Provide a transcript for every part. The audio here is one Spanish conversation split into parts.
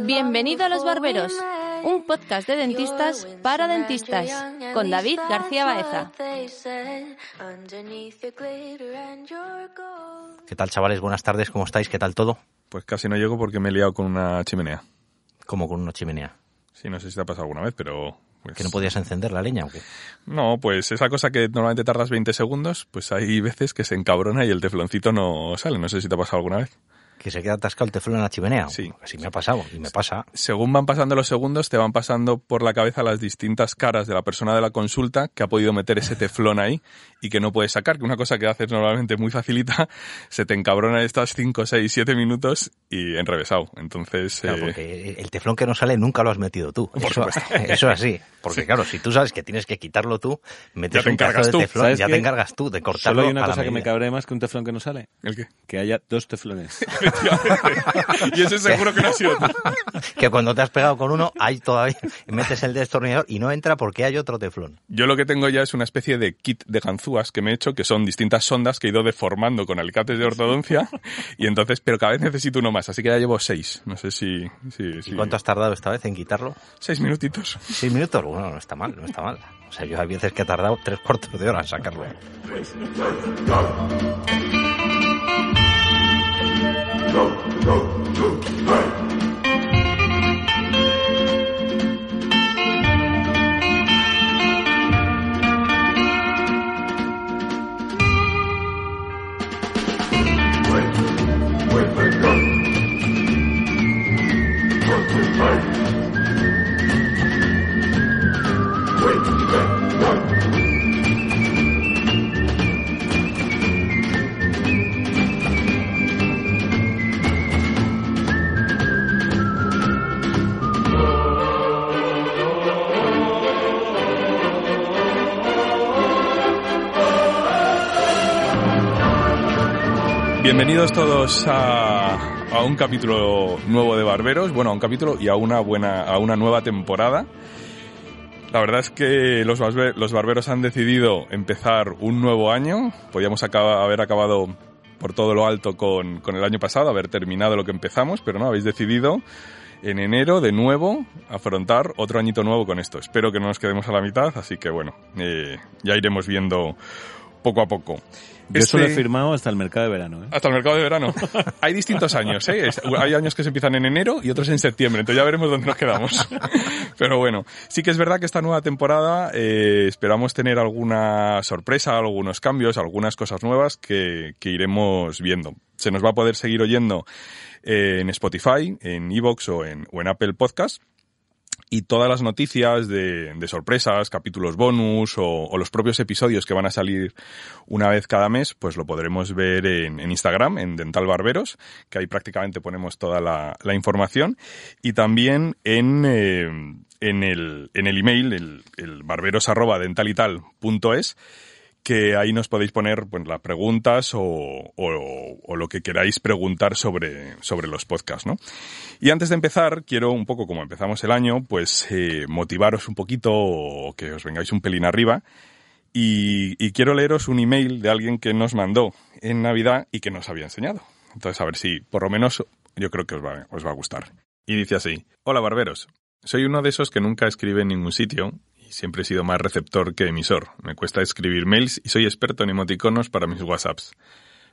Bienvenido a Los Barberos, un podcast de dentistas para dentistas, con David García Baeza. ¿Qué tal, chavales? Buenas tardes, ¿cómo estáis? ¿Qué tal todo? Pues casi no llego porque me he liado con una chimenea. Como con una chimenea. Sí, no sé si te ha pasado alguna vez, pero... Pues... ¿Que no podías encender la leña o qué? No, pues esa cosa que normalmente tardas 20 segundos, pues hay veces que se encabrona y el tefloncito no sale. No sé si te ha pasado alguna vez que se queda atascado el teflón en la chimenea. Sí. Así me ha pasado y me pasa. Según van pasando los segundos, te van pasando por la cabeza las distintas caras de la persona de la consulta que ha podido meter ese teflón ahí y que no puedes sacar, que una cosa que haces normalmente muy facilita, se te encabrona estas 5, 6, 7 minutos y enrevesado. Entonces... Claro, eh, porque el teflón que no sale nunca lo has metido tú. Por eso, supuesto. eso así. Porque claro, si tú sabes que tienes que quitarlo tú, metes Ya te un pedazo encargas de tú. teflón, ¿Sabes ya qué? te encargas tú de cortarlo Solo hay una a cosa que me cabrea más que un teflón que no sale. ¿El qué? Que haya dos teflones. Efectivamente. y ese seguro que no ha sido tú. Que cuando te has pegado con uno, hay todavía, metes el destornillador y no entra porque hay otro teflón. Yo lo que tengo ya es una especie de kit de ganzúas que me he hecho, que son distintas sondas que he ido deformando con alicates de ortodoncia, y entonces, pero cada vez necesito uno más, así que ya llevo seis. No sé si... si, si- ¿Y cuánto has tardado esta vez en quitarlo? Seis minutitos. ¿Seis minutos? Bueno, no está mal, no está mal. O sea, yo hay veces que he tardado tres cuartos de hora en sacarlo. go, go, go. Bienvenidos todos a, un capítulo nuevo de Barberos, bueno, a un capítulo y a una buena, a una nueva temporada. La verdad es que los, barbe- los barberos han decidido empezar un nuevo año. Podíamos haber acabado por todo lo alto con, con el año pasado, haber terminado lo que empezamos, pero no, habéis decidido en enero de nuevo afrontar otro añito nuevo con esto. Espero que no nos quedemos a la mitad, así que bueno, eh, ya iremos viendo poco a poco. Yo Este- solo he firmado hasta el mercado de verano. ¿eh? hasta el mercado de verano. Hay distintos años, ¿eh? Hay años que se empiezan en enero y otros en septiembre, entonces ya veremos dónde nos quedamos. Pero bueno, sí que es verdad que esta nueva temporada eh, esperamos tener alguna sorpresa, algunos cambios, algunas cosas nuevas que, que iremos viendo. Se nos va a poder seguir oyendo eh, en Spotify, en Evox o en, o en Apple Podcast y todas las noticias de, sorpresas, capítulos bonus o, los propios episodios que van a salir una vez cada mes, pues lo podremos ver en, Instagram, en Dental Barberos, que ahí prácticamente ponemos toda la, información, y también en, eh, en, el, en el email, el, el que ahí nos podéis poner pues, las preguntas o, lo que queráis preguntar sobre, sobre los podcasts, ¿no? Y antes de empezar, quiero un poco como empezamos el año, pues eh, motivaros un poquito o que os vengáis un pelín arriba. Y, y quiero leeros un email de alguien que nos mandó en Navidad y que nos había enseñado. Entonces, a ver si, por lo menos, yo creo que os va, os va a gustar. Y dice así, Hola barberos, soy uno de esos que nunca escribe en ningún sitio y siempre he sido más receptor que emisor. Me cuesta escribir mails y soy experto en emoticonos para mis WhatsApps.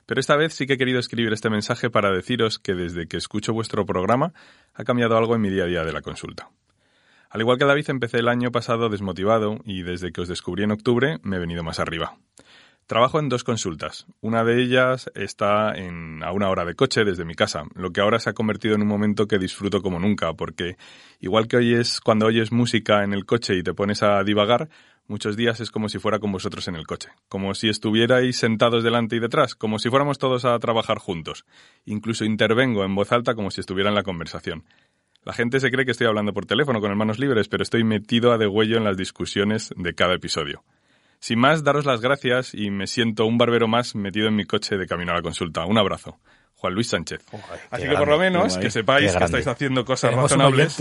Pero esta vez sí que he querido escribir este mensaje para deciros que desde que escucho vuestro programa ha cambiado algo en mi día a día de la consulta. Al igual que David, empecé el año pasado desmotivado y desde que os descubrí en octubre me he venido más arriba. Trabajo en dos consultas. Una de ellas está en, a una hora de coche desde mi casa, lo que ahora se ha convertido en un momento que disfruto como nunca, porque igual que oyes cuando oyes música en el coche y te pones a divagar, muchos días es como si fuera con vosotros en el coche, como si estuvierais sentados delante y detrás, como si fuéramos todos a trabajar juntos. Incluso intervengo en voz alta como si estuviera en la conversación. La gente se cree que estoy hablando por teléfono con hermanos libres, pero estoy metido a degüello en las discusiones de cada episodio. Sin más, daros las gracias y me siento un barbero más metido en mi coche de camino a la consulta. Un abrazo. Juan Luis Sánchez. Así que por lo menos que guay. sepáis que estáis haciendo cosas Tenemos razonables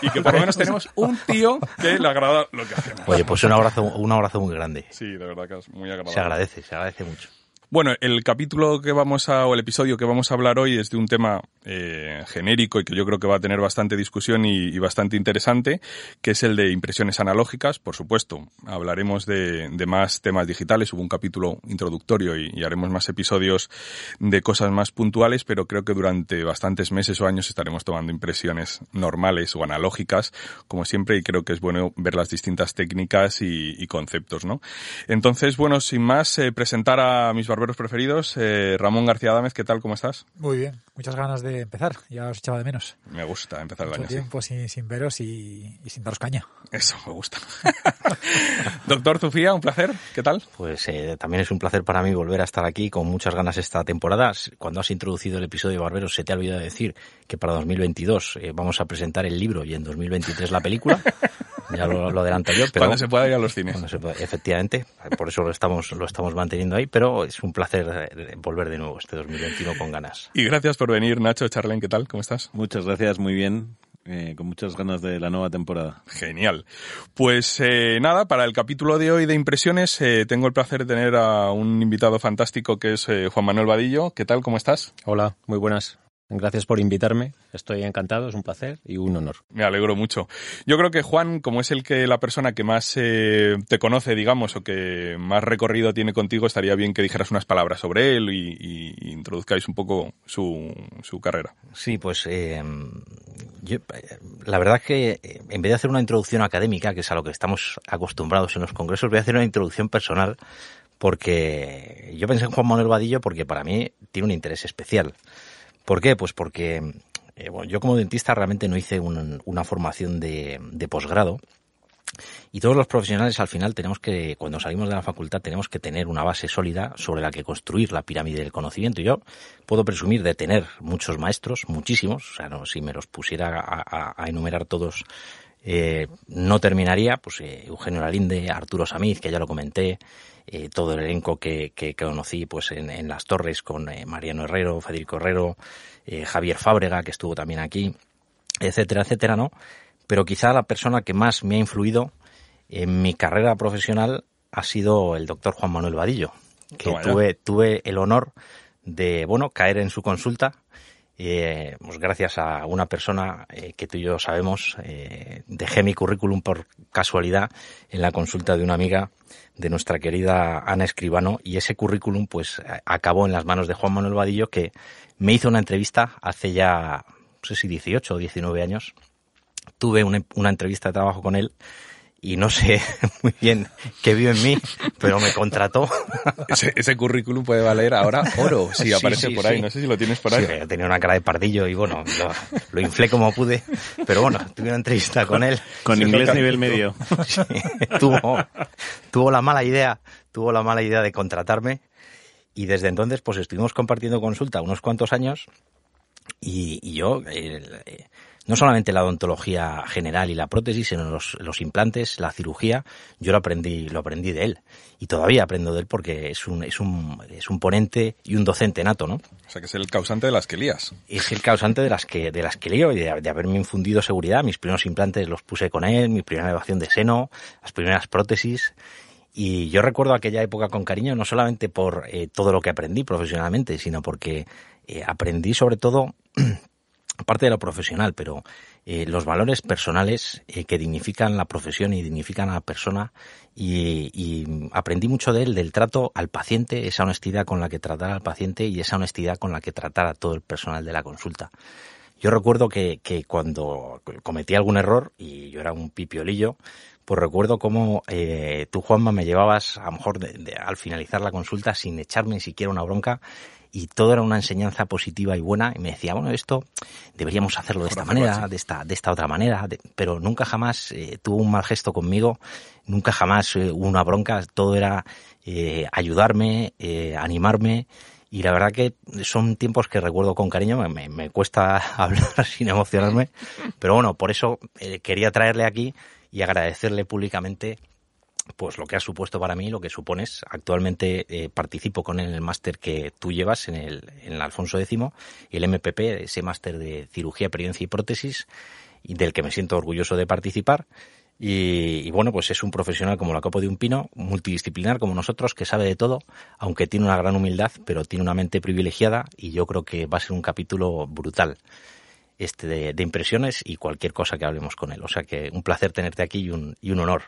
y que por lo menos tenemos un tío que le agrada lo que hacemos. Oye, pues un abrazo, un abrazo muy grande. Sí, de verdad que es muy agradable. Se agradece, se agradece mucho. Bueno, el capítulo que vamos a, o el episodio que vamos a hablar hoy es de un tema eh, genérico y que yo creo que va a tener bastante discusión y, bastante interesante, que es el de impresiones analógicas. Por supuesto, hablaremos de, más temas digitales. Hubo un capítulo introductorio y, haremos más episodios de cosas más puntuales, pero creo que durante bastantes meses o años estaremos tomando impresiones normales o analógicas, como siempre, y creo que es bueno ver las distintas técnicas y, conceptos, ¿no? Entonces, bueno, sin más, eh, presentar a mis barberos preferidos. Eh, Ramón García Dámez, ¿qué tal? ¿Cómo estás? Muy bien, muchas ganas de empezar. Ya os echaba de menos. Me gusta empezar el año. tiempo sin, sin, veros y, sin daros caña. Eso, me gusta. Doctor Zufía, un placer. ¿Qué tal? Pues eh, también es un placer para mí volver a estar aquí con muchas ganas esta temporada. Cuando has introducido el episodio de Barberos, se te ha olvidado decir que para 2022 eh, vamos a presentar el libro y en 2023 la película. ya lo, adelanto yo. Pero cuando se pueda ir a los cines. efectivamente, por eso lo estamos, lo estamos manteniendo ahí, pero es un placer eh, volver de nuevo este 2021 con ganas. Y gracias por venir, Nacho Charlen, ¿qué tal? ¿Cómo estás? Muchas gracias, muy bien. Eh, con muchas ganas de la nueva temporada. Genial. Pues eh, nada, para el capítulo de hoy de impresiones tengo el placer de tener a un invitado fantástico que es Juan Manuel Vadillo. ¿Qué tal? ¿Cómo estás? Hola, muy buenas. Gracias por invitarme. Estoy encantado, es un placer y un honor. Me alegro mucho. Yo creo que Juan, como es el que la persona que más eh, te conoce, digamos, o que más recorrido tiene contigo, estaría bien que dijeras unas palabras sobre él y, introduzcáis un poco su, su carrera. Sí, pues eh, yo, la verdad es que eh, en vez de hacer una introducción académica, que es a lo que estamos acostumbrados en los congresos, voy a hacer una introducción personal porque yo pensé en Juan Manuel Vadillo porque para mí tiene un interés especial. ¿Por qué? Pues porque eh, bueno, yo como dentista realmente no hice una formación de, posgrado. Y todos los profesionales al final tenemos que, cuando salimos de la facultad, tenemos que tener una base sólida sobre la que construir la pirámide del conocimiento. Yo puedo presumir de tener muchos maestros, muchísimos, o sea, no, si me los pusiera a, enumerar todos, eh, no terminaría, pues eh, Eugenio Lalinde, Arturo Samiz, que ya lo comenté, eh, todo el elenco que, que, conocí pues en, las torres con eh, Mariano Herrero, Federico Herrero, eh, Javier Fábrega, que estuvo también aquí, etcétera, etcétera, ¿no? Pero quizá la persona que más me ha influido en mi carrera profesional ha sido el doctor Juan Manuel Vadillo, que tuve, tuve el honor de, bueno, caer en su consulta eh, pues gracias a una persona eh, que tú y yo sabemos, eh, dejé mi currículum por casualidad en la consulta de una amiga de nuestra querida Ana Escribano y ese currículum pues acabó en las manos de Juan Manuel Vadillo que me hizo una entrevista hace ya, no sé si 18 o 19 años. Tuve una entrevista de trabajo con él y no sé muy bien qué vio en mí, pero me contrató. Ese, currículum puede valer ahora oro si aparece por ahí. No sé si lo tienes por ahí. Sí, tenía una cara de pardillo y bueno, lo, inflé como pude. Pero bueno, tuve una entrevista con él. Con inglés nivel medio. tuvo, tuvo la mala idea, tuvo la mala idea de contratarme. Y desde entonces, pues estuvimos compartiendo consulta unos cuantos años. Y, yo, eh, no solamente la odontología general y la prótesis, sino los, los, implantes, la cirugía, yo lo aprendí, lo aprendí de él. Y todavía aprendo de él porque es un, es un, es un ponente y un docente nato, ¿no? O sea que es el causante de las que lías. Es el causante de las que, de las que lío y de, haberme infundido seguridad. Mis primeros implantes los puse con él, mi primera elevación de seno, las primeras prótesis. Y yo recuerdo aquella época con cariño, no solamente por eh, todo lo que aprendí profesionalmente, sino porque eh, aprendí sobre todo aparte de lo profesional, pero eh, los valores personales eh, que dignifican la profesión y dignifican a la persona y, aprendí mucho de él, del trato al paciente, esa honestidad con la que tratar al paciente y esa honestidad con la que tratar a todo el personal de la consulta. Yo recuerdo que, que cuando cometí algún error, y yo era un pipiolillo, pues recuerdo cómo eh, tú, Juanma, me llevabas a lo mejor al finalizar la consulta sin echarme ni siquiera una bronca y todo era una enseñanza positiva y buena y me decía, bueno, esto deberíamos hacerlo de esta manera, de esta, de esta otra manera, pero nunca jamás eh, tuvo un mal gesto conmigo, nunca jamás eh, hubo una bronca, todo era eh, ayudarme, animarme y la verdad que son tiempos que recuerdo con cariño, me, me cuesta hablar sin emocionarme, pero bueno, por eso quería traerle aquí y agradecerle públicamente pues lo que ha supuesto para mí, lo que supones. Actualmente eh, participo con el máster que tú llevas en el, en el Alfonso X el MPP, ese máster de cirugía, periodoncia y prótesis, del que me siento orgulloso de participar. Y, y, bueno, pues es un profesional como la copa de un pino, multidisciplinar como nosotros, que sabe de todo, aunque tiene una gran humildad, pero tiene una mente privilegiada y yo creo que va a ser un capítulo brutal este de, de impresiones y cualquier cosa que hablemos con él. O sea que un placer tenerte aquí y un, y un honor.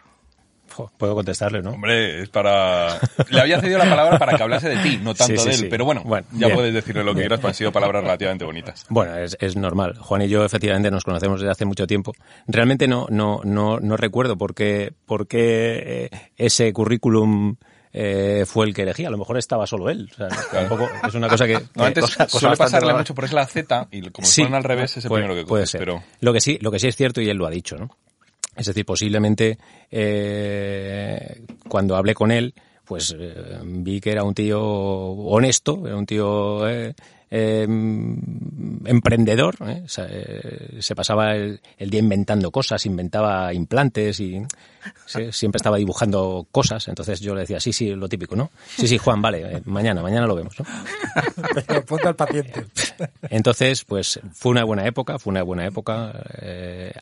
Puedo contestarle, ¿no? Hombre, es para... Le había cedido la palabra para que hablase de ti, no tanto Sí, sí, de él. sí. Pero bueno, Bueno, ya bien. puedes decirle lo que quieras, pues han sido palabras relativamente bonitas. Bueno, es, es normal. Juan y yo efectivamente nos conocemos desde hace mucho tiempo. Realmente no, no, no, no recuerdo por qué, por qué eh, ese currículum eh, fue el que elegí. A lo mejor estaba solo él. O sea, tampoco es una cosa que... No, que- antes cosa- cosa suele pasarle rara. mucho por es la Z y como Sí, suena al revés es el puede- primero que puede coges, ser. pero... Lo que sí, lo que sí es cierto y él lo ha dicho, ¿no? Es decir, posiblemente eh, cuando hablé con él, pues eh, vi que era un tío honesto, era un tío eh, eh, emprendedor, ¿eh? Eh, se pasaba el, el día inventando cosas, inventaba implantes y siempre estaba dibujando cosas. Entonces yo le decía, sí, sí, lo típico, ¿no? Sí, sí, Juan, vale, mañana, mañana lo vemos, ¿no? Pero ponte al paciente. Entonces, pues fue una buena época, fue una buena época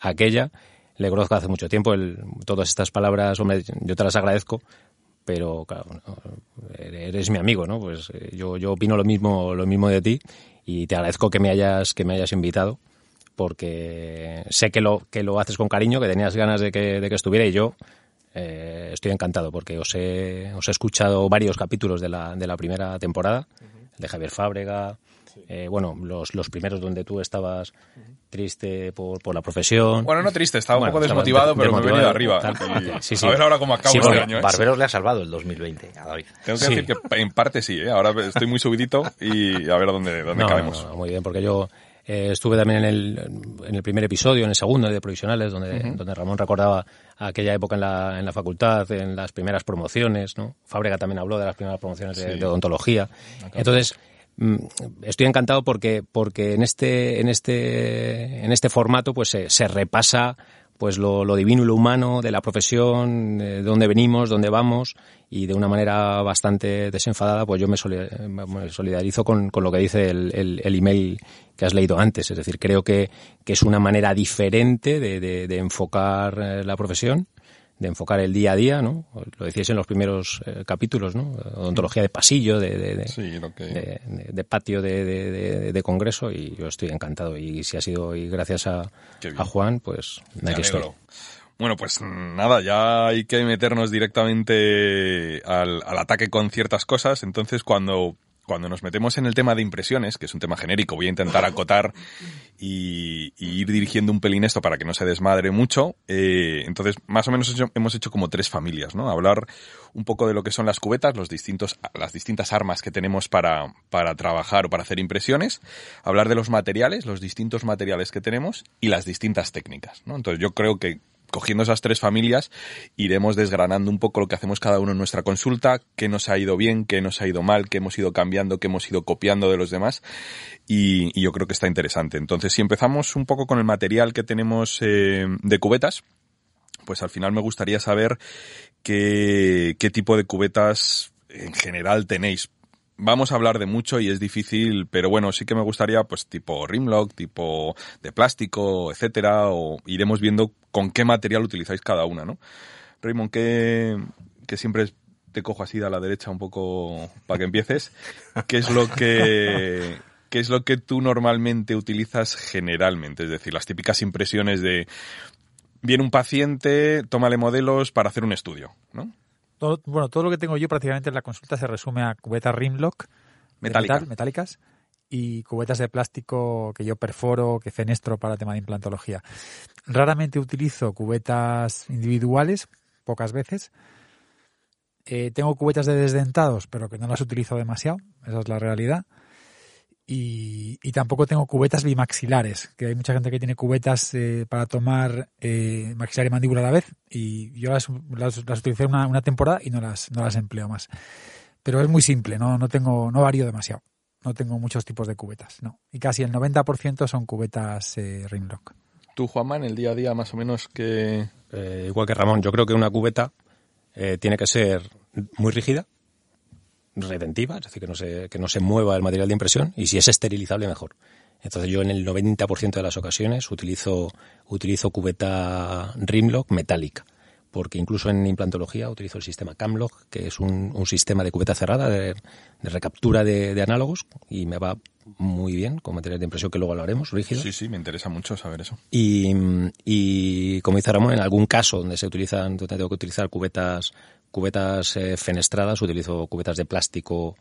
aquella. Le conozco hace mucho tiempo. el- todas estas palabras, hombre, yo te las agradezco, pero claro, eres mi amigo, ¿no? Pues eh, yo, yo opino lo mismo, lo mismo de ti y te agradezco que me hayas, que me hayas invitado porque sé que lo, que lo haces con cariño, que tenías ganas de que, de que estuviera y yo eh, estoy encantado porque os he, os he escuchado varios capítulos de la, de la primera temporada, el de Javier Fábrega, eh, bueno, los, los primeros donde tú estabas triste por, por la profesión. Bueno, no triste, estaba Bueno, un poco estaba desmotivado, de- pero me he venido arriba. Sí, sí. A ver ahora cómo acabo Sí, este año, ¿eh? Barberos le ha salvado el 2020 a David. Tengo que Sí. decir que en parte sí, ¿eh? Ahora estoy muy subidito y a ver dónde, dónde No, cabemos. no, no, muy bien, porque yo eh, estuve también en el, en el primer episodio, en el segundo de Provisionales, donde, donde Ramón recordaba aquella época en la, en la facultad, en las primeras promociones, ¿no? Fábrega también habló de las primeras promociones de, Sí. de odontología. Entonces, mm, estoy encantado porque, porque en este, en este, en este formato, pues se, se repasa pues lo, divino y lo humano de la profesión, de dónde venimos, dónde vamos, y de una manera bastante desenfadada, pues yo me, soli- me solidarizo con, con lo que dice el, el- email que has leído antes. Es decir, creo que, que es una manera diferente de, de- de enfocar eh, la profesión, de enfocar el día a día, ¿no? Lo decíais en los primeros eh, capítulos, ¿no? Odontología de pasillo, de, de- de- Sí, de, de- patio de, congreso y yo estoy encantado. Y si ha sido y gracias a, a Juan, pues aquí estoy. Bueno, pues nada, ya hay que meternos directamente al, al ataque con ciertas cosas. Entonces, cuando, cuando nos metemos en el tema de impresiones, que es un tema genérico, voy a intentar acotar y, y ir dirigiendo un pelín esto para que no se desmadre mucho. Eh, entonces, más o menos hemos hecho como tres familias, ¿no? Hablar un poco de lo que son las cubetas, los distintos, las distintas armas que tenemos para, para trabajar o para hacer impresiones, hablar de los materiales, los distintos materiales que tenemos y las distintas técnicas, ¿no? Entonces, yo creo que cogiendo esas tres familias, iremos desgranando un poco lo que hacemos cada uno en nuestra consulta, qué nos ha ido bien, qué nos ha ido mal, qué hemos ido cambiando, qué hemos ido copiando de los demás, y, yo creo que está interesante. Entonces, si empezamos un poco con el material que tenemos eh, de cubetas, pues al final me gustaría saber qué tipo de cubetas en general tenéis. Vamos a hablar de mucho y es difícil, pero bueno, sí que me gustaría, pues, tipo Rimlock, tipo de plástico, etcétera, o iremos viendo con qué material utilizáis cada una, ¿no? Raymond, que, que siempre te cojo así de a la derecha un poco para que empieces. ¿Qué es lo que, qué es lo que tú normalmente utilizas generalmente? Es decir, las típicas impresiones de viene un paciente, tómale modelos para hacer un estudio, ¿no? Todo, bueno, todo lo que tengo yo prácticamente en la consulta se resume a cubetas Rimlock de Metálica. metal, metálicas y cubetas de plástico que yo perforo, que fenestro para tema de implantología. Raramente utilizo cubetas individuales, pocas veces. Eh, tengo cubetas de desdentados, pero que no las utilizo demasiado, esa es la realidad. Y, y tampoco tengo cubetas bimaxilares, que hay mucha gente que tiene cubetas eh, para tomar eh, maxilar y mandíbula a la vez, y yo las, las, las utilicé una, una temporada y no las, no las empleo más. Pero es muy simple, no, no tengo, no varío demasiado. No tengo muchos tipos de cubetas, no. Y casi el 90% son cubetas eh, Rimlock. Tú, Juanma, en el día a día más o menos que... Eh, igual que Ramón, yo creo que una cubeta eh, tiene que ser muy rígida, retentiva, es decir, que no, se, que no se mueva el material de impresión, y si es esterilizable, mejor. Entonces yo en el 90% de las ocasiones utilizo, utilizo cubeta Rimlock metálica porque incluso en implantología utilizo el sistema Camlog, que es un, un sistema de cubeta cerrada de, de recaptura de, de, análogos y me va muy bien con materiales de impresión que luego hablaremos, rígido. Sí, sí, me interesa mucho saber eso. Y, y como dice Ramón, en algún caso donde se utilizan, donde tengo que utilizar cubetas, cubetas eh, fenestradas, utilizo cubetas de plástico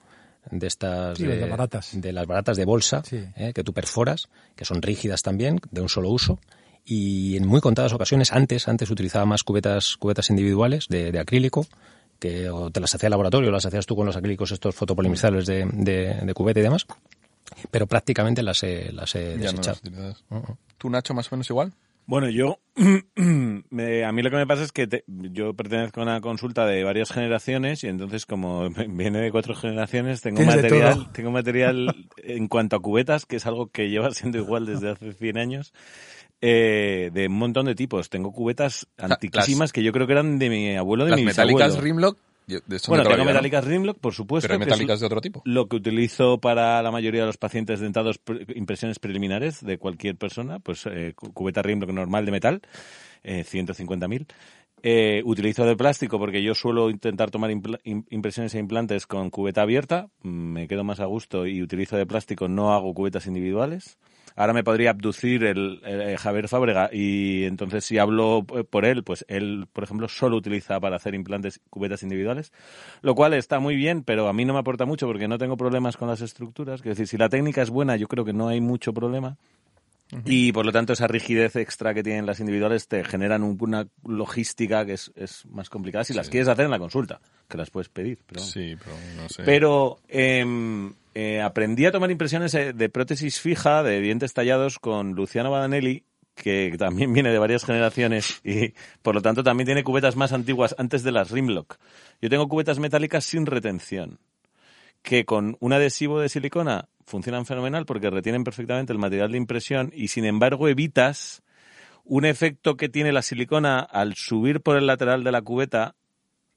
de estas sí, de, las baratas. de las baratas de bolsa Sí. eh, que tú perforas, que son rígidas también, de un solo uso y en muy contadas ocasiones antes antes utilizaba más cubetas cubetas individuales de, de acrílico que o te las hacía el laboratorio las hacías tú con los acrílicos estos fotopolimerizables de, de, de cubeta y demás pero prácticamente las he, las he Ya no desechado las. Uh. ¿Tú, Nacho, más o menos igual? Bueno, yo, me- a mí lo que me pasa es que te- yo pertenezco a una consulta de varias generaciones y entonces como viene de cuatro generaciones tengo Tienes material, todo. tengo material en cuanto a cubetas, que es algo que lleva siendo igual desde hace 100 años, eh, de un montón de tipos. Tengo cubetas antiquísimas que yo creo que eran de mi abuelo, de Las mi metálicas. Rimlock, yo- de esto Bueno, tengo metálicas Rimlock, por supuesto. Pero hay metálicas de otro tipo. Lo que utilizo para la mayoría de los pacientes dentados, pre- impresiones preliminares de cualquier persona, pues eh, cu- cubeta Rimlock normal de metal, eh, 150.000. Eh, utilizo de plástico porque yo suelo intentar tomar impresiones e implantes con cubeta abierta, mm, me quedo más a gusto y utilizo de plástico, no hago cubetas individuales. Ahora me podría abducir el, el Javier Fábrega y entonces si hablo eh, por él, pues él, por ejemplo, solo utiliza para hacer implantes cubetas individuales, lo cual está muy bien, pero a mí no me aporta mucho porque no tengo problemas con las estructuras. Es decir, si la técnica es buena, yo creo que no hay mucho problema. Y por lo tanto, esa rigidez extra que tienen las individuales te generan un- una logística que es, es más complicada si las quieres hacer en la consulta, que las puedes pedir. Pero, Sí, pero no sé. pero em, eh, aprendí a tomar impresiones eh, de prótesis fija, de dientes tallados, con Luciano Badanelli, que también viene de varias generaciones y por lo tanto también tiene cubetas más antiguas antes de las Rimlock. Yo tengo cubetas metálicas sin retención que con un adhesivo de silicona funcionan fenomenal porque retienen perfectamente el material de impresión y sin embargo evitas un efecto que tiene la silicona al subir por el lateral de la cubeta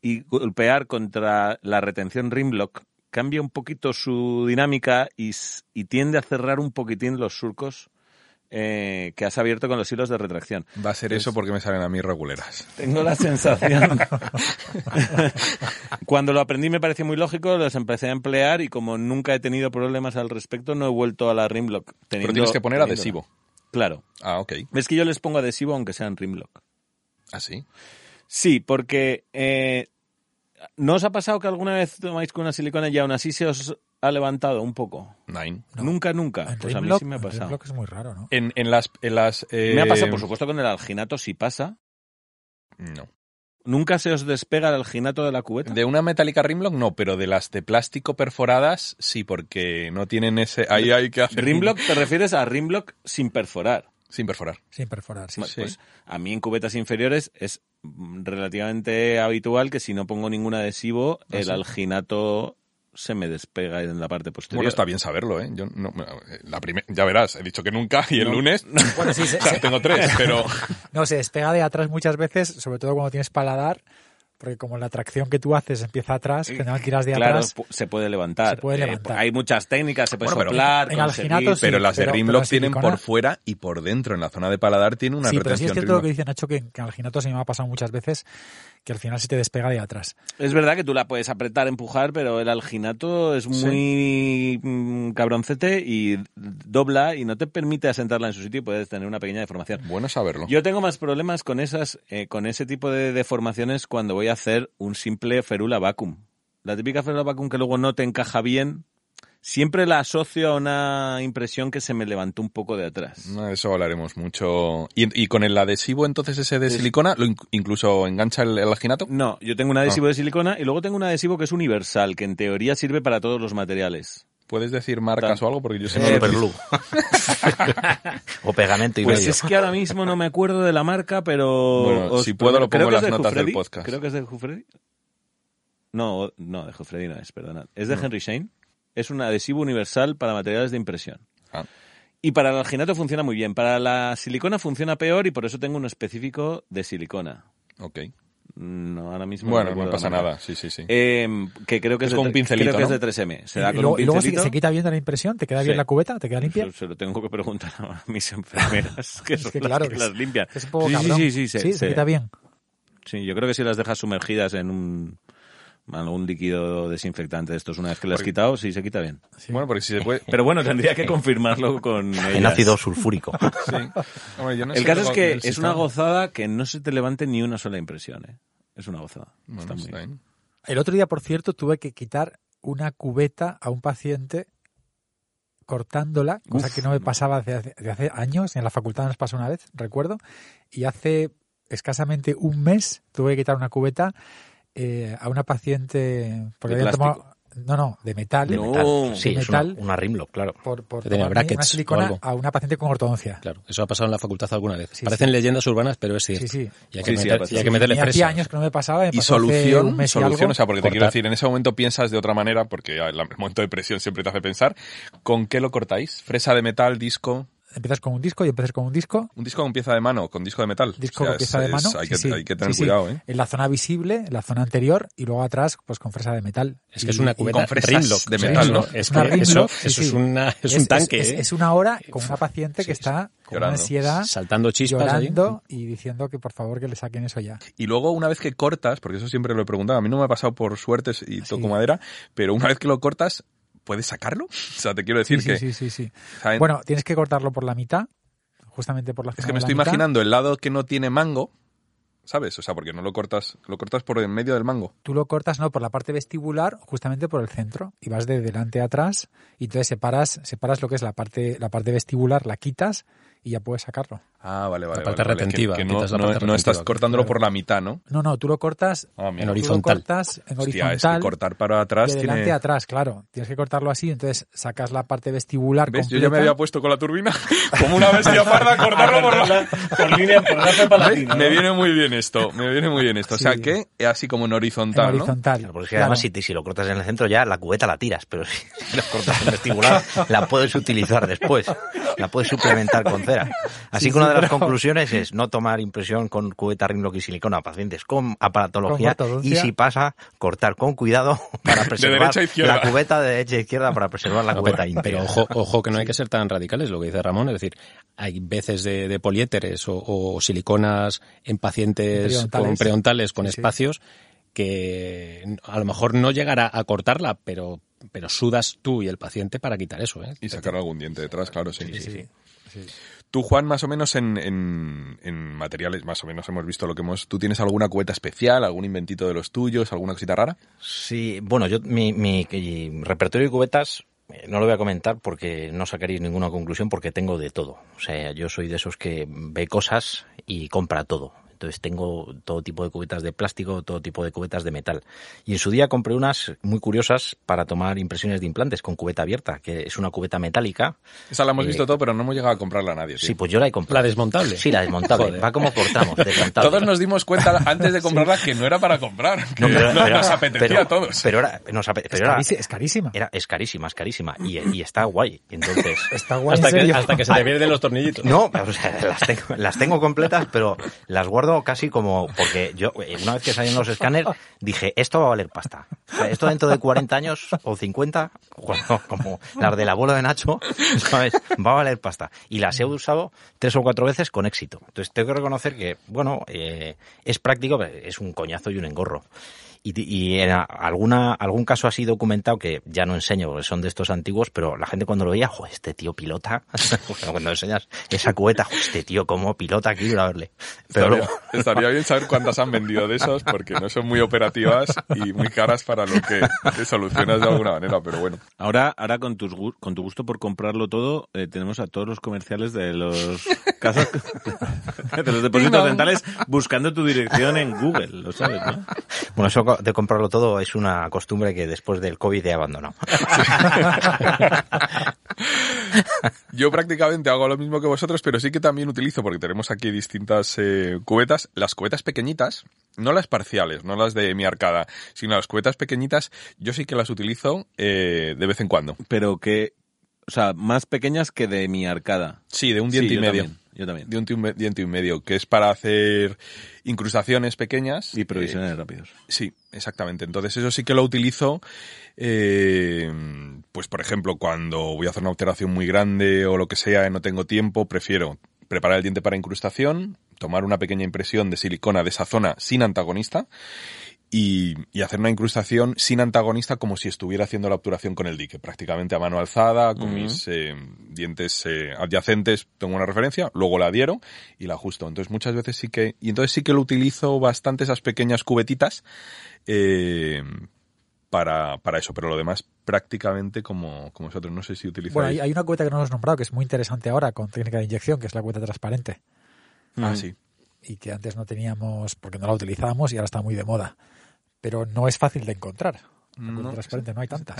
y golpear contra la retención Rimlock cambia un poquito su dinámica y, tiende a cerrar un poquitín los surcos eh, que has abierto con los hilos de retracción. Va a ser eso porque me salen a mí reguleras. Tengo la sensación. Cuando lo aprendí me pareció muy lógico, los empecé a emplear y como nunca he tenido problemas al respecto, no he vuelto a la Rimlock. Pero teniendo- tienes que poner adhesivo. Claro. Ah, ok. Es que yo les pongo adhesivo aunque sean Rimlock. Ah, sí. Sí, porque eh, ¿no os ha pasado que alguna vez tomáis con una silicona y aún así se os ha levantado un poco? Nine. Nunca, nunca. En Pues a mí sí me ha pasado. Es muy raro, ¿no? En, en las... En las eh, Me ha pasado, por supuesto, con el alginato sí pasa. No. ¿Nunca se os despega el alginato de la cubeta? De una metálica Rimlock no, pero de las de plástico perforadas sí, porque no tienen ese... Ahí hay que hacer... Rimlock te refieres a Rimlock sin perforar. Sin perforar. Sin perforar, sí. Bueno, Sí. Pues a mí en cubetas inferiores es mm, relativamente habitual que si no pongo ningún adhesivo, Ah, el sí. alginato se me despega en la parte posterior. Bueno, está bien saberlo, ¿eh? Yo no, la primer, ya verás, he dicho que nunca y el No. lunes Bueno, sí, se- o sea, se- tengo tres, pero No, se despega de atrás muchas veces, sobre todo cuando tienes paladar, porque como la tracción que tú haces empieza atrás, que no tiras de Claro, atrás. pu- se puede levantar. Se puede Eh, levantar. hay muchas técnicas, se puede Bueno, pero soplar, en conseguir- alginatos sí, pero las de Rimlock tienen silicona- por fuera y por dentro, en la zona de paladar tiene una sí, pero sí es retención cierto lo que dice Nacho, que, que al ginato se me ha pasado muchas veces, que al final se te despega de atrás. Es verdad que tú la puedes apretar, empujar, pero el alginato es muy mm, cabroncete y dobla y no te permite asentarla en su sitio y puedes tener una pequeña deformación. Bueno saberlo. Yo tengo más problemas con esas, eh, con ese tipo de deformaciones cuando voy a hacer un simple ferula vacuum. La típica ferula vacuum que luego no te encaja bien, siempre la asocio a una impresión que se me levantó un poco de atrás. No, eso hablaremos mucho. ¿Y, y con el adhesivo entonces ese de Es- silicona, lo inc- incluso engancha el, el alginato? No, yo tengo un adhesivo de silicona y luego tengo un adhesivo que es universal, que en teoría sirve para todos los materiales. ¿Puedes decir marcas Tan- o algo? Porque yo sé Eh. Superglue. o pegamento y Pues medio. es que ahora mismo no me acuerdo de la marca, pero... Bueno, si puedo lo creo pongo que en es las de notas del podcast. Creo que es de Jufredi. No, no, de Jufredi no es, perdona. Es de Henry Shane. Es un adhesivo universal para materiales de impresión. Ah. Y para el alginato funciona muy bien. Para la silicona funciona peor y por eso tengo uno específico de silicona. Ok. No, ahora mismo Bueno, no recuerdo pasa nada, sí, sí, sí. Eh, que creo que Es es, de con un pincelito, creo que es ¿no? de 3M. Se Y da con luego, un y luego se, se quita bien de la impresión, te queda bien la cubeta, te queda limpia. Eso se lo tengo que preguntar a mis enfermeras, que Es son que las claro, que las es- limpian. Es un poco sí, sí, sí, sí, se- se se- quita bien. Sí, yo creo que si las dejas sumergidas en un algún líquido desinfectante de estos una vez que las has quitado, sí se quita bien. Bueno, porque si se puede... Pero bueno, tendría que confirmarlo con En ácido sulfúrico. Sí. Hombre, yo no El caso es que es sistema. una gozada que no se te levante ni una sola impresión, ¿eh? Es una gozada. Bueno, Está muy está bien. bien. El otro día, por cierto, tuve que quitar una cubeta a un paciente cortándola, cosa Uf. que no me pasaba desde hace, desde hace años, en la facultad nos pasó una vez, recuerdo, y hace escasamente un mes tuve que quitar una cubeta eh, a una paciente porque ¿De habían plástico? tomado- no, no, de metal, De No, metal. Sí, de es una, metal. una Rimlock, claro. por, tomar brackets una silicona algo. a una paciente con ortodoncia. Claro, eso ha pasado en la facultad alguna vez. Sí, Parecen sí. leyendas urbanas, pero es cierto. Sí, sí. Y hay que, Sí, sí, meter- y hay que meterle Y presa. años que no me pasaba. me Y solución, un mes y solución, algo. o sea, porque te quiero decir, en ese momento piensas de otra manera, porque ah, el momento de presión siempre te hace pensar, ¿con qué lo cortáis? ¿Fresa de metal, disco? Empiezas con un disco y empiezas con un disco. ¿Un disco con pieza de mano? ¿Con disco de metal? Disco O sea, con pieza es- de mano. es- hay, sí, que, sí. hay que tener Sí, sí. cuidado, ¿eh? En la zona visible, en la zona anterior y luego atrás, pues con fresa de metal. Es que es una cubeta con fresas Rimlock. de metal, ¿no? Es Una eso, sí, eso sí. es, una, es, un tanque, Es, ¿eh? es una hora con una paciente que está con Llorando. una ansiedad, saltando chispas allí. llorando y diciendo que por favor que le saquen eso ya. Y luego una vez que cortas, porque eso siempre lo he preguntado, a mí no me ha pasado por suerte y toco Sí. madera, pero una vez que lo cortas, ¿puedes sacarlo? O sea, te quiero decir Sí, que... sí, sí, sí, Bueno, tienes que cortarlo por la mitad, justamente por la es que me estoy mitad. imaginando el lado que no tiene mango, ¿sabes? O sea, porque no lo cortas, lo cortas por en medio del mango. Tú lo cortas no por la parte vestibular, justamente por el centro y vas de delante a atrás y entonces separas separas lo que es la parte la parte vestibular, la quitas y ya puedes sacarlo. Ah, vale, vale. La parte vale, vale, que- retentiva, Que, no, estás cortándolo claro. por la mitad, ¿no? No, no, tú lo cortas Ah. En tú horizontal. lo cortas en Hostia, horizontal. es que cortar para atrás de delante tiene... a atrás, claro. Tienes que cortarlo así, entonces sacas la parte vestibular ¿Ves? Yo ya me había puesto con la turbina como una bestia parda cortarlo por la... por línea, por gafe palatina, Me viene muy bien esto, me viene muy bien esto. O sea Sí. que así como en en horizontal, ¿no? horizontal. Claro, porque claro. además si, te- si lo cortas en el centro ya la cubeta la tiras, pero si, si lo cortas en vestibular la puedes utilizar después, la puedes suplementar con cera. Así Sí, que una sí, de las conclusiones es no tomar impresión con cubeta Rimlock y silicona a pacientes con aparatología Con y si pasa, cortar con cuidado para preservar la cubeta de derecha a izquierda para preservar la No, cubeta pero, íntegra. pero ojo, ojo que no hay que ser tan radicales, lo que dice Ramón, es decir, hay veces de, de poliéteres o, o siliconas en pacientes Preontales. con preontales con Sí, sí. espacios que a lo mejor no llegará a cortarla, pero, pero sudas tú y el paciente para quitar eso. ¿eh? Y sacar algún diente detrás, claro, sí. Sí, sí, sí. Tú, Juan, más o menos en, en, en materiales, más o menos hemos visto lo que hemos... ¿Tú tienes alguna cubeta especial, algún inventito de los tuyos, alguna cosita rara? Sí, bueno, yo mi, mi mi repertorio de cubetas eh, no lo voy a comentar porque no sacaréis ninguna conclusión porque tengo de todo. O sea, yo soy de esos que ve cosas y compra todo. Entonces tengo todo tipo de cubetas de plástico, todo tipo de cubetas de metal. Y en su día compré unas muy curiosas para tomar impresiones de implantes con cubeta abierta, que es una cubeta metálica. Esa la hemos Eh, visto todo, pero no hemos llegado a comprarla a nadie. Sí, pues yo la he comprado. La desmontable. Sí, la desmontable. Joder. Va como por tramos, desmontable. Todos nos dimos cuenta antes de comprarla que no era para comprar, que No, pero- no- pero- nos apetecía pero- a todos. Pero era, nos ape- Es, era, carísima. era- es carísima, es carísima. Y, y está guay. Entonces, Está guay, Hasta en que, hasta que se te pierden los tornillitos. No, o sea, las tengo, las tengo completas, pero las guardo casi como, porque yo, eh, una vez que salieron los escáneres, dije, esto va a valer pasta. Esto dentro de 40 años o 50, cuando- como las del abuelo de Nacho. Va a valer pasta. Y las he usado tres o cuatro veces con éxito. Entonces tengo que reconocer que, bueno, eh, es práctico, es un coñazo y un engorro. Y, y en alguna, algún caso así documentado que ya no enseño, porque son de estos antiguos, pero la gente cuando lo veía, jo, este tío pilota, cuando enseñas esa cubeta, jo, este tío como pilota, quiero ir a verle. Pero Estaría, luego, estaría bien saber cuántas han vendido de esos, porque no son muy operativas y muy caras para lo que, que solucionas de alguna manera, pero bueno. Ahora, ahora con, tus, con tu gusto por comprarlo todo, eh, tenemos a todos los comerciales de los casos, de los depósitos dentales buscando tu dirección en Google, lo sabes, ¿no? bueno, eso de comprarlo todo es una costumbre que después del COVID he abandonado. Yo prácticamente hago lo mismo que vosotros, pero sí que también utilizo, porque tenemos aquí distintas eh, cubetas, las cubetas pequeñitas, no las parciales, no las de mi arcada, sino las cubetas pequeñitas, yo sí que las utilizo eh, de vez en cuando. Pero que, o sea, más pequeñas que de mi arcada. Sí, de un Sí, diente y medio. también. Yo también. Diente y, un, diente y medio, que es para hacer incrustaciones pequeñas. Y provisiones eh, rápidos. Sí, exactamente. Entonces eso sí que lo utilizo, eh, pues por ejemplo, cuando voy a hacer una alteración muy grande o lo que sea y no tengo tiempo, prefiero preparar el diente para incrustación, tomar una pequeña impresión de silicona de esa zona sin antagonista y, hacer una incrustación sin antagonista como si estuviera haciendo la obturación con el dique, prácticamente a mano alzada, con mis eh, dientes eh, adyacentes, tengo una referencia, luego la adhiero y la ajusto. Entonces muchas veces sí que, y entonces sí que lo utilizo bastante esas pequeñas cubetitas, eh, para, para eso, pero lo demás prácticamente como, como vosotros. No sé si utilizáis. Bueno, hay, una cubeta que no hemos nombrado que es muy interesante ahora con técnica de inyección, que es la cubeta transparente. Ah, sí. Y que antes no teníamos porque no la utilizábamos y ahora está muy de moda pero no es fácil de encontrar. No, transparente no hay tantas.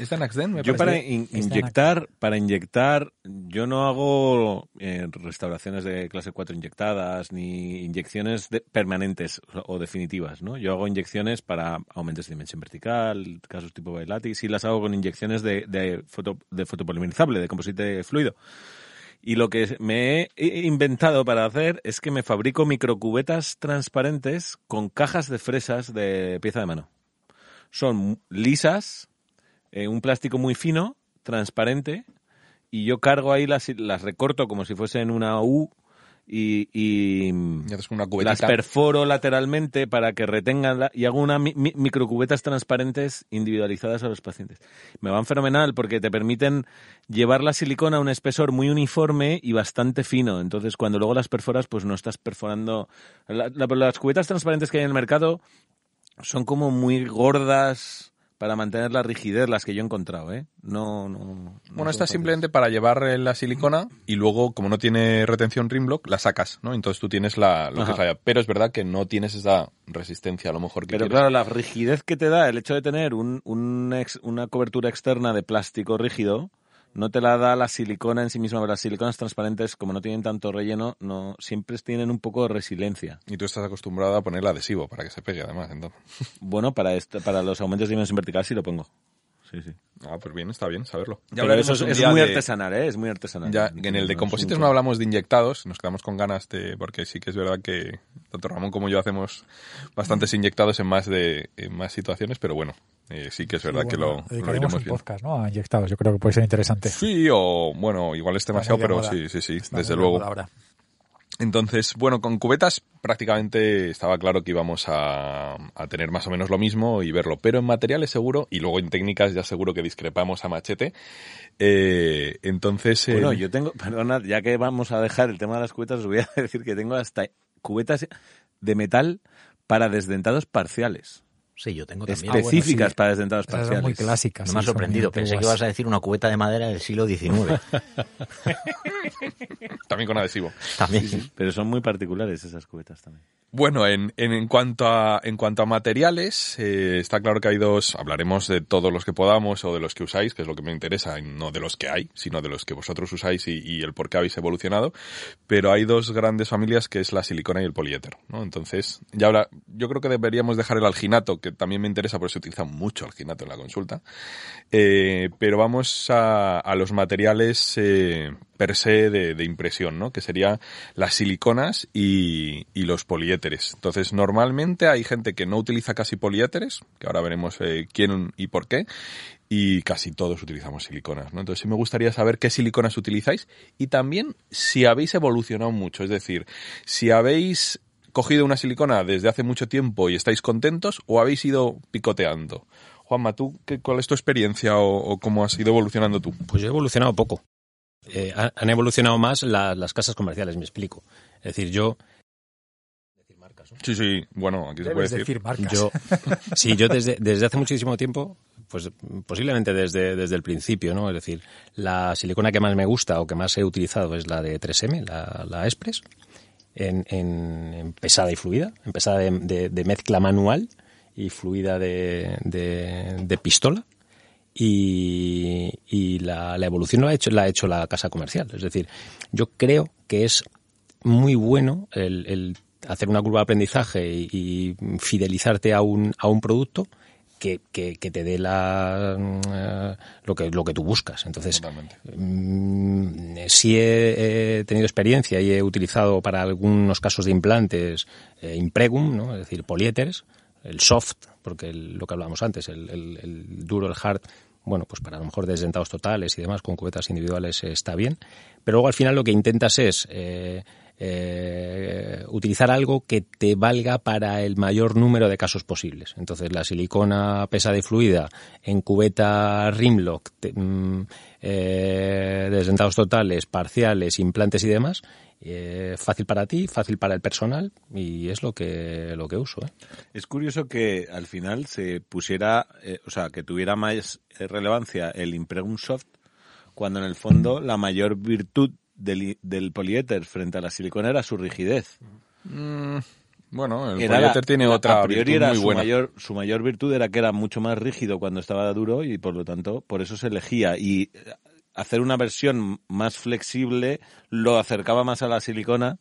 ¿Es Anaxden? yo para inyectar, para inyectar, yo no hago eh, restauraciones de clase 4 inyectadas ni inyecciones permanentes o definitivas, ¿no? Yo hago inyecciones para aumentos de dimensión vertical, casos tipo Bailati, sí las hago con inyecciones de, de, foto, de fotopolimerizable, de composite fluido. Y lo que me he inventado para hacer es que me fabrico microcubetas transparentes con cajas de fresas de pieza de mano. Son lisas, eh, un plástico muy fino, transparente, y yo cargo ahí las, las recorto como si fuesen una U y, y, las perforo lateralmente para que retengan la, y hago unas microcubetas transparentes individualizadas a los pacientes. Me van fenomenal porque te permiten llevar la silicona a un espesor muy uniforme y bastante fino. Entonces, cuando luego las perforas, pues no estás perforando. las cubetas transparentes que hay en el mercado son como muy gordas para mantener la rigidez, las que yo he encontrado, ¿eh? No, no. bueno, esta es simplemente para llevar la silicona y luego, como no tiene retención rimlock, la sacas, ¿no? Entonces tú tienes la, lo que Pero es verdad que no tienes esa resistencia a lo mejor que Pero claro, la rigidez que te da el hecho de tener un, un una cobertura externa de plástico rígido, no te la da la silicona en sí misma, pero las siliconas transparentes, como no tienen tanto relleno, no siempre tienen un poco de resiliencia. Y tú estás acostumbrado a poner el adhesivo para que se pegue, además, entonces. Bueno, para esto, para los aumentos de dimensión vertical sí lo pongo. Sí, sí. Ah, pues bien, está bien saberlo. Ya Pero eso es, muy artesanal, ¿eh? Es muy artesanal. Ya, en el de composites no hablamos de inyectados, nos quedamos con ganas de, porque sí que es verdad que tanto Ramón como yo hacemos bastantes inyectados en más de en más situaciones, pero bueno, eh, sí que es verdad que lo, lo iremos un podcast, ¿no? A inyectados, yo creo que puede ser interesante. Sí, o bueno, igual es demasiado, pero sí, sí, sí, desde luego. Entonces, bueno, con cubetas prácticamente estaba claro que íbamos a, tener más o menos lo mismo y verlo, pero en materiales seguro y luego en técnicas ya seguro que discrepamos a machete. Eh, entonces... Eh, bueno, yo tengo, perdona, ya que vamos a dejar el tema de las cubetas, os voy a decir que tengo hasta cubetas de metal para desdentados parciales. Sí, yo tengo también. Específicas para desdentados parciales. muy clásicas. me ha sorprendido. Pensé que ibas a decir una cubeta de madera del siglo XIX. también con adhesivo. También. pero son muy particulares esas cubetas también. Bueno, en, en, cuanto a en cuanto a materiales, eh, está claro que hay dos. Hablaremos de todos los que podamos o de los que usáis, que es lo que me interesa, y no de los que hay, sino de los que vosotros usáis y, el por qué habéis evolucionado. Pero hay dos grandes familias que es la silicona y el poliéter, ¿no? Entonces, ya ahora, yo creo que deberíamos dejar el alginato, que también me interesa porque se utiliza mucho alginato en la consulta. Eh, pero vamos a, los materiales eh, per se de, impresión, ¿no? Que sería las siliconas y, y, los poliéteres. Entonces, normalmente hay gente que no utiliza casi poliéteres, que ahora veremos eh, quién y por qué, y casi todos utilizamos siliconas, ¿no? Entonces, sí me gustaría saber qué siliconas utilizáis y también si habéis evolucionado mucho, es decir, si habéis cogido una silicona desde hace mucho tiempo y estáis contentos o habéis ido picoteando. Juanma, ¿tú qué, cuál es tu experiencia o, o, cómo has ido evolucionando tú? Pues yo he evolucionado poco. Eh, han evolucionado más las casas comerciales, me explico. Es decir, yo... Sí, sí, bueno, aquí se puede decir. marcas. Yo, sí, yo desde, desde hace muchísimo tiempo, pues posiblemente desde, desde el principio, ¿no? Es decir, la silicona que más me gusta o que más he utilizado es la de 3M, la, la Express, en, en, pesada y fluida, en pesada de, de, mezcla manual y fluida de, de pistola y, la, evolución la ha, hecho, la ha hecho la casa comercial. Es decir, yo creo que es muy bueno el, hacer una curva de aprendizaje y, fidelizarte a un, a un producto que, que, que te dé la, eh, lo, que, lo que tú buscas. Entonces, mm, sí he, he tenido experiencia y he utilizado para algunos casos de implantes eh, Impregum, ¿no? es decir, poliéteres, el soft, porque el- lo que hablábamos antes, el, el- el duro, el hard, bueno, pues para a lo mejor desdentados totales y demás, con cubetas individuales eh, está bien. Pero luego al final lo que intentas es eh, eh, utilizar algo que te valga para el mayor número de casos posibles. Entonces la silicona pesada y fluida en cubeta Rimlock, te- mm, eh, desdentados totales, parciales, implantes y demás, eh, fácil para ti, fácil para el personal y es lo que lo que uso. Es curioso que al final se pusiera, o sea, que tuviera más relevancia el Impregum Soft, cuando en el fondo la mayor virtud del, del poliéter frente a la silicona era su rigidez. Mm, bueno, el Era poliéter la- tiene la- otra a priori virtud era muy su buena. mayor su mayor virtud era que era mucho más rígido cuando estaba duro y por lo tanto por eso se elegía y eh, hacer una versión más flexible lo acercaba más a la silicona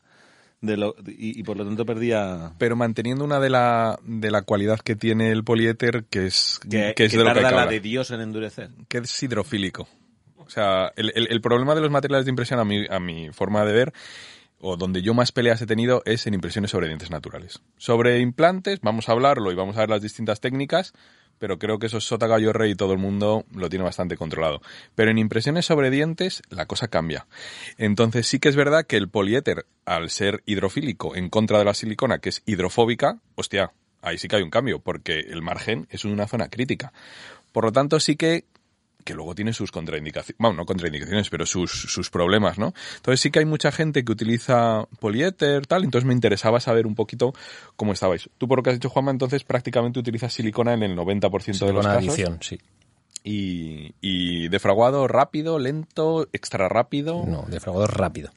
de lo, y, y por lo tanto perdía Pero manteniendo una de la, de la cualidad que tiene el poliéter, que es, que, que es que de lo que hay la de Dios en endurecer. que es hidrofílico. O sea, el, problema de los materiales de impresión, a mi, a mi forma de ver, o donde yo más peleas he tenido, es en impresiones sobre dientes naturales. Sobre implantes, vamos a hablarlo y vamos a ver las distintas técnicas, pero creo que eso es sota gallo rey y todo el mundo lo tiene bastante controlado. Pero en impresiones sobre dientes, la cosa cambia. Entonces sí que es verdad que el poliéter, al ser hidrofílico en contra de la silicona, que es hidrofóbica, hostia, ahí sí que hay un cambio, porque el margen es una zona crítica. Por lo tanto, sí que que luego tiene sus contraindicaciones, bueno, no contraindicaciones, pero sus, sus problemas, ¿no? Entonces sí que hay mucha gente que utiliza poliéter, tal, entonces me interesaba saber un poquito cómo estabais. Tú por lo que has dicho, Juanma, entonces prácticamente utilizas silicona en el 90% de los Silicona casos. adición, sí. Y, y defraguado rápido, lento, extra rápido. No, defraudador rápido.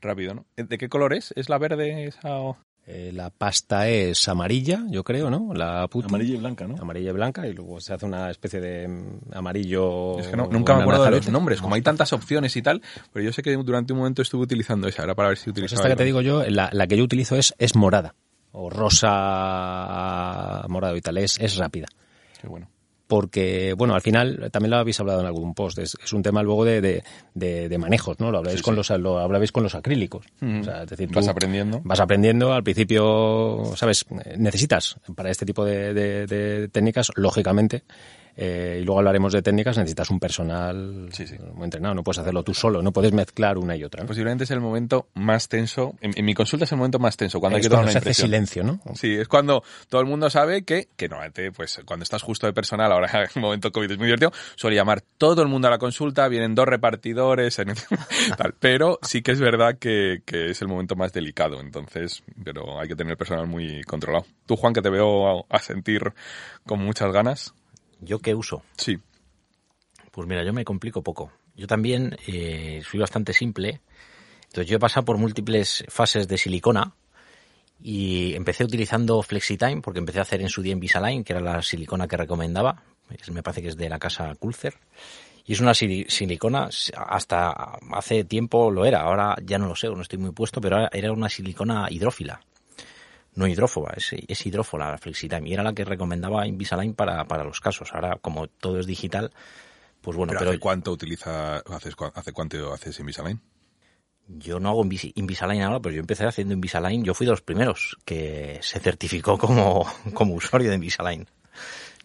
Rápido, ¿no? ¿De qué color es? ¿Es la verde esa o- Eh, la pasta es amarilla, yo creo, ¿no? La puti. Amarilla y blanca, ¿no? Amarilla y blanca y luego se hace una especie de mm, amarillo. Es que no- nunca me acuerdo de los nombres, como hay tantas opciones y tal, pero yo sé que durante un momento estuve utilizando esa, era para ver si Pues utilizaba. esta que te digo yo, la, la que yo utilizo es, es morada. O rosa morado y tal. Es, es rápida. Qué bueno. Porque, bueno, al final, también lo habéis hablado en algún post, es, es un tema luego de, de, de- de manejos, ¿no? Lo habláis, Sí, con sí. Los, lo hablabais con los acrílicos. O sea, es decir, Vas aprendiendo. Vas aprendiendo, al principio, ¿sabes? Necesitas, para este tipo de técnicas, lógicamente, eh, y luego hablaremos de técnicas, necesitas un personal Sí, sí. muy entrenado, no puedes hacerlo tú solo, no puedes mezclar una y otra. ¿no? Posiblemente es el momento más tenso. En, en mi consulta es el momento más tenso, cuando hay que tomar cuando una se hace impresión. silencio, ¿no? Sí, es cuando todo el mundo sabe que, que normalmente, pues cuando estás justo de personal, ahora en el momento COVID es muy divertido, suele llamar todo el mundo a la consulta, vienen dos repartidores, en- tal. Pero sí que es verdad que, que es el momento más delicado, entonces, pero hay que tener el personal muy controlado. Tú, Juan, que te veo a, a sentir con muchas ganas. ¿Yo qué uso? Sí. Pues mira, yo me complico poco. Yo también eh, soy bastante simple. Entonces yo he pasado por múltiples fases de silicona y empecé utilizando FlexiTime porque empecé a hacer en su día Invisalign, que era la silicona que recomendaba. Es- me parece que es de la casa Kulzer. Y es una sili- silicona, hasta hace tiempo lo era, ahora ya no lo sé, no estoy muy puesto, pero era una silicona hidrófila. No hidrófoba, es, es hidrófola la FlexiTime. Y era la que recomendaba Invisalign para, para los casos. Ahora, como todo es digital, pues bueno, pero, pero, ¿hace cuánto utiliza, haces, hace cuánto haces Invisalign? yo no hago Invis- Invisalign ahora, pero yo empecé haciendo Invisalign. Yo fui de los primeros que se certificó como, como usuario de Invisalign.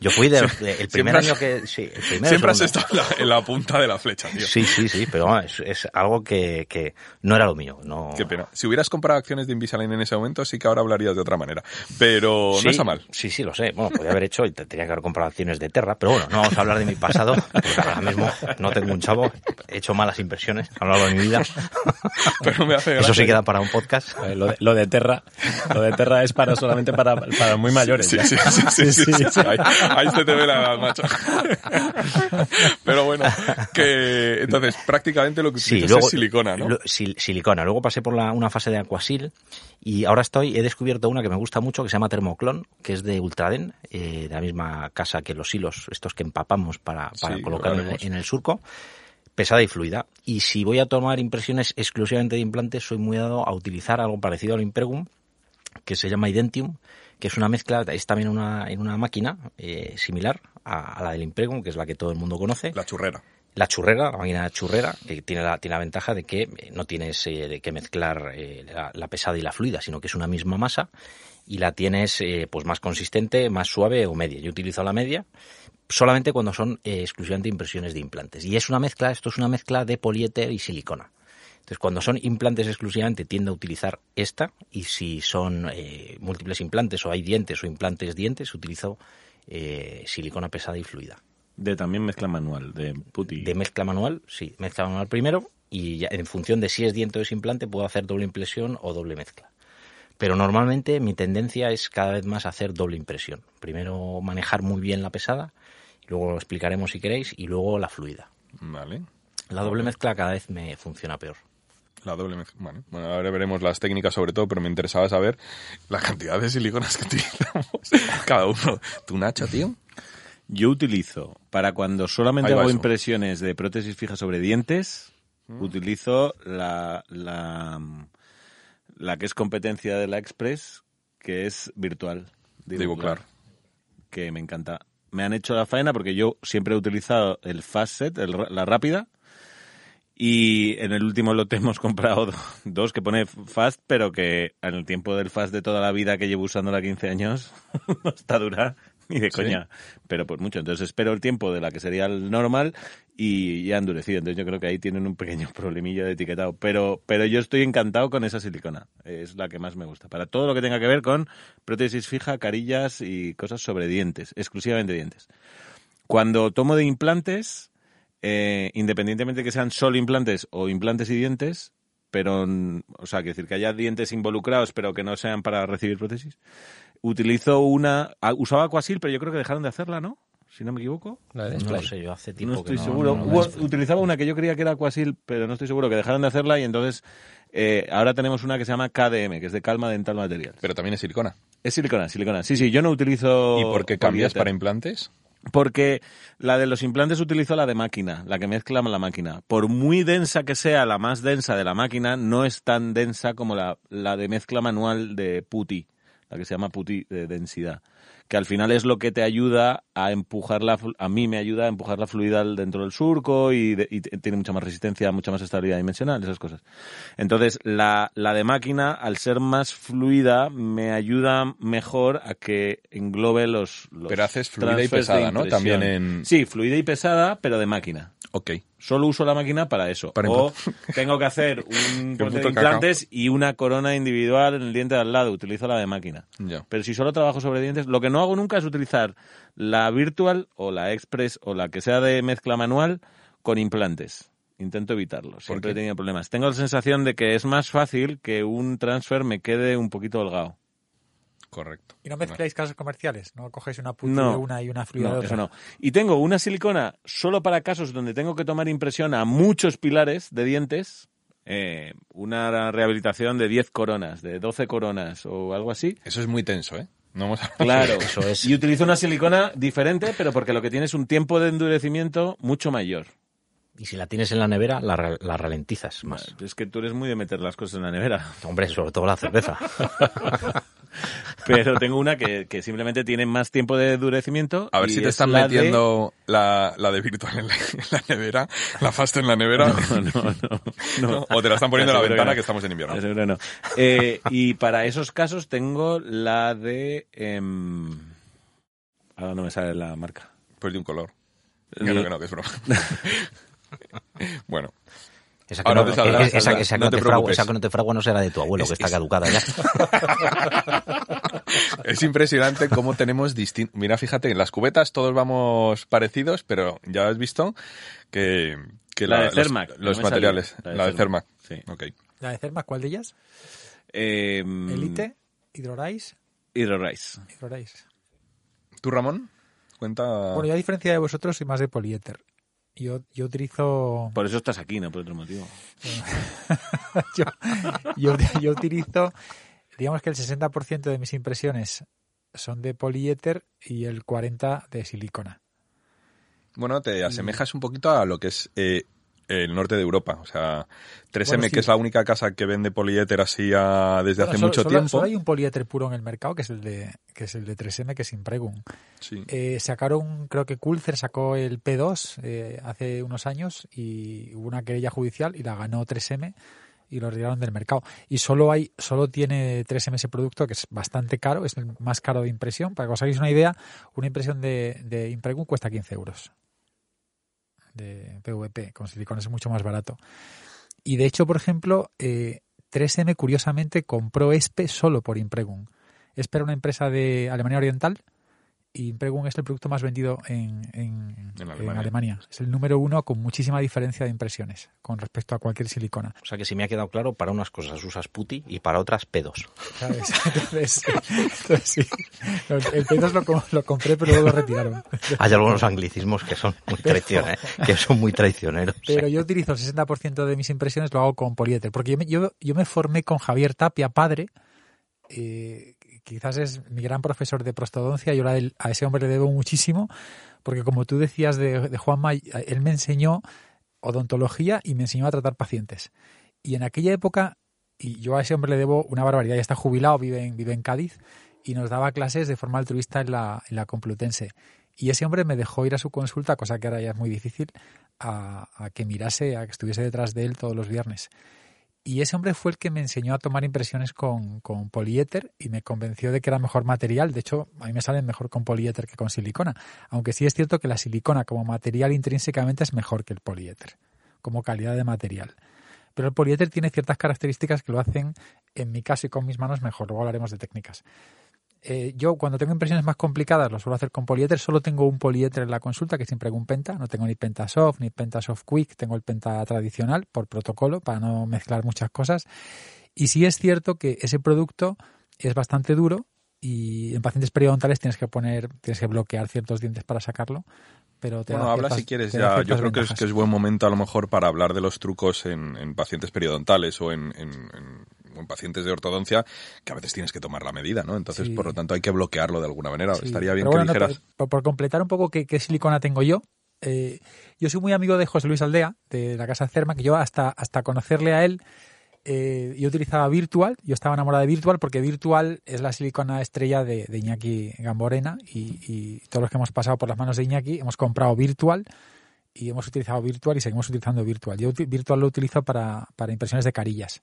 Yo fui de, los- de- el primer Siempre año has- que... Sí, el primero, Siempre has estado en la, en la punta de la flecha, tío. Sí, sí, sí, pero bueno, es, es algo que, que no era lo mío. No... Qué pena. Si hubieras comprado acciones de Invisalign en ese momento, sí que ahora hablarías de otra manera. Pero Sí, no está mal. Sí, sí, lo sé. Bueno, podría haber hecho y te- tenía que haber comprado acciones de Terra, pero bueno, no vamos a hablar de mi pasado, porque ahora mismo no tengo un chavo, he hecho malas impresiones a lo largo de mi vida. Pero me hace Eso sí que- queda para un podcast. Eh, Lo de, lo de Terra, lo de Terra es para solamente para, para muy mayores. Sí, ya. sí, sí, sí, sí, sí, sí. Ahí, ahí se te ve la edad, macho. Pero bueno, que entonces prácticamente lo que Sí, luego, es silicona, ¿no? lo- sil- silicona. Luego pasé por la, una fase de Aquasil y ahora estoy, he descubierto una que me gusta mucho que se llama Thermoclon, que es de Ultraden, eh, de la misma casa que los hilos, estos que empapamos para, para Sí, colocar en, en el surco. Pesada y fluida. Y si voy a tomar impresiones exclusivamente de implantes, soy muy dado a utilizar algo parecido al Impregum, que se llama Identium, que es una mezcla, es también una, en una máquina eh, similar a, a la del Impregon, que es la que todo el mundo conoce. La churrera. La churrera, la máquina churrera, que tiene la, tiene la ventaja de que eh, no tienes eh, que mezclar eh, la, la pesada y la fluida, sino que es una misma masa y la tienes eh, pues más consistente, más suave o media. Yo utilizo la media solamente cuando son eh, exclusivamente impresiones de implantes. Y es una mezcla, esto es una mezcla de poliéter y silicona. Entonces, cuando son implantes exclusivamente, tiendo a utilizar esta. Y si son eh, múltiples implantes o hay dientes o implantes dientes, utilizo eh, silicona pesada y fluida. De también mezcla manual, de puti. De mezcla manual, sí, mezcla manual primero. Y ya, en función de si es diente o es implante, puedo hacer doble impresión o doble mezcla. Pero normalmente mi tendencia es cada vez más hacer doble impresión. Primero manejar muy bien la pesada, luego lo explicaremos si queréis, y luego la fluida. Vale. La doble mezcla cada vez me funciona peor. La doble mezcla. Bueno, bueno, ahora veremos las técnicas sobre todo, pero me interesaba saber la cantidad de siliconas que utilizamos cada uno. ¿Tú, Nacho, tío? Yo utilizo, para cuando solamente hago eso. impresiones de prótesis fija sobre dientes, utilizo la, la, la que es competencia de la Express, que es virtual. Ivoclar, Ivoclar. Que me encanta. Me han hecho la faena porque yo siempre he utilizado el Fast Set, el la rápida, y en el último lote hemos comprado do- dos que pone Fast, pero que en el tiempo del Fast de toda la vida que llevo usándola 15 años, no está dura ni de ¿Sí? coña. Pero pues mucho. Entonces espero el tiempo de la que sería el normal y ya endurecido. Entonces yo creo que ahí tienen un pequeño problemilla de etiquetado. Pero, pero yo estoy encantado con esa silicona. Es la que más me gusta. Para todo lo que tenga que ver con prótesis fija, carillas y cosas sobre dientes. Exclusivamente dientes. Cuando tomo de implantes, eh, independientemente que sean solo implantes o implantes y dientes, pero, o sea, quiero decir que haya dientes involucrados, pero que no sean para recibir prótesis, utilizo una, usaba Aquasil, pero yo creo que dejaron de hacerla, ¿no? Si no me equivoco. La de No sé, yo hace tiempo No estoy que no, seguro. no- Hubo- utilizaba una que yo creía que era Aquasil, pero no estoy seguro, que dejaron de hacerla y entonces eh, ahora tenemos una que se llama KDM, que es de Calma Dental Materials. Pero también es silicona. es silicona, silicona. Sí, sí, yo no utilizo... ¿Y por qué cambias para implantes? Porque la de los implantes utilizo la de máquina, la que mezcla la máquina. Por muy densa que sea la más densa de la máquina, no es tan densa como la, la de mezcla manual de puti, la que se llama puti de densidad. Que al final es lo que te ayuda a empujar la, a mí me ayuda a empujar la fluida al- dentro del surco y, de- y tiene mucha más resistencia, mucha más estabilidad dimensional, esas cosas. Entonces, la, la de máquina, al ser más fluida, me ayuda mejor a que englobe los, los Pero haces fluida y pesada, ¿no? También en- Sí, fluida y pesada, pero de máquina. Ok. Solo uso la máquina para eso. Para o tengo que hacer un corte de implantes y una corona individual en el diente de al lado. Utilizo la de máquina. Pero si solo trabajo sobre dientes, lo que no hago nunca es utilizar la virtual o la express o la que sea de mezcla manual con implantes. Intento evitarlo. Siempre he tenido problemas. Tengo la sensación de que es más fácil que un transfer me quede un poquito holgado. Correcto. ¿Y no mezcláis casos comerciales? ¿No cogéis una puti No. de una y una fluida No, de otra? eso no. Y tengo una silicona solo para casos donde tengo que tomar impresión a muchos pilares de dientes. eh, una rehabilitación de 10 coronas, de 12 coronas o algo así. Eso es muy tenso, ¿eh? No hemos Claro, Eso es. Y utilizo una silicona diferente, pero porque lo que tiene es un tiempo de endurecimiento mucho mayor. Y si la tienes en la nevera, la, la ralentizas más. Es que tú eres muy de meter las cosas en la nevera. Hombre, sobre todo la cerveza. Pero tengo una que, que simplemente tiene más tiempo de endurecimiento. A ver y si te es están la de- metiendo la, la de virtual en la, en la nevera, la fast en la nevera. No, no, no. No, O te la están poniendo en la que ventana no. que, estamos en invierno. Seguro no. Eh, y para esos casos tengo la de... em, ahora no me sale la marca. Pues de un color. Que no, que no, que es broma. bueno, Esa que, no, te saldrá, esa- saldrá. esa que No no te te fragua, esa que no te fragua no será de tu abuelo, Es- que está es- caducada ya. es impresionante cómo tenemos distintos... Mira, fíjate, en las cubetas todos vamos parecidos, pero ya has visto que, que La de Cermac, los, materiales, La de la de Cermac. Cermac, sí. ¿La de Cerma, cuál de ellas? Em, ¿Elite? ¿Hidrorais? Hydro-Rise. Hidrorais. ¿Tú, Ramón? Cuenta... Bueno, yo a diferencia de vosotros soy más de poliéter. Yo, yo utilizo... Por eso estás aquí, no por otro motivo. yo, yo, yo utilizo... Digamos que el 60% de mis impresiones son de poliéter y el 40% de silicona. Bueno, te asemejas un poquito a lo que es eh, el norte de Europa. O sea, 3M, Bueno, sí. que es la única casa que vende poliéter así a- desde Bueno, hace solo- mucho solo- tiempo. Solo hay un poliéter puro en el mercado, que es el de, que es el de 3M, que es Impregum. Sí. Eh, sacaron, creo que Kulzer sacó el P2 eh, hace unos años y hubo una querella judicial y la ganó 3M y lo retiraron del mercado. Y solo hay, solo tiene 3M ese producto que es bastante caro, es el más caro de impresión. Para que os hagáis una idea, una impresión de, de Impregum cuesta 15 euros. De PVP, con silicona es mucho más barato. Y de hecho, por ejemplo, eh, 3M curiosamente compró ESPE solo por Impregum. ESPE era una empresa de Alemania Oriental y Impregum es el producto más vendido en, en- En en Alemania. Es el número uno con muchísima diferencia de impresiones con respecto a cualquier silicona. O sea que si me ha quedado claro, para unas cosas usas puti y para otras pedos. ¿sabes? Entonces, entonces sí. El P2 lo, co- lo compré, pero luego lo retiraron. Hay algunos anglicismos que son muy traicioneros, que son muy traicioneros. Pero yo utilizo el 60% de mis impresiones, lo hago con poliéter. Porque yo me, yo, yo me formé con Javier Tapia, padre. eh, quizás es mi gran profesor de prostodoncia. Yo a ese hombre le debo muchísimo. Porque como tú decías de, de Juanma, él me enseñó odontología y me enseñó a tratar pacientes. Y en aquella época, y yo a ese hombre le debo una barbaridad. Ya está jubilado, vive en, Cádiz. Y nos daba clases de forma altruista en la, en la Complutense. Y ese hombre me dejó ir a su consulta, cosa que ahora ya es muy difícil, a, a que mirase, a que estuviese detrás de él todos los viernes. Y ese hombre fue el que me enseñó a tomar impresiones con, poliéter y me convenció de que era mejor material. De hecho, a mí me salen mejor con poliéter que con silicona. Aunque sí es cierto que la silicona como material intrínsecamente es mejor que el poliéter, como calidad de material. Pero el poliéter tiene ciertas características que lo hacen, en mi caso y con mis manos, mejor. Luego hablaremos de técnicas. Eh, yo cuando tengo impresiones más complicadas lo suelo hacer con poliéter. Solo tengo un poliéter en la consulta que siempre hago un penta. No tengo ni penta soft ni penta soft quick. Tengo el penta tradicional por protocolo para no mezclar muchas cosas. Y sí es cierto que ese producto es bastante duro y en pacientes periodontales tienes que poner, tienes que bloquear ciertos dientes para sacarlo. Pero te Bueno, habla ciertas- si quieres ya. Yo creo que es, que es buen momento a lo mejor para hablar de los trucos en, en pacientes periodontales o en, en- en- o en pacientes de ortodoncia, que a veces tienes que tomar la medida, ¿no? Entonces, Sí. por lo tanto, hay que bloquearlo de alguna manera. Sí, Estaría bien que no, dijeras... por, por completar un poco qué, qué silicona tengo yo, eh, yo soy muy amigo de José Luis Aldea, de la casa Cerma, que yo hasta, hasta conocerle a él, eh, yo utilizaba Virtual, yo estaba enamorado de Virtual porque Virtual es la silicona estrella de, de Iñaki Gamborena y, y todos los que hemos pasado por las manos de Iñaki hemos comprado Virtual y hemos utilizado Virtual y seguimos utilizando Virtual. Yo Virtual lo utilizo para, para impresiones de carillas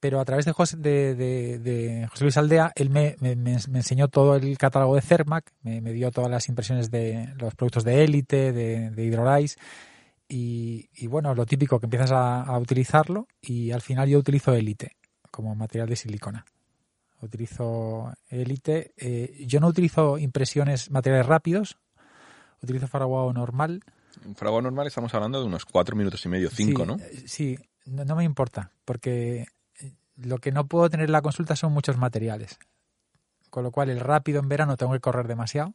pero a través de José, de, de- de José Luis Aldea, él me, me- enseñó todo el catálogo de Cermac, me, me dio todas las impresiones de los productos de Elite, de, de y, y bueno, lo típico que empiezas a, a utilizarlo, y al final yo utilizo Elite como material de silicona. Utilizo Elite. eh, yo no utilizo impresiones materiales rápidos, utilizo fraguado normal. En fraguado normal estamos hablando de unos cuatro minutos y medio, cinco, sí, ¿no? eh, Sí, no, no me importa, porque lo que no puedo tener en la consulta son muchos materiales. Con lo cual, el rápido en verano tengo que correr demasiado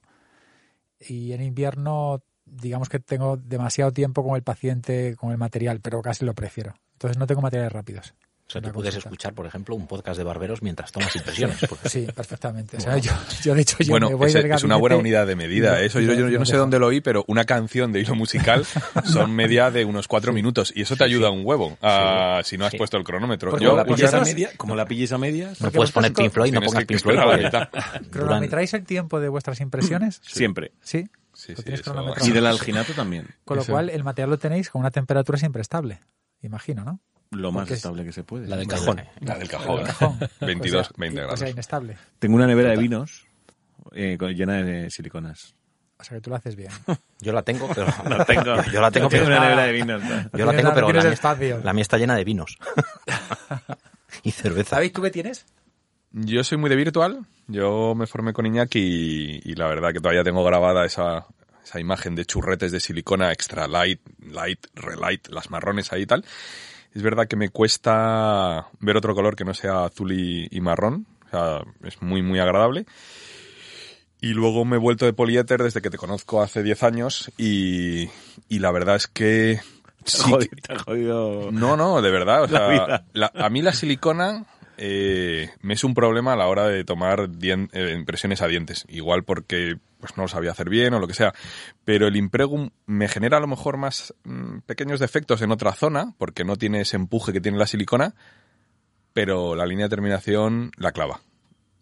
y en invierno, digamos que tengo demasiado tiempo con el paciente, con el material, pero casi lo prefiero. Entonces, no tengo materiales rápidos. O sea, tú puedes consulta. escuchar, por ejemplo, un podcast de barberos mientras tomas impresiones. Sí, perfectamente. O sea, yo, yo, de hecho, yo bueno, me voy es, del es una buena unidad de medida. lo- Eso yo, no sé dónde lo oí, pero una canción de hilo musical son media de unos cuatro minutos. Y eso te ayuda un huevo ah, si no has Sí. puesto el cronómetro. Porque Yo, Como la, pues pilles a media, como la pilles a medias, No puedes poner Pink Floyd, no pongas Pink Floyd. ¿Cronometráis el tiempo de vuestras impresiones? siempre. Sí. Sí, sí. Y del alginato también. Con lo Eso. cual, el material lo tenéis con una temperatura siempre estable. Imagino, ¿no? Lo más estable que se puede. La del cajón. La del cajón. El cajón. 22, O sea, 20 y- grados. O sea, inestable. Tengo una nevera de vinos eh, llena de siliconas. O sea, que tú lo haces bien. Yo la tengo, pero... No tengo. Yo la tengo, pero... una nevera de vinos. ¿no? Yo la tienes tengo, la- pero la espacio. la mía está llena de vinos. y cerveza. David, ¿tú qué tienes? Yo soy muy de virtual. Yo me formé con Iñaki y, y la verdad que todavía tengo grabada esa, esa imagen de churretes de silicona extra light, light, relight, las marrones ahí y tal. Es verdad que me cuesta ver otro color que no sea azul y, y marrón. O sea, es muy, muy agradable. Y luego me he vuelto de poliéter desde que te conozco hace 10 años y, y la verdad es que... Te sí que- jodido- te jodido. no, no, de verdad. O sea, la- a mí la silicona eh, me es un problema a la hora de tomar eh, impresiones a dientes. Igual porque pues no lo sabía hacer bien o lo que sea. Pero el Impregum me genera a lo mejor más mm, pequeños defectos en otra zona, porque no tiene ese empuje que tiene la silicona, pero la línea de terminación la clava.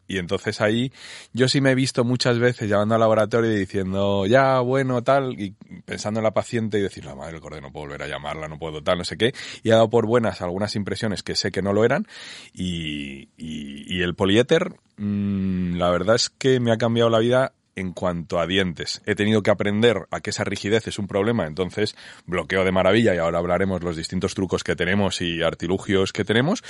Y entonces ahí yo sí me he visto muchas veces llamando al laboratorio y diciendo, ya, bueno, tal, y pensando en la paciente y decir, la madre del cordero, no puedo volver a llamarla, no puedo tal, no sé qué. Y he dado por buenas algunas impresiones que sé que no lo eran. Y, y, y el poliéter, mmm, la verdad es que me ha cambiado la vida en cuanto a dientes. He tenido que aprender a que esa rigidez es un problema, entonces bloqueo de maravilla y ahora hablaremos los distintos trucos que tenemos y artilugios que tenemos,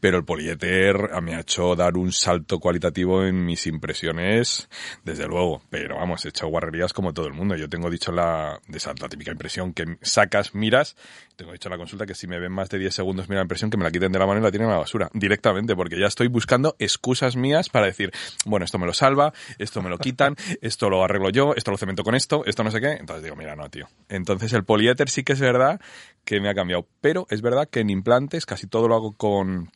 pero el poliéter me ha hecho dar un salto cualitativo en mis impresiones, desde luego, pero vamos, he hecho guarrerías como todo el mundo. Yo tengo dicho la, de esa, la típica impresión que sacas, miras, tengo dicho en la consulta que si me ven más de 10 segundos mira la impresión que me la quiten de la mano y la tienen a la basura, directamente, porque ya estoy buscando excusas mías para decir, bueno, esto me lo salva, esto me lo quitan, esto lo arreglo yo, esto lo cemento con esto, esto no sé qué. Entonces digo, mira, no, tío. Entonces el poliéter sí que es verdad que me ha cambiado. Pero es verdad que en implantes casi todo lo hago con,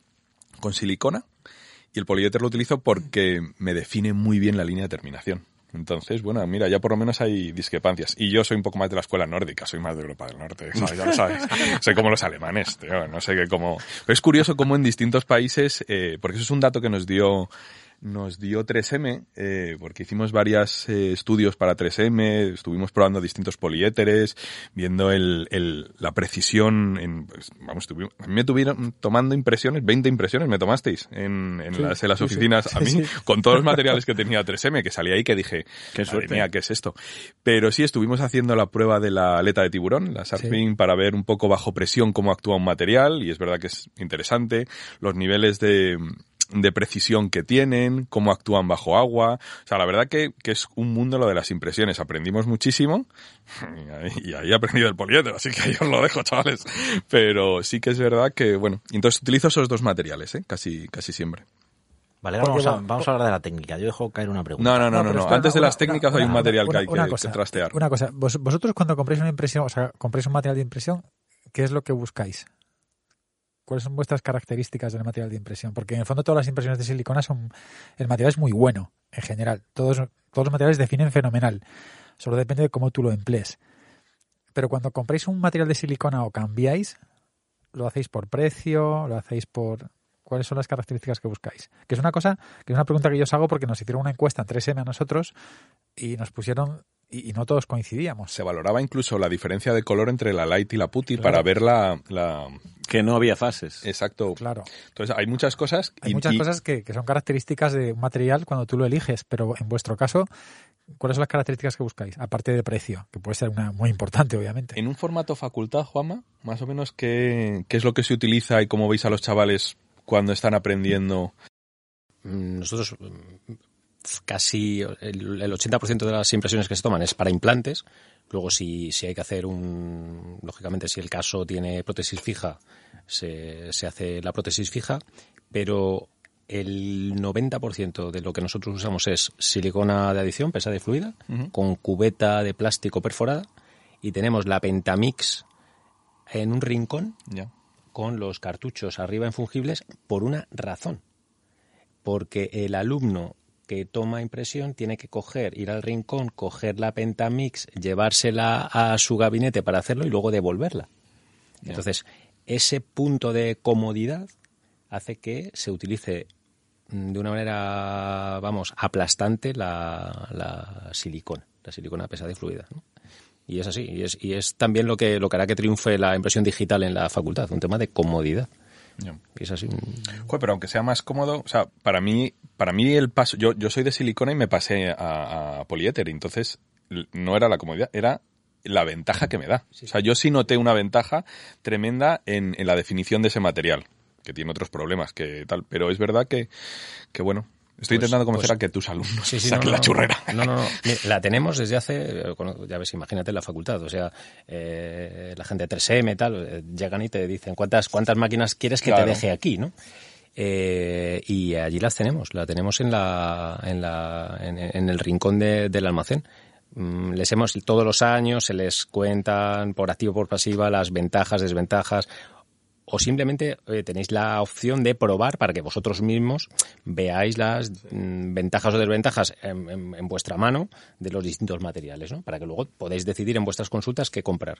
con silicona y el poliéter lo utilizo porque me define muy bien la línea de terminación. Entonces, bueno, mira, ya por lo menos hay discrepancias. Y yo soy un poco más de la escuela nórdica, soy más de Europa del Norte, ¿sabes? ya lo sabes. soy como los alemanes, tío, no sé qué como... Pero es curioso cómo en distintos países, eh, porque eso es un dato que nos dio nos dio 3M, eh, porque hicimos varios eh, estudios para 3M, estuvimos probando distintos poliéteres, viendo el, el, la precisión, en, pues, vamos, tuvimos, a mí me tuvieron tomando impresiones, 20 impresiones me tomasteis en, en, sí, las, en las, oficinas, sí, sí. a mí, con todos los materiales que tenía 3M, que salía ahí que dije, qué suerte. mía, ¿qué es esto? Pero sí, estuvimos haciendo la prueba de la aleta de tiburón, la surfing, para ver un poco bajo presión cómo actúa un material, y es verdad que es interesante, los niveles de de precisión que tienen, cómo actúan bajo agua. O sea, la verdad que, que es un mundo lo de las impresiones. Aprendimos muchísimo y ahí, y ahí he aprendido el poliéter, así que ahí os lo dejo, chavales. Pero sí que es verdad que, bueno, entonces utilizo esos dos materiales, ¿eh? Casi, casi siempre. Vale, vamos, a, vamos a hablar de la técnica. Yo dejo caer una pregunta. No, no, no, no. no. Antes de las técnicas hay un material que hay que, trastear. Una cosa, Vos, vosotros cuando compréis una impresión, o sea, compréis un material de impresión, ¿qué es lo que buscáis? ¿Cuáles son vuestras características del material de impresión? Porque en el fondo todas las impresiones de silicona son... El material es muy bueno, en general. Todos, todos los materiales definen fenomenal. Solo depende de cómo tú lo emplees. Pero cuando compréis un material de silicona o cambiáis, lo hacéis por precio, lo hacéis por... ¿Cuáles son las características que buscáis? Que es una cosa, que es una pregunta que yo os hago porque nos hicieron una encuesta en 3M a nosotros y nos pusieron y, y, no todos coincidíamos. Se valoraba incluso la diferencia de color entre la light y la putty claro. para ver la, la, Que no había fases. Exacto. Claro. Entonces hay muchas cosas. Hay y, muchas y... cosas que, que, son características de un material cuando tú lo eliges, pero en vuestro caso, ¿cuáles son las características que buscáis? Aparte de precio, que puede ser una muy importante, obviamente. En un formato facultad, Juanma, más o menos, ¿qué, qué es lo que se utiliza y cómo veis a los chavales cuando están aprendiendo? Nosotros casi el, el 80% de las impresiones que se toman es para implantes. Luego, si, si hay que hacer un. Lógicamente, si el caso tiene prótesis fija, se, se hace la prótesis fija. Pero el 90% de lo que nosotros usamos es silicona de adición, pesada y fluida, uh -huh. con cubeta de plástico perforada. Y tenemos la Pentamix en un rincón yeah. Con los cartuchos arriba en fungibles por una razón. Porque el alumno que toma impresión tiene que coger, ir al rincón, coger la Pentamix, llevársela a su gabinete para hacerlo y luego devolverla. Yeah. Entonces, ese punto de comodidad hace que se utilice de una manera, vamos, aplastante la, la silicona, la silicona pesada y fluida. ¿no? Y es así, y es, y es también lo que, lo que hará que triunfe la impresión digital en la facultad, un tema de comodidad. Yeah. Es así. Joder, pero aunque sea más cómodo, o sea, para mí, para mí el paso, yo, yo soy de silicona y me pasé a, a poliéter, entonces no era la comodidad, era la ventaja que me da. Sí. O sea, yo sí noté una ventaja tremenda en, en, la definición de ese material, que tiene otros problemas que tal, pero es verdad que, que bueno, Estoy pues, intentando convencer pues, a que tus alumnos sí, sí, saquen no, la churrera. No, no, no. La tenemos desde hace, ya ves, imagínate la facultad. O sea, eh, la gente de 3M tal, eh, llegan y te dicen cuántas, cuántas máquinas quieres que claro. te deje aquí, ¿no? Eh, y allí las tenemos, la tenemos en, la, en, la, en, en el rincón de, del almacén. Mm, les hemos, todos los años se les cuentan por activo por pasiva las ventajas, desventajas o simplemente eh, tenéis la opción de probar para que vosotros mismos veáis las mm, ventajas o desventajas en, en- en vuestra mano de los distintos materiales, ¿no? Para que luego podáis decidir en vuestras consultas qué comprar.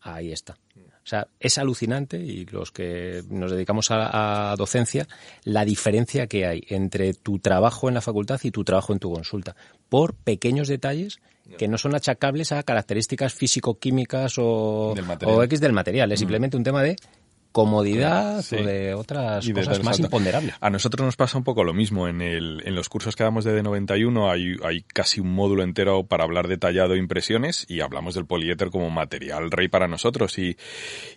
Ahí está. O sea, es alucinante y los que nos dedicamos a, a docencia, la diferencia que hay entre tu trabajo en la facultad y tu trabajo en tu consulta, por pequeños detalles que no son achacables a características físico-químicas o, o X del material. Es simplemente un tema de comodidad Sí. o de otras Y cosas más imponderables. A nosotros nos pasa un poco lo mismo. En, el, en los cursos que damos de D91 hay, hay casi un módulo entero para hablar detallado de impresiones y hablamos del poliéter como material rey para nosotros. Y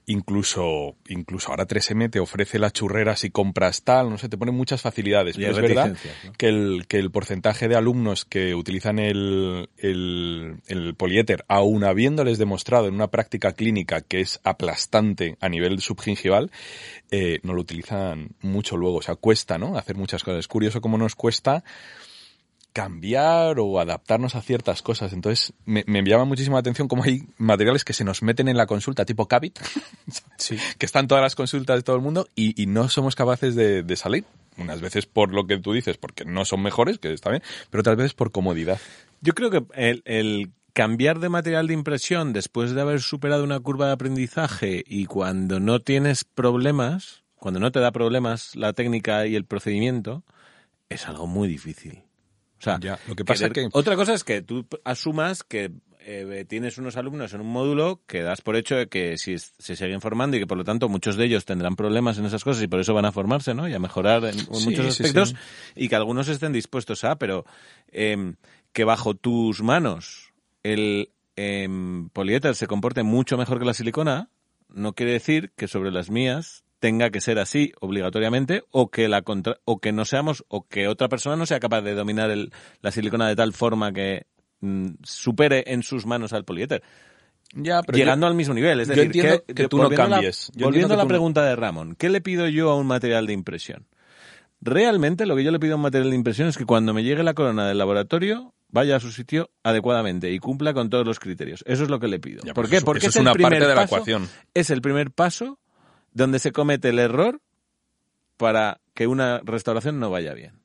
incluso, incluso ahora 3M te ofrece la churrera si compras tal, no sé, te pone muchas facilidades. Y Pero es verdad ¿no? que el, que el porcentaje de alumnos que utilizan el, el, el poliéter, aun habiéndoles demostrado en una práctica clínica que es aplastante a nivel subgingival, eh, no lo utilizan mucho luego. O sea, cuesta, ¿no? Hacer muchas cosas. Es curioso cómo nos cuesta cambiar o adaptarnos a ciertas cosas. Entonces, me, me llama muchísimo la atención cómo hay materiales que se nos meten en la consulta, tipo Cavit, que están todas las consultas de todo el mundo y, y no somos capaces de, de salir. Unas veces por lo que tú dices, porque no son mejores, que está bien, pero otras veces por comodidad. Yo creo que el, el cambiar de material de impresión después de haber superado una curva de aprendizaje y cuando no tienes problemas, cuando no te da problemas la técnica y el procedimiento, es algo muy difícil. O sea, Ya, lo que pasa querer- que- Otra cosa es que tú asumas que eh, tienes unos alumnos en un módulo que das por hecho de que si es- se siguen formando y que por lo tanto muchos de ellos tendrán problemas en esas cosas y por eso van a formarse, ¿no? Y a mejorar en, en Sí, muchos aspectos sí. y que algunos estén dispuestos a, pero em, que bajo tus manos el em, poliéter se comporte mucho mejor que la silicona, no quiere decir que sobre las mías tenga que ser así obligatoriamente o que la contra- o que no seamos o que otra persona no sea capaz de dominar el- la silicona de tal forma que mm, supere en sus manos al poliéter Ya, llegando al mismo nivel es yo decir entiendo que tú no la- cambies. Yo volviendo a la no- pregunta de Ramón ¿qué le pido yo a un material de impresión? Realmente lo que yo le pido a un material de impresión es que cuando me llegue la corona del laboratorio vaya a su sitio adecuadamente y cumpla con todos los criterios. Eso es lo que le pido. Ya, ¿Por pues qué? eso- Porque eso es, una primer parte de la paso- ecuación. Es el primer paso donde se comete el error para que una restauración no vaya bien.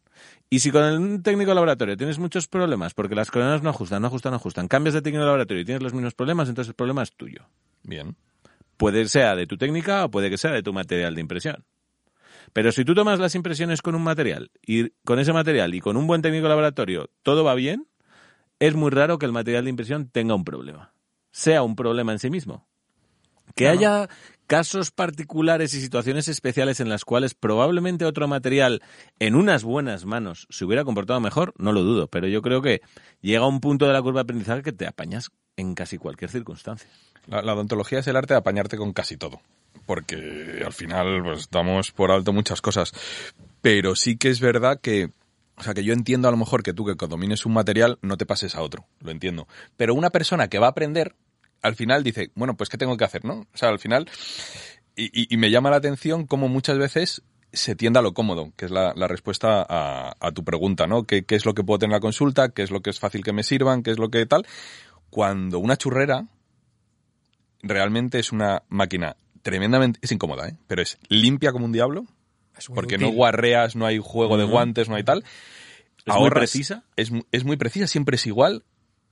Y si con el técnico de laboratorio tienes muchos problemas porque las coronas no ajustan, no ajustan, no ajustan, cambias de técnico de laboratorio y tienes los mismos problemas, entonces el problema es tuyo. Bien. Puede ser de tu técnica o puede que sea de tu material de impresión. Pero si tú tomas las impresiones con un material y con ese material y con un buen técnico de laboratorio todo va bien, es muy raro que el material de impresión tenga un problema. Sea un problema en sí mismo. Que haya casos particulares y situaciones especiales en las cuales probablemente otro material en unas buenas manos se hubiera comportado mejor, no lo dudo, pero yo creo que llega un punto de la curva de aprendizaje que te apañas en casi cualquier circunstancia. La, la odontología es el arte de apañarte con casi todo. Porque al final, pues damos por alto muchas cosas. Pero sí que es verdad que, o sea, que yo entiendo a lo mejor que tú que domines un material no te pases a otro. Lo entiendo. Pero una persona que va a aprender, al final dice, bueno, pues ¿qué tengo que hacer, no? O sea, al final, y, me llama la atención cómo muchas veces se tiende a lo cómodo, que es la, respuesta a, a tu pregunta, ¿no? ¿Qué, ¿Qué es lo que puedo tener en la consulta? ¿Qué es lo que es fácil que me sirvan? ¿Qué es lo que tal? Cuando una churrera realmente es una máquina tremendamente, es incómoda, ¿eh? pero es limpia como un diablo, Es porque útil. no guarreas, no hay juego de guantes, no hay tal. ¿Es muy precisa? Es, es muy precisa, siempre es igual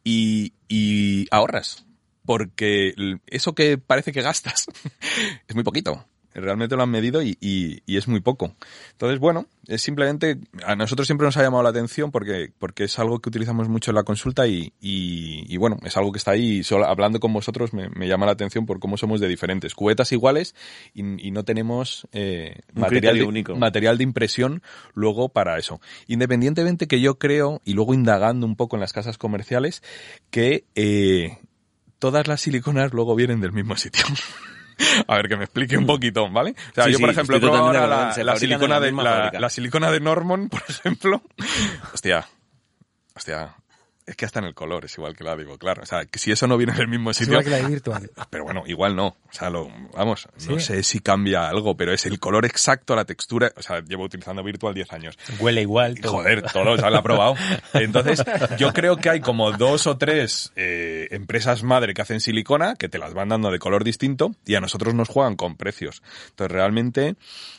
y, y ahorras. Porque eso que parece que gastas es muy poquito. Realmente lo han medido y, y- y es muy poco. Entonces, bueno, es simplemente, a nosotros siempre nos ha llamado la atención porque, porque es algo que utilizamos mucho en la consulta y, y- y bueno, es algo que está ahí solo hablando con vosotros me, me llama la atención por cómo somos de diferentes. Cubetas iguales y, y no tenemos eh, material, de, único. material de impresión luego para eso. Independientemente que yo creo, y luego indagando un poco en las casas comerciales, que eh, todas las siliconas luego vienen del mismo sitio. A ver, que me explique un poquito, ¿vale? O sea, Sí, yo, por sí, ejemplo, he probado la, silicona de, la silicona de Norman, por ejemplo. Hostia, hostia. Es que hasta en el color es igual que la digo, claro. O sea, que si eso no viene en el mismo Es sitio. igual que la virtual. Pero bueno, igual no. O sea, lo, vamos, no sé si cambia algo, pero es el color exacto, la textura. O sea, llevo utilizando Virtual 10 años. Huele igual. todo. Joder, todo, o sea, lo he probado. Entonces, yo creo que hay como dos o tres eh, empresas madre que hacen silicona, que te las van dando de color distinto, y a nosotros nos juegan con precios. Entonces, realmente,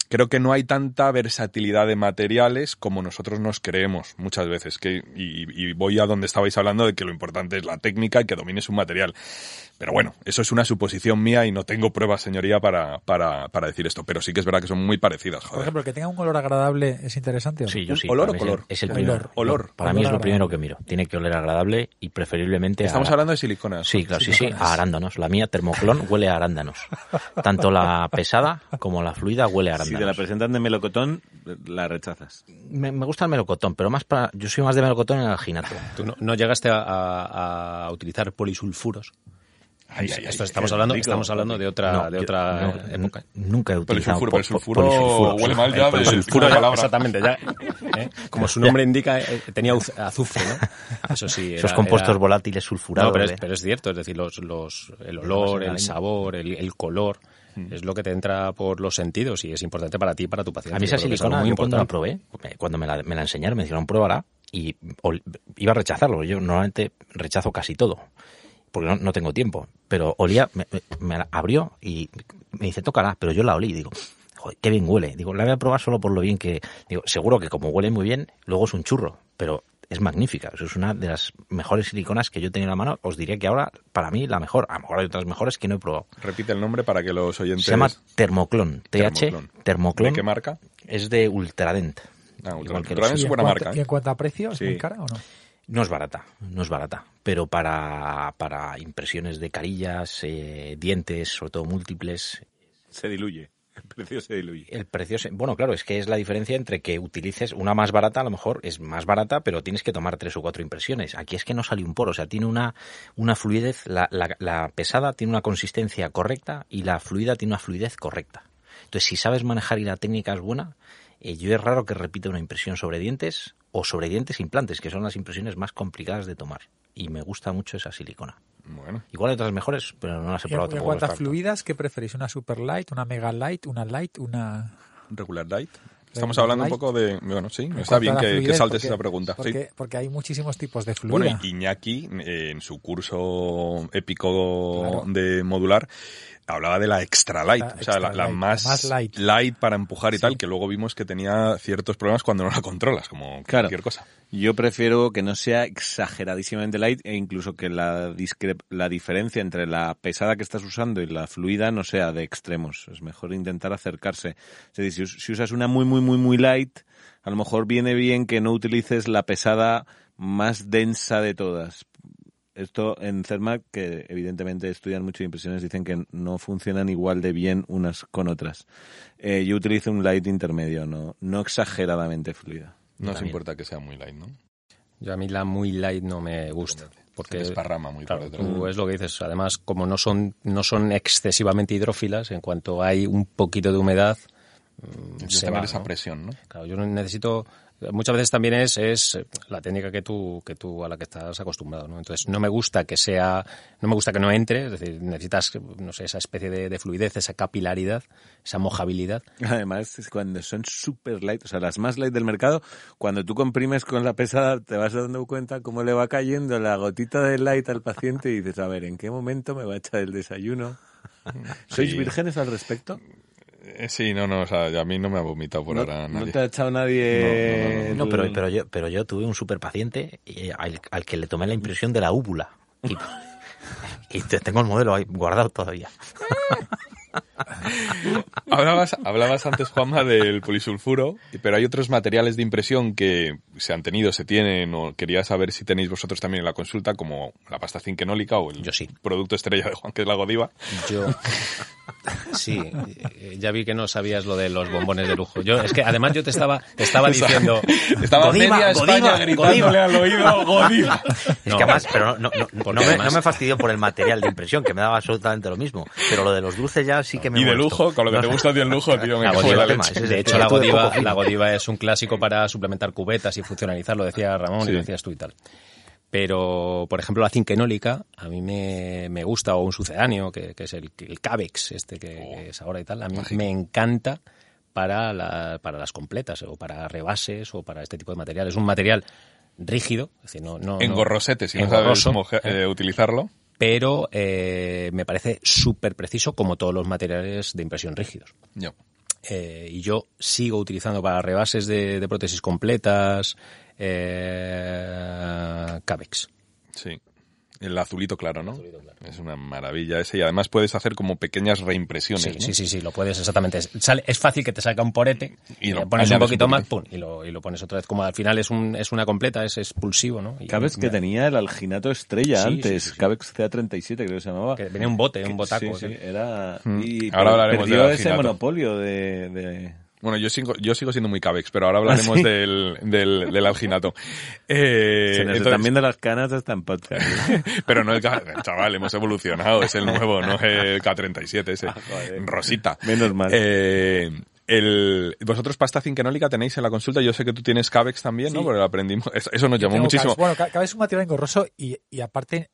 creo que no hay tanta versatilidad de materiales como nosotros nos creemos muchas veces. Que, y, y voy a donde estabais hablando de que lo importante es la técnica y que domines un material. Pero bueno, eso es una suposición mía y no tengo pruebas, señoría, para, para, para decir esto. Pero sí que es verdad que son muy parecidas, Por ejemplo, que tenga un olor agradable es interesante. ¿o? Sí, yo ¿Un sí. olor o color? Es el Olor. primero. Olor. Para mí es lo primero que miro. Tiene que oler agradable y preferiblemente Estamos a, hablando de siliconas. Sí, claro, sí, sí, a arándanos. La mía, termoclón, huele a arándanos. Tanto la pesada como la fluida huele a Si te la presentan de melocotón, la rechazas. me, me gusta el melocotón, pero más para... Yo soy más de melocotón en el alginato. ¿Tú no, no llegaste a, a- a utilizar polisulfuros? Ay, ay, Esto estamos hablando, rico. estamos hablando de otra, No, de yo- otra no, época. Nunca he utilizado Polisulfuro, po- polisulfuro polisulfuro. huele mal ya de- Polisulfuro, de palabra. exactamente, ya. ¿eh? Como su nombre indica, eh, tenía azufre, ¿no? Eso sí. Esos era- compuestos era- volátiles sulfurados. No, pero es, ¿eh? pero es cierto, es decir, los, los, el olor, el sabor, el, el color, Mm. es lo que te entra por los sentidos y es importante para ti y para tu paciente. A mí esa silicona, muy yo cuando la importante. probé, cuando me la, me la enseñaron, me dijeron, pruébala, y iba a rechazarlo. Yo normalmente rechazo casi todo, porque no, no tengo tiempo. Pero olía, me, me- me la abrió y me dice, tócala, pero yo la olí y digo, joder, qué bien huele. Digo, la voy a probar solo por lo bien que... Digo, seguro que como huele muy bien, luego es un churro, pero es magnífica. Es una de las mejores siliconas que yo he tenido en la mano. Os diría que ahora, para mí, la mejor. A lo mejor hay otras mejores que no he probado. Repite el nombre para que los oyentes... Se llama Termoclon. TH Termoclon. ¿De qué marca? Es de Ultradent. Ah, Ultradent. que Ultradent es ¿Y en buena marca, ¿Y ¿eh? en cuanto a precio, es Sí. muy cara o no? No es barata, no es barata, pero para, para impresiones de carillas, eh, dientes, sobre todo múltiples, Se diluye. El precio se diluye. el precio, bueno, claro, es que es la diferencia entre que utilices una más barata, a lo mejor es más barata, pero tienes que tomar tres o cuatro impresiones. Aquí es que no sale un poro, o sea, tiene una, una fluidez, la, la, la pesada tiene una consistencia correcta y la fluida tiene una fluidez correcta. Entonces, si sabes manejar y la técnica es buena, eh, yo es raro que repita una impresión sobre dientes o sobre dientes implantes, que son las impresiones más complicadas de tomar. Y me gusta mucho esa silicona. Bueno, Igual hay otras mejores, pero no las he Y probado las tanto. fluidas, ¿qué preferís? ¿Una super light, una mega light, una light, una...? regular light. Estamos hablando un light. poco de... Bueno, sí, está bien que, que saltes porque- esa pregunta. sí. Porque, porque hay muchísimos tipos de fluida. Bueno, y Iñaki, en su curso épico Claro. de modular, hablaba de la extra light, La o sea, la, light, más, más light. para empujar y Sí. tal, que luego vimos que tenía ciertos problemas cuando no la controlas, como Claro. cualquier cosa. Yo prefiero que no sea exageradísimamente light e incluso que la, discre- la diferencia entre la pesada que estás usando y la fluida no sea de extremos. Es mejor intentar acercarse. Es decir, si, us- si usas una muy, muy, muy, muy light, a lo mejor viene bien que no utilices la pesada más densa de todas. Esto en CERMAC, que evidentemente estudian mucho de impresiones, dicen que no funcionan igual de bien unas con otras. Eh, yo utilizo un light intermedio, no, no exageradamente fluida. No os importa que sea muy light, ¿no? Yo a mí la muy light no me gusta. Se Porque desparrama muy Claro, por detrás. tú es lo que dices. Además, como no son, no son excesivamente hidrófilas, en cuanto hay un poquito de humedad, mm, se tener va, esa ¿no? presión, ¿no? Claro, yo no necesito. Muchas veces también es, es la técnica que tú, que tú a la que estás acostumbrado, ¿no? Entonces, no me gusta que sea, no me gusta que no entre, es decir, necesitas, no sé, esa especie de, de fluidez, esa capilaridad, esa mojabilidad. Además, es cuando son super light, o sea, las más light del mercado, cuando tú comprimes con la pesada, te vas dando cuenta cómo le va cayendo la gotita de light al paciente y dices, a ver, ¿en qué momento me va a echar el desayuno? ¿Sois Sí. vírgenes al respecto? Eh, Sí, no, no, o sea, a mí no me ha vomitado por no, ahora no nadie. te ha echado nadie. No, no, no, No, pero, pero, yo, pero yo tuve un super paciente al, al que le tomé la impresión de la úvula. Y, y te- tengo el modelo ahí guardado todavía. Hablabas, hablabas antes, Juanma, del polisulfuro, pero hay otros materiales de impresión que se han tenido, se tienen, o quería saber si tenéis vosotros también en la consulta, como la pasta cinquenólica o el Yo sí. producto estrella de Juan, que es la Godiva. Yo. Sí, ya vi que no sabías lo de los bombones de lujo. Yo, es que además yo te estaba, te estaba diciendo. Estaba Godiva, media España gritándole al oído Godiva. Es No. que además, pero no, no, no, no me, además- no me fastidió por el material de impresión, que me daba absolutamente lo mismo. Pero lo de los dulces ya sí que me Y de lujo, con lo que te gusta ti el lujo, tío, me La Godiva, la leche. de hecho, la Godiva, la Godiva es un clásico para suplementar cubetas y funcionalizar, lo decía Ramón Sí. y lo decías tú y tal. Pero, por ejemplo, la cinquenólica a mí me, me gusta, o un sucedáneo, que, que es el, el Cabex, este que, que es ahora y tal. A mí me encanta para, la- para las completas, o para rebases, o para este tipo de material. Es un material rígido, es decir, no, no, no- Engorrosete, si no sabes engorroso, moje- eh, utilizarlo. Pero eh, me parece súper preciso como todos los materiales de impresión rígidos. Yo. Eh, y yo sigo utilizando para rebases de, de prótesis completas eh, Cabex. Sí. El azulito claro, ¿no? Es una maravilla ese y además puedes hacer como pequeñas reimpresiones, Sí, ¿no? sí, sí, sí, lo puedes exactamente. Sale, es fácil que te salga un porete Y lo le pones un poquito más, pum, y lo, y lo pones otra vez. Como al final es, un, es una completa, es expulsivo, ¿no? Y Cabex que mira, tenía el alginato estrella Sí, antes, sí, sí, sí. Cabex CA37 creo que se llamaba. que venía un bote, un botaco. Sí, sí, ¿sí? era... Mm. Y Ahora hablaremos perdió ese alginato. monopolio de... de- Bueno, yo sigo, yo sigo siendo muy cabex, pero ahora hablaremos ¿Ah, sí? del, del, del alginato. Eh, se nos entonces- están viendo las canas hasta en podcast. pero no el K, chaval, hemos evolucionado, es el nuevo, no el K37 ese. Ah. Rosita. Menos mal. Eh, el, vosotros pasta cinquenólica tenéis en la consulta, yo sé que tú tienes Cabex también, ¿no? Porque lo aprendimos, eso, eso nos llamó muchísimo. Cabex. Bueno, ca- Cabex es un material engorroso y, y aparte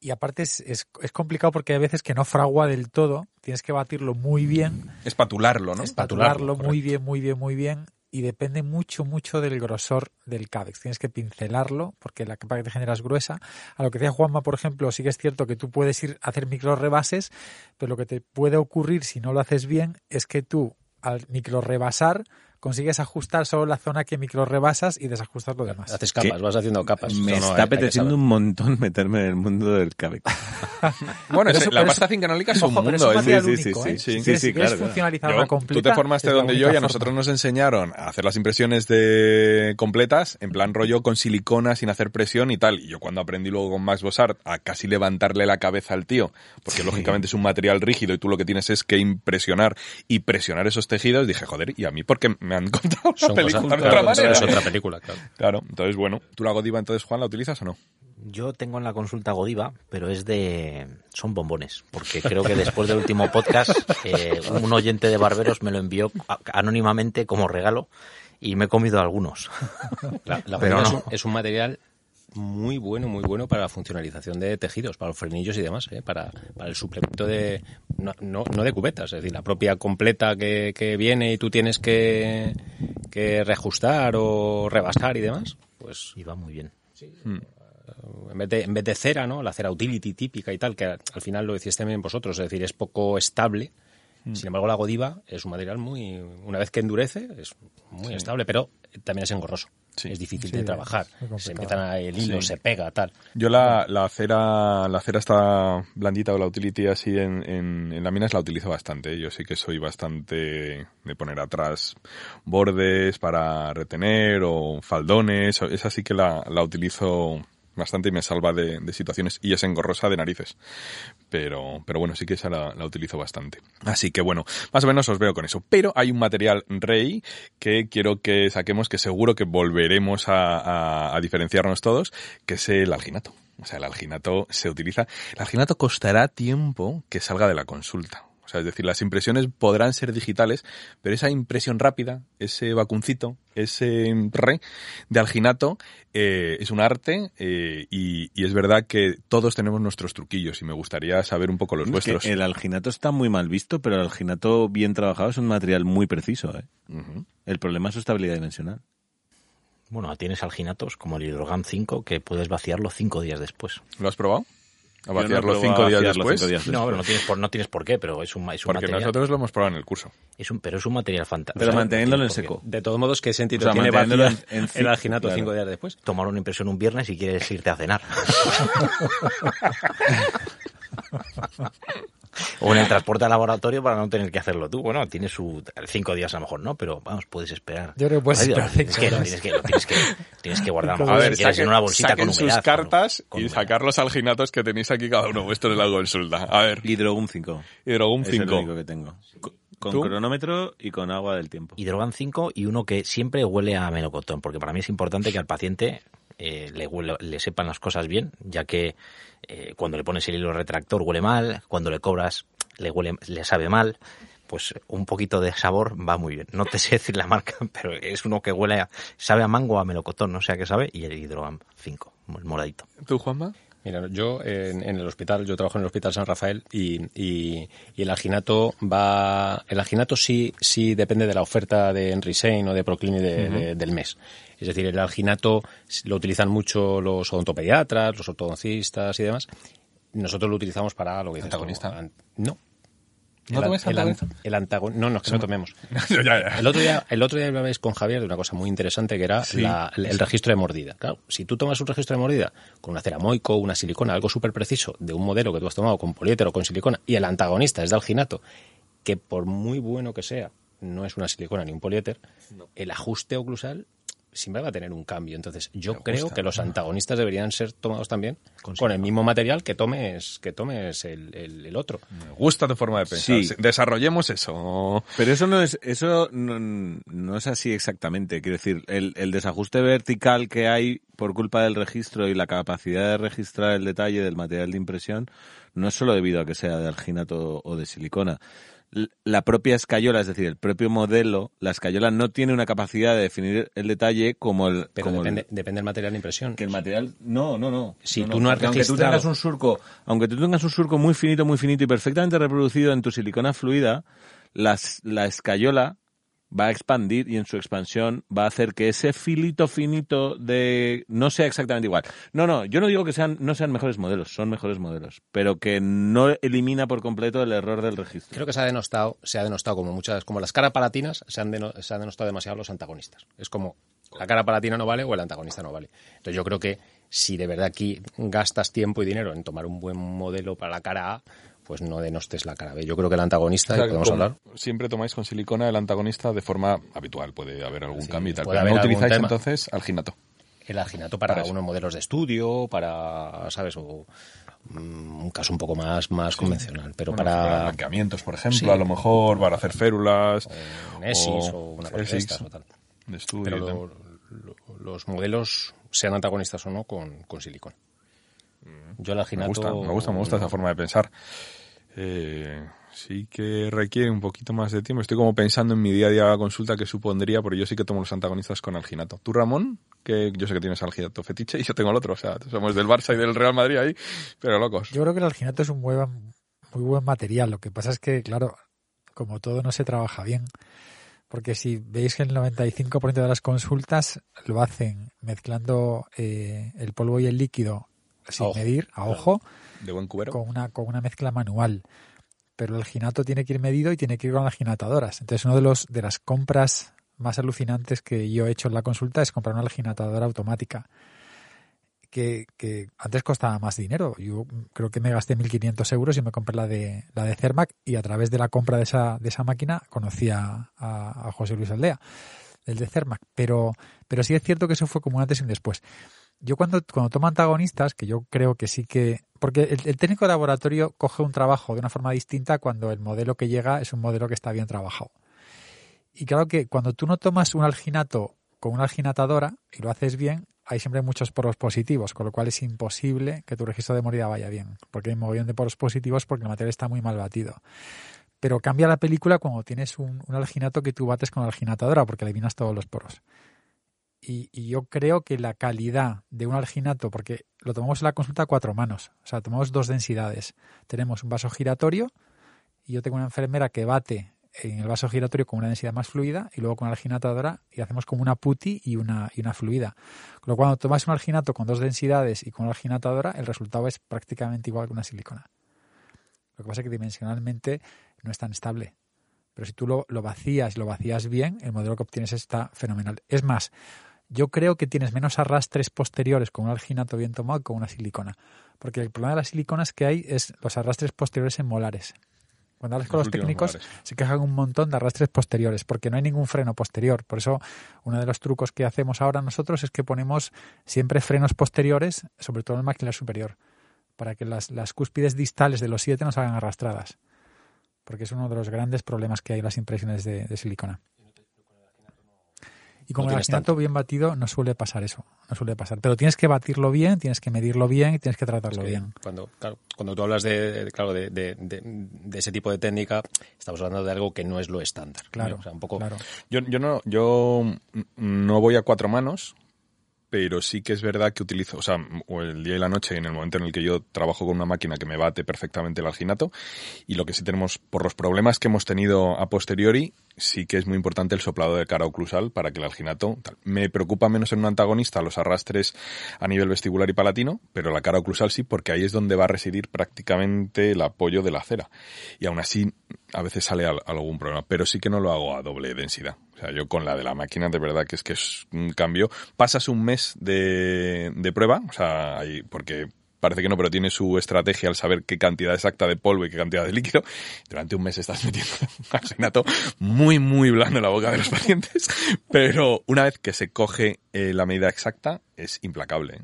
y aparte es, es, es complicado porque hay veces que no fragua del todo, tienes que batirlo muy bien, Espatularlo, ¿no? espatularlo muy correcto. bien, muy bien, muy bien y depende mucho, mucho del grosor del Cabex. Tienes que pincelarlo porque la capa que te genera es gruesa. A lo que decía Juanma, por ejemplo, sí que es cierto que tú puedes ir a hacer micro rebases, pero lo que te puede ocurrir si no lo haces bien es que tú al micro rebasar consigues ajustar solo la zona que micro rebasas y desajustar lo demás. Haces capas, ¿Qué? vas haciendo capas. Me está apeteciendo un montón meterme en el mundo del Cabex. Bueno, es- la pasta cinquenólica es un Ojo, pero es mundo. un es- material sí, sí, único, sí, ¿eh? sí, Si claro, Yo- tú te formaste donde yo y a nosotros forma. nos enseñaron a hacer las impresiones de completas en plan rollo con silicona sin hacer presión y tal. Y yo cuando aprendí luego con Max Bossart a casi levantarle la cabeza al tío, porque lógicamente es un material rígido y tú lo que tienes es que impresionar y presionar esos tejidos, dije, joder, ¿y a mí porque me han contado la Son película cosas- de otra claro, manera? Es otra película, claro. Claro, entonces bueno, ¿tú la Godiva entonces, Juan, la utilizas o no? Yo tengo en la consulta Godiva, pero es de... son bombones, porque creo que después del último podcast eh, un oyente de Barberos me lo envió a- anónimamente como regalo y me he comido algunos. La, la Pero es, no. un, es un material muy bueno, muy bueno para la funcionalización de tejidos, para los frenillos y demás, ¿eh? para, para el suplemento de, no, no, no de cubetas, es decir, la propia completa que, que viene y tú tienes que, que reajustar o rebasar y demás, pues Y va muy bien. en vez de, en vez de cera, ¿no? La cera utility típica y tal, que al al final lo decíais también vosotros, es decir, es poco estable. Sin embargo, la Godiva es un material muy, una vez que endurece, es muy estable, pero también es engorroso. Sí. Es difícil Sí, de trabajar. Se empiezan a, el hilo, Sí. se pega, tal. Yo la, la cera la cera está blandita o la utility así en, en, en láminas la utilizo bastante. Yo sí que soy bastante de poner atrás bordes para retener o faldones. Esa sí que la, la utilizo bastante y me salva de, situaciones y es engorrosa de narices. Pero, pero bueno, sí que esa la, utilizo bastante. Así que bueno, más o menos os veo con eso. Pero hay un material rey que quiero que saquemos, que seguro que volveremos a- a diferenciarnos todos, que es el alginato. O sea, el alginato se utiliza. El alginato costará tiempo que salga de la consulta. O sea, es decir, las impresiones podrán ser digitales, pero esa impresión rápida, ese vacuncito, ese re de alginato, eh, es un arte eh, y, y es verdad que todos tenemos nuestros truquillos y me gustaría saber un poco los Es que vuestros. el alginato está muy mal visto, pero el alginato bien trabajado es un material muy preciso. ¿eh? El problema es su estabilidad dimensional. Bueno, tienes alginatos como el Hidrogan 5 que puedes vaciarlo cinco días después. ¿Lo has probado? A no vaciarlo probado cinco a días vaciarlo cinco días No, después. pero no tienes por, no tienes por qué, pero es un, es un Porque material. nosotros lo hemos probado en el curso. Es un, pero es un material fantástico. Pero manteniéndolo en seco. De todos modos, ¿qué sentido O sea, tiene manteniéndolo en- en el alginato claro. cinco días después? Tomar una impresión un viernes y quieres irte a cenar. o en el transporte al laboratorio para no tener que hacerlo tú. Bueno, tienes su cinco días a lo mejor, ¿no? Pero vamos, puedes esperar. Yo creo que puedes Ay, esperar tienes que, lo tienes que, lo tienes que, tienes que guardar. A ver, si saquen, en una bolsita saquen con sus humedad. cartas con- con y sacar los alginatos que tenéis aquí cada uno vuestro en la consulta. A ver, Hidrogun 5. Hidrogun Es el 5. único que tengo. Co- Con ¿Tú? cronómetro y con agua del tiempo. Hidrogan 5 y uno que siempre huele a melocotón, porque para mí es importante que al paciente eh, le, huele- le sepan las cosas bien, ya que eh, cuando le pones el hilo retractor huele mal, cuando le cobras le huele, le sabe mal, pues un poquito de sabor va muy bien. No te sé decir la marca, pero es uno que huele a, sabe a mango o a melocotón, no sé a qué sabe, y el Hidrogan 5. el moradito. ¿Tú, Juanma? Mira, yo en, en el hospital, yo trabajo en el Hospital San Rafael y, y, y el alginato va, el alginato sí, sí depende de la oferta de Henry Sein o de Proclini de- de- del mes. Es decir, el alginato lo utilizan mucho los odontopediatras, los ortodoncistas y demás. Nosotros lo utilizamos para lo que dices tú, ¿Antagonista? an- No. ¿No tomes antagonista? el antagon- No, no, es que no tomemos. ya, ya. El otro día, el otro día hablabais con Javier de una cosa muy interesante que era Sí. la- el, el registro de mordida. Claro, si tú tomas un registro de mordida con una ceramoico, una silicona, algo súper preciso de un modelo que tú has tomado con poliéter o con silicona y el antagonista es de alginato, que por muy bueno que sea, no es una silicona ni un poliéter, el ajuste oclusal siempre va a tener un cambio. Entonces, yo Me creo gusta. que los antagonistas deberían ser tomados también con, el mismo material que tomes, que tomes el, el- el otro. Me gusta tu forma de pensar. Sí. Desarrollemos eso. Pero eso no es, eso no, no es así exactamente. Quiero decir, el, el desajuste vertical que hay por culpa del registro y la capacidad de registrar el detalle del material de impresión no es solo debido a que sea de alginato o de silicona. La propia escayola, es decir, el propio modelo, la escayola no tiene una capacidad de definir el detalle como el, Pero como el- depende, depende del material de impresión. que el material no no no Si No, tú no, no aunque tú tengas un surco aunque tú tengas un surco muy finito muy finito y perfectamente reproducido en tu silicona fluida las- la escayola va a expandir y en su expansión va a hacer que ese filito finito de no sea exactamente igual. No, no, yo no digo que sean no sean mejores modelos, son mejores modelos, pero que no elimina por completo el error del registro. Creo que se ha denostado, se ha denostado como muchas, como las caras palatinas, se han, deno- se han denostado demasiado los antagonistas. Es como la cara palatina no vale o el antagonista no vale. Entonces yo creo que si de verdad aquí gastas tiempo y dinero en tomar un buen modelo para la cara A, pues no denostes la cara B. Yo creo que el antagonista, O sea, y podemos como hablar, Siempre tomáis con silicona el antagonista de forma habitual. Puede haber algún Sí, cambio y tal. Pero no utilizáis tema. entonces alginato. el alginato para, Para eso. unos modelos de estudio, para, ¿sabes? O mm, un caso un poco más, más convencional. Pero Bueno, para blanqueamientos, por ejemplo, Sí. a lo mejor, para hacer férulas. un ESIS o, una cosa de ESIS estas o tal. de estudio. Pero lo- lo- los modelos, sean antagonistas o no, con, con silicona. Yo el Me alginato... gusta, me gusta, me gusta esa forma de pensar. Eh, sí que requiere un poquito más de tiempo. Estoy como pensando en mi día a día consulta que supondría, porque yo sí que tomo los antagonistas con alginato. Tú, Ramón, que yo sé que tienes alginato fetiche y yo tengo el otro. O sea, somos del Barça y del Real Madrid ahí, pero locos. Yo creo que el alginato es un muy buen, muy buen material. Lo que pasa es que, claro, como todo no se trabaja bien. Porque si veis que el 95% de las consultas lo hacen mezclando eh, el polvo y el líquido sin medir, a ojo, De buen cubero. con una, con una mezcla manual. Pero el alginato tiene que ir medido y tiene que ir con alginatadoras. Entonces, uno de los de las compras más alucinantes que yo he hecho en la consulta es comprar una alginatadora automática. Que, que antes costaba más dinero. Yo creo que me gasté 1.500 euros y me compré la de, la de Cermac y a través de la compra de esa, de esa máquina conocí a, a- a José Luis Aldea, el de Cermac. Pero, pero sí es cierto que eso fue como un antes y un después. Yo cuando, cuando tomo antagonistas, que yo creo que sí que... Porque el, técnico de laboratorio coge un trabajo de una forma distinta cuando el modelo que llega es un modelo que está bien trabajado. Y claro que cuando tú no tomas un alginato con una alginatadora y lo haces bien, hay siempre muchos poros positivos, con lo cual es imposible que tu registro de mordida vaya bien, porque hay un mogollón de poros positivos porque el material está muy mal batido. Pero cambia la película cuando tienes un, un alginato que tú bates con la alginatadora, porque eliminas todos los poros. Y, y yo creo que la calidad de un alginato, porque lo tomamos en la consulta a cuatro manos, o sea, tomamos dos densidades. Tenemos un vaso giratorio y yo tengo una enfermera que bate en el vaso giratorio con una densidad más fluida y luego con la alginatadora y hacemos como una puti y una, y una fluida. Con lo cual, cuando tomas un alginato con dos densidades y con una alginatadora, el resultado es prácticamente igual que una silicona. Lo que pasa es que dimensionalmente no es tan estable. Pero si tú lo, lo vacías y lo vacías bien, el modelo que obtienes está fenomenal. Es más, yo creo que tienes menos arrastres posteriores con un alginato bien tomado que con una silicona. Porque el problema de las siliconas que hay es los arrastres posteriores en molares. Cuando hablas con Los técnicos molares. se quejan un montón de arrastres posteriores porque no hay ningún freno posterior. Por eso uno de los trucos que hacemos ahora nosotros es que ponemos siempre frenos posteriores, sobre todo en el maxilar superior, para que las, las cúspides distales de los siete no se hagan arrastradas. Porque es uno de los grandes problemas que hay en las impresiones de, de silicona. Y con No el alginato bien batido no suele pasar eso, no suele pasar. Pero tienes que batirlo bien, tienes que medirlo bien y tienes que tratarlo que bien. Cuando, claro, cuando tú hablas de, de- claro, de, de- ese tipo de técnica, estamos hablando de algo que no es lo estándar. Claro, O sea, un poco, claro. Yo, yo no, yo no voy a cuatro manos, pero sí que es verdad que utilizo, o sea, el día y la noche en el momento en el que yo trabajo con una máquina que me bate perfectamente el alginato y lo que sí tenemos por los problemas que hemos tenido a posteriori sí que es muy importante el soplado de cara oclusal para que el alginato tal. me preocupa menos en un antagonista los arrastres a nivel vestibular y palatino, pero la cara oclusal sí porque ahí es donde va a residir prácticamente el apoyo de la cera y aún así a veces sale algún problema, pero sí que no lo hago a doble densidad. O sea, yo con la de la máquina, de verdad que es que es un cambio. Pasas un mes de, de prueba, o sea, ahí, porque parece que no, pero tiene su estrategia al saber qué cantidad exacta de polvo y qué cantidad de líquido. Durante un mes estás metiendo un asinato muy, muy blando en la boca de los pacientes, pero una vez que se coge eh, la medida exacta, es implacable.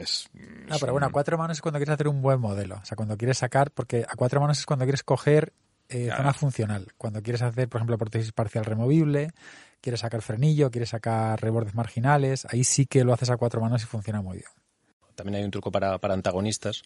Es, no, pero bueno, a cuatro manos es cuando quieres hacer un buen modelo. O sea, cuando quieres sacar, porque a cuatro manos es cuando quieres coger eh, zona funcional. Cuando quieres hacer, por ejemplo, prótesis parcial removible, quieres sacar frenillo, quieres sacar rebordes marginales, ahí sí que lo haces a cuatro manos y funciona muy bien. También hay un truco para, para antagonistas,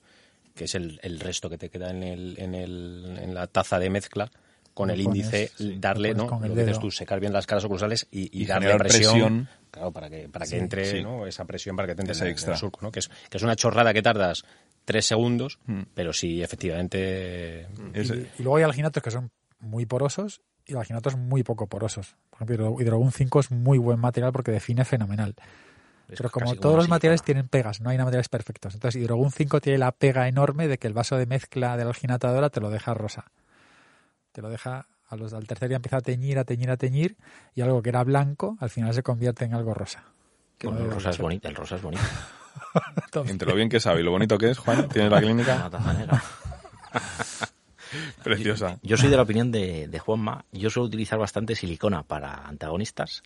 que es el, el, resto que te queda en, el, en, el, en la taza de mezcla, con el índice darle, ¿no? Con el tú, secar bien las caras oclusales y, darle presión, claro, para que, para que entre, ¿no? Esa presión para que te entre en, extra. el surco, ¿no? Que es, que es una chorrada que tardas tres segundos, mm. pero sí, efectivamente. Y, luego hay alginatos que son muy porosos y alginatos muy poco porosos. Por ejemplo, Hidrogun 5 es muy buen material porque define fenomenal. pero como todos los materiales tienen pegas, no hay materiales perfectos. Entonces, Hidrogun 5 tiene la pega enorme de que el vaso de mezcla del alginato te lo deja rosa. Te lo deja a los, al tercer día empieza a teñir, a teñir, a teñir y algo que era blanco al final se convierte en algo rosa. el rosa es bonito, el rosa es bonito. Entre lo bien que sabe y lo bonito que es, Juan, tiene la clínica. Preciosa. Yo soy de la opinión de, de, Juanma. Yo suelo utilizar bastante silicona para antagonistas.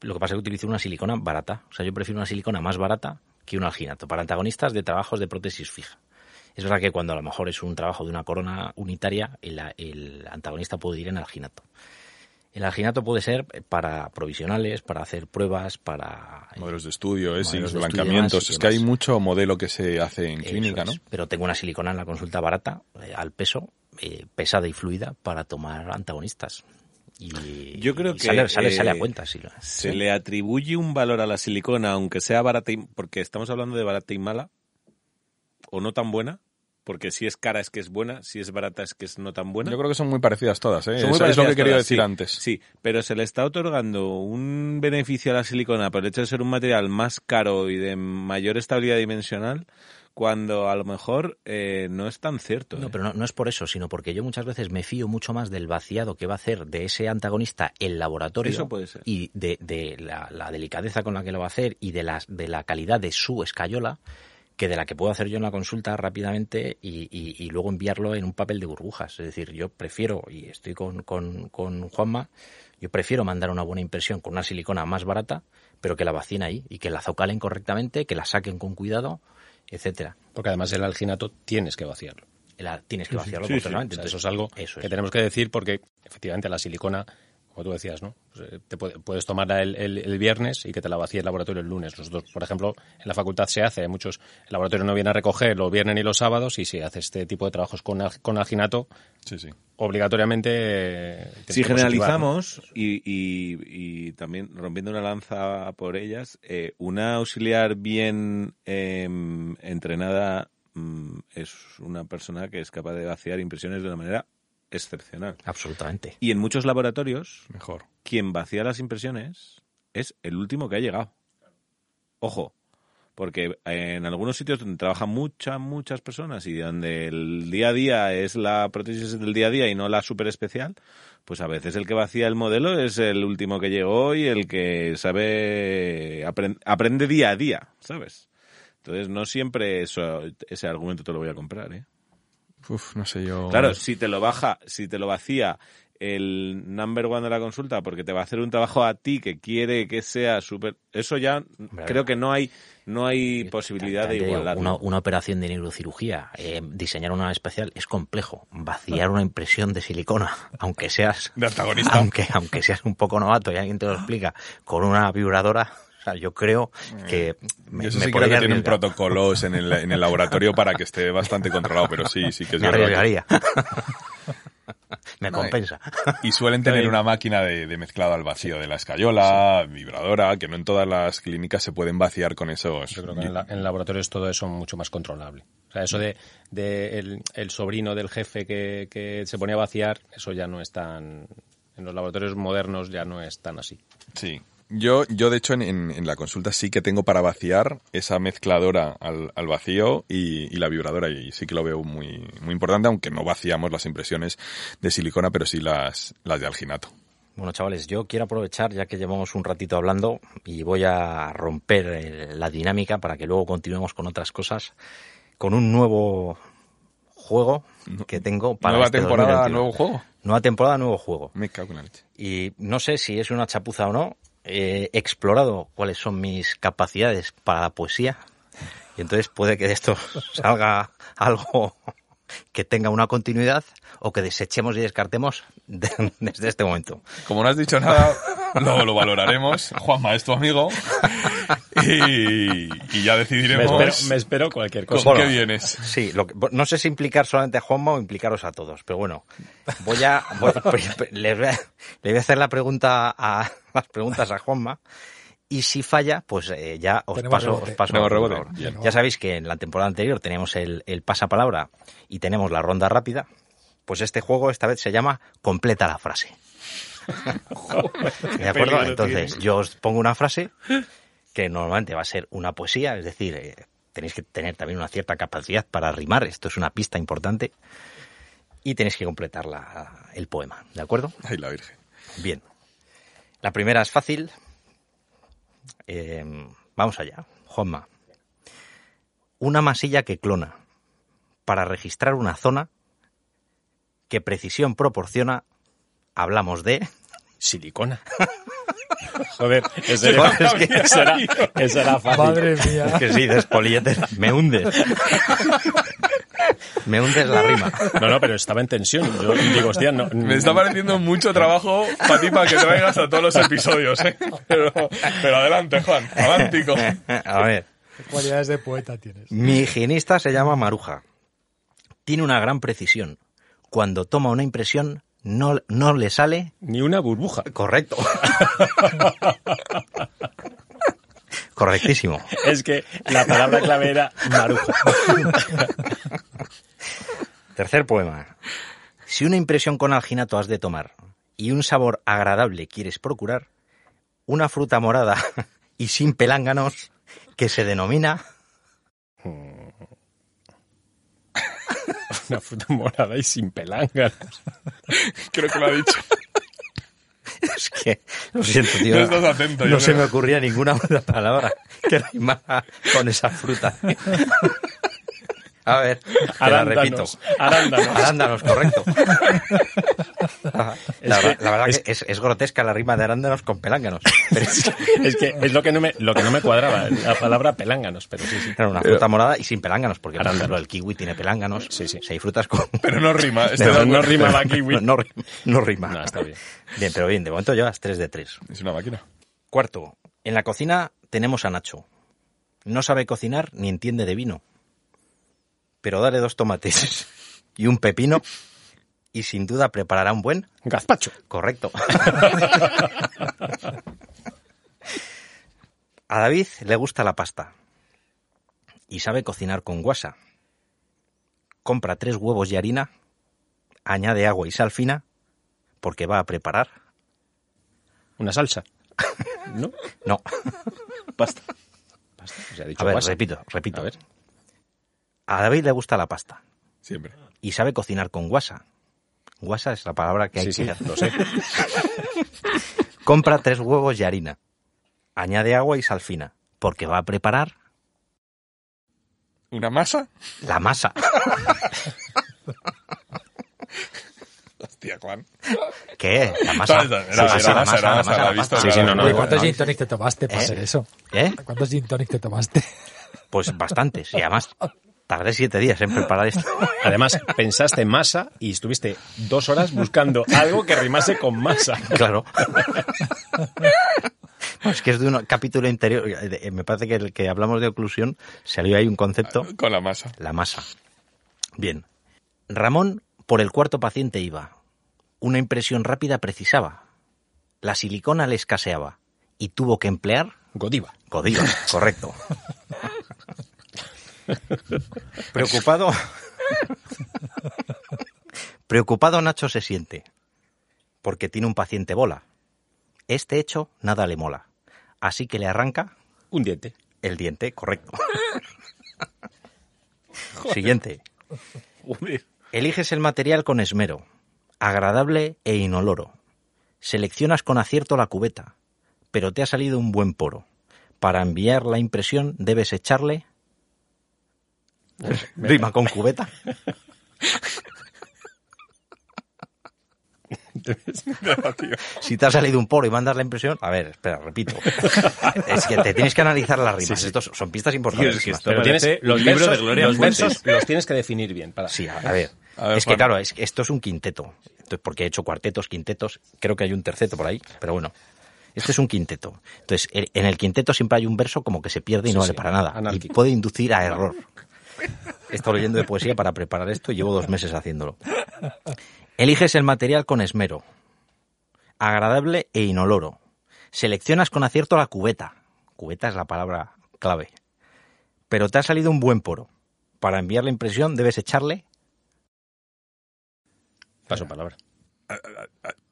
Lo que pasa es que utilizo una silicona barata. O sea, yo prefiero una silicona más barata que un alginato. Para antagonistas de trabajos de prótesis fija. Es verdad que cuando a lo mejor es un trabajo de una corona unitaria, el, el antagonista puede ir en alginato. El alginato puede ser para provisionales, para hacer pruebas, para... Eh, modelos de estudio, es, blancamientos. Es que hay mucho modelo que se hace en clínica, ¿no? Pero tengo una silicona en la consulta barata, eh, al peso, eh, pesada y fluida, para tomar antagonistas. Y, Yo creo que sale, sale, a cuenta. Sí. Se le atribuye un valor a la silicona, aunque sea barata, y, porque estamos hablando de barata y mala, o no tan buena, porque si es cara es que es buena, si es barata es que es no tan buena. Yo creo que son muy parecidas todas, ¿eh? Eso es lo que quería decir antes. Sí, pero se le está otorgando un beneficio a la silicona por el hecho de ser un material más caro y de mayor estabilidad dimensional cuando a lo mejor eh, no es tan cierto. No, ¿eh? pero no, no, es por eso, sino porque yo muchas veces me fío mucho más del vaciado que va a hacer de ese antagonista el laboratorio eso puede ser. y de, de la, la, delicadeza con la que lo va a hacer y de la, de la calidad de su escayola que de la que puedo hacer yo una consulta rápidamente y, y, luego enviarlo en un papel de burbujas. Es decir, yo prefiero, y estoy con, con, con, Juanma, yo prefiero mandar una buena impresión con una silicona más barata, pero que la vacíen ahí y que la zocalen correctamente, que la saquen con cuidado, etcétera. Porque además el alginato tienes que vaciarlo. tienes que vaciarlo sí, eso es algo que tenemos que decir porque efectivamente la silicona como tú decías, ¿no? Pues, eh, te puedes tomarla el, el, viernes y que te la vacíe el laboratorio el lunes. Nosotros, por ejemplo, en la facultad se hace, muchos, el laboratorio no viene a recoger los viernes ni los sábados y se hace este tipo de trabajos con, con alginato, sí, sí. obligatoriamente... Si generalizamos y, y, también rompiendo una lanza por ellas, eh, una auxiliar bien em, entrenada mm, es una persona que es capaz de vaciar impresiones de una manera excepcional. Absolutamente. Y en muchos laboratorios, mejor. Quien vacía las impresiones es el último que ha llegado. Ojo, porque en algunos sitios donde trabajan muchas, muchas personas y donde el día a día es la prótesis del día a día y no la super especial, pues a veces el que vacía el modelo es el último que llegó y el que sabe, aprende, día a día, ¿sabes? Entonces no siempre eso, ese argumento te lo voy a comprar, ¿eh? Uf, no sé yo. Claro, si te lo baja, si te lo vacía el number one de la consulta porque te va a hacer un trabajo a ti que quiere que sea súper... Eso ya creo que no hay no hay posibilidad de igualar. Una, una, operación de neurocirugía, eh, diseñar una especial es complejo. Vaciar una impresión de silicona, aunque seas... De antagonista. Aunque, aunque seas un poco novato y alguien te lo explica, con una vibradora o sea, yo creo que me, Eso sí creo que tienen protocolos en el, en el laboratorio para que esté bastante controlado, pero sí, sí que es me verdad. me No, compensa. Y suelen tener una máquina de, de mezclado al vacío de la escayola, vibradora, que no en todas las clínicas se pueden vaciar con esos. Yo creo que en, la- en laboratorios todo eso mucho más controlable. O sea, eso de, de el, el sobrino del jefe que, que se ponía a vaciar, eso ya no es tan... En los laboratorios modernos ya no es tan así. Sí. Yo, yo de hecho, en, en- en la consulta sí que tengo para vaciar esa mezcladora al, al vacío y, y la vibradora, y sí que lo veo muy, muy importante, aunque no vaciamos las impresiones de silicona, pero sí las, las de alginato. Bueno, chavales, yo quiero aprovechar, ya que llevamos un ratito hablando, y voy a romper eh, la dinámica para que luego continuemos con otras cosas, con un nuevo juego que tengo para Nueva este temporada, 2021. nuevo juego. Nueva temporada, nuevo juego. Me cago en la leche. Y no sé si es una chapuza o no, he explorado cuáles son mis capacidades para la poesía, y entonces puede que de esto salga algo que tenga una continuidad o que desechemos y descartemos de- desde este momento. Como no has dicho nada, luego lo valoraremos. Juanma es tu amigo. Y, y ya Me decidiremos espero, me espero cualquier cosa. con Bueno. qué vienes. Sí, lo que- no sé si implicar solamente a Juanma o implicaros a todos, pero bueno, voy a, voy- les voy a, le voy a hacer la pregunta a las preguntas a Juanma y si falla, pues eh, ya os Tenemos paso, rebote. os paso rebote. Ya sabéis que en la temporada anterior teníamos el, el pasapalabra y tenemos la ronda rápida. Pues este juego esta vez se llama Completa la frase. ¿De acuerdo? Entonces, yo os pongo una frase que normalmente va a ser una poesía, es decir, eh, tenéis que tener también una cierta capacidad para rimar, esto es una pista importante, y tenéis que completar la- el poema, ¿de acuerdo? Ay, la Virgen. Bien. La primera es fácil. Eh, vamos allá. Juanma. Una masilla que clona para registrar una zona que precisión proporciona. Hablamos de. Silicona. Joder, ese era, Es que- era, era fácil. Madre mía. Es que sí, despoliéter, me hundes. Me hundes la rima. No, no, pero estaba en tensión. Yo digo, hostia, no. Me está pareciendo mucho trabajo para ti para que traigas a todos los episodios, ¿eh? Pero, pero adelante, Juan. Avántico. A ver. ¿Qué cualidades de poeta tienes? Mi higienista se llama Maruja. Tiene una gran precisión. Cuando toma una impresión, no, no le sale Ni una burbuja. correcto. Correctísimo. Es que la palabra clave era maruja. Tercer poema. Si una impresión con alginato has de tomar y un sabor agradable quieres procurar, una fruta morada y sin pelánganos que se denomina Una fruta morada y sin pelánganos. Creo que lo ha dicho. es que lo siento tío No estás atento, yo no se creo. me ocurría ninguna otra palabra que rimara con esa fruta a ver te la repito Arándanos. Arándanos. arándanos correcto la, verdad- la verdad que es, es grotesca la rima de arándanos con pelánganos pero es que Es que es lo que no me, lo que no me cuadraba, la palabra pelánganos, pero sí, sí. era una fruta morada y sin pelánganos porque por Arándanos. ejemplo el kiwi tiene pelánganos Sí, sí. si hay frutas con Pero no rima. Este no rima la kiwi. no, no no rima No, está bien. bien pero bien de momento llevas 3 de 3 Es una máquina. Cuarto, en la cocina tenemos a Nacho. No sabe cocinar ni entiende de vino. Pero dale dos tomates y un pepino y sin duda preparará un buen Gazpacho. correcto. A David le gusta la pasta y sabe cocinar con guasa. Compra tres huevos y harina, añade agua y sal fina porque va a preparar. Una salsa. ¿No? No, Pasta. Pasta. O sea, ha dicho a ver, guasa. repito, repito. A ver. A David le gusta la pasta. Siempre. y sabe cocinar con guasa. Guasa es la palabra que hay Sí, que sí, lo sé. Compra tres huevos y harina. Añade agua y sal fina, porque va a preparar ¿Una masa? la masa. Hostia, Juan. ¿Qué? La masa. Era- La masa, era la masa, la masa, visto. Sí, sí, no, no, ¿Cuántos no. gin tonic te tomaste para ¿Eh? hacer eso? ¿Eh? ¿Cuántos gin tonic te tomaste? Pues bastantes. Y además tardé siete días en preparar esto. Además, pensaste masa y estuviste dos horas buscando algo que rimase con masa. Claro. No, es que es de un capítulo interior. eh, Me parece que el que hablamos de oclusión salió ahí un concepto. Con la masa. La masa. Bien. Ramón por el cuarto paciente iba, Una impresión rápida precisaba. La silicona le escaseaba y tuvo que emplear Godiva. Godiva, correcto. Preocupado. Preocupado Nacho se siente, porque tiene un paciente bola. Este hecho nada le mola, así que le arranca Un diente. el diente, correcto. Siguiente. Eliges el material con esmero, agradable e inoloro. Seleccionas con acierto la cubeta, pero te ha salido un buen poro. Para enviar la impresión debes echarle... Rima con cubeta. Si te ha salido un poro y mandas la impresión, a ver, espera, repito. Es que te tienes que analizar las rimas. Estos son pistas importantes. Es que Pero tienes, los versos, de Gloria los versos los tienes que definir bien. Para... Sí, a, a ver. A ver, es que claro, es- esto es un quinteto. Entonces, porque he hecho cuartetos, quintetos. Creo que hay un terceto por ahí, pero bueno. Este es un quinteto. Entonces, en el quinteto siempre hay un verso como que se pierde y Sí, no vale para nada. Y puede inducir a error. He estado leyendo de poesía para preparar esto y llevo dos meses haciéndolo. Eliges el material con esmero. Agradable e inoloro. Seleccionas con acierto la cubeta. Cubeta es la palabra clave. Pero te ha salido un buen poro. Para enviar la impresión debes echarle Paso palabra.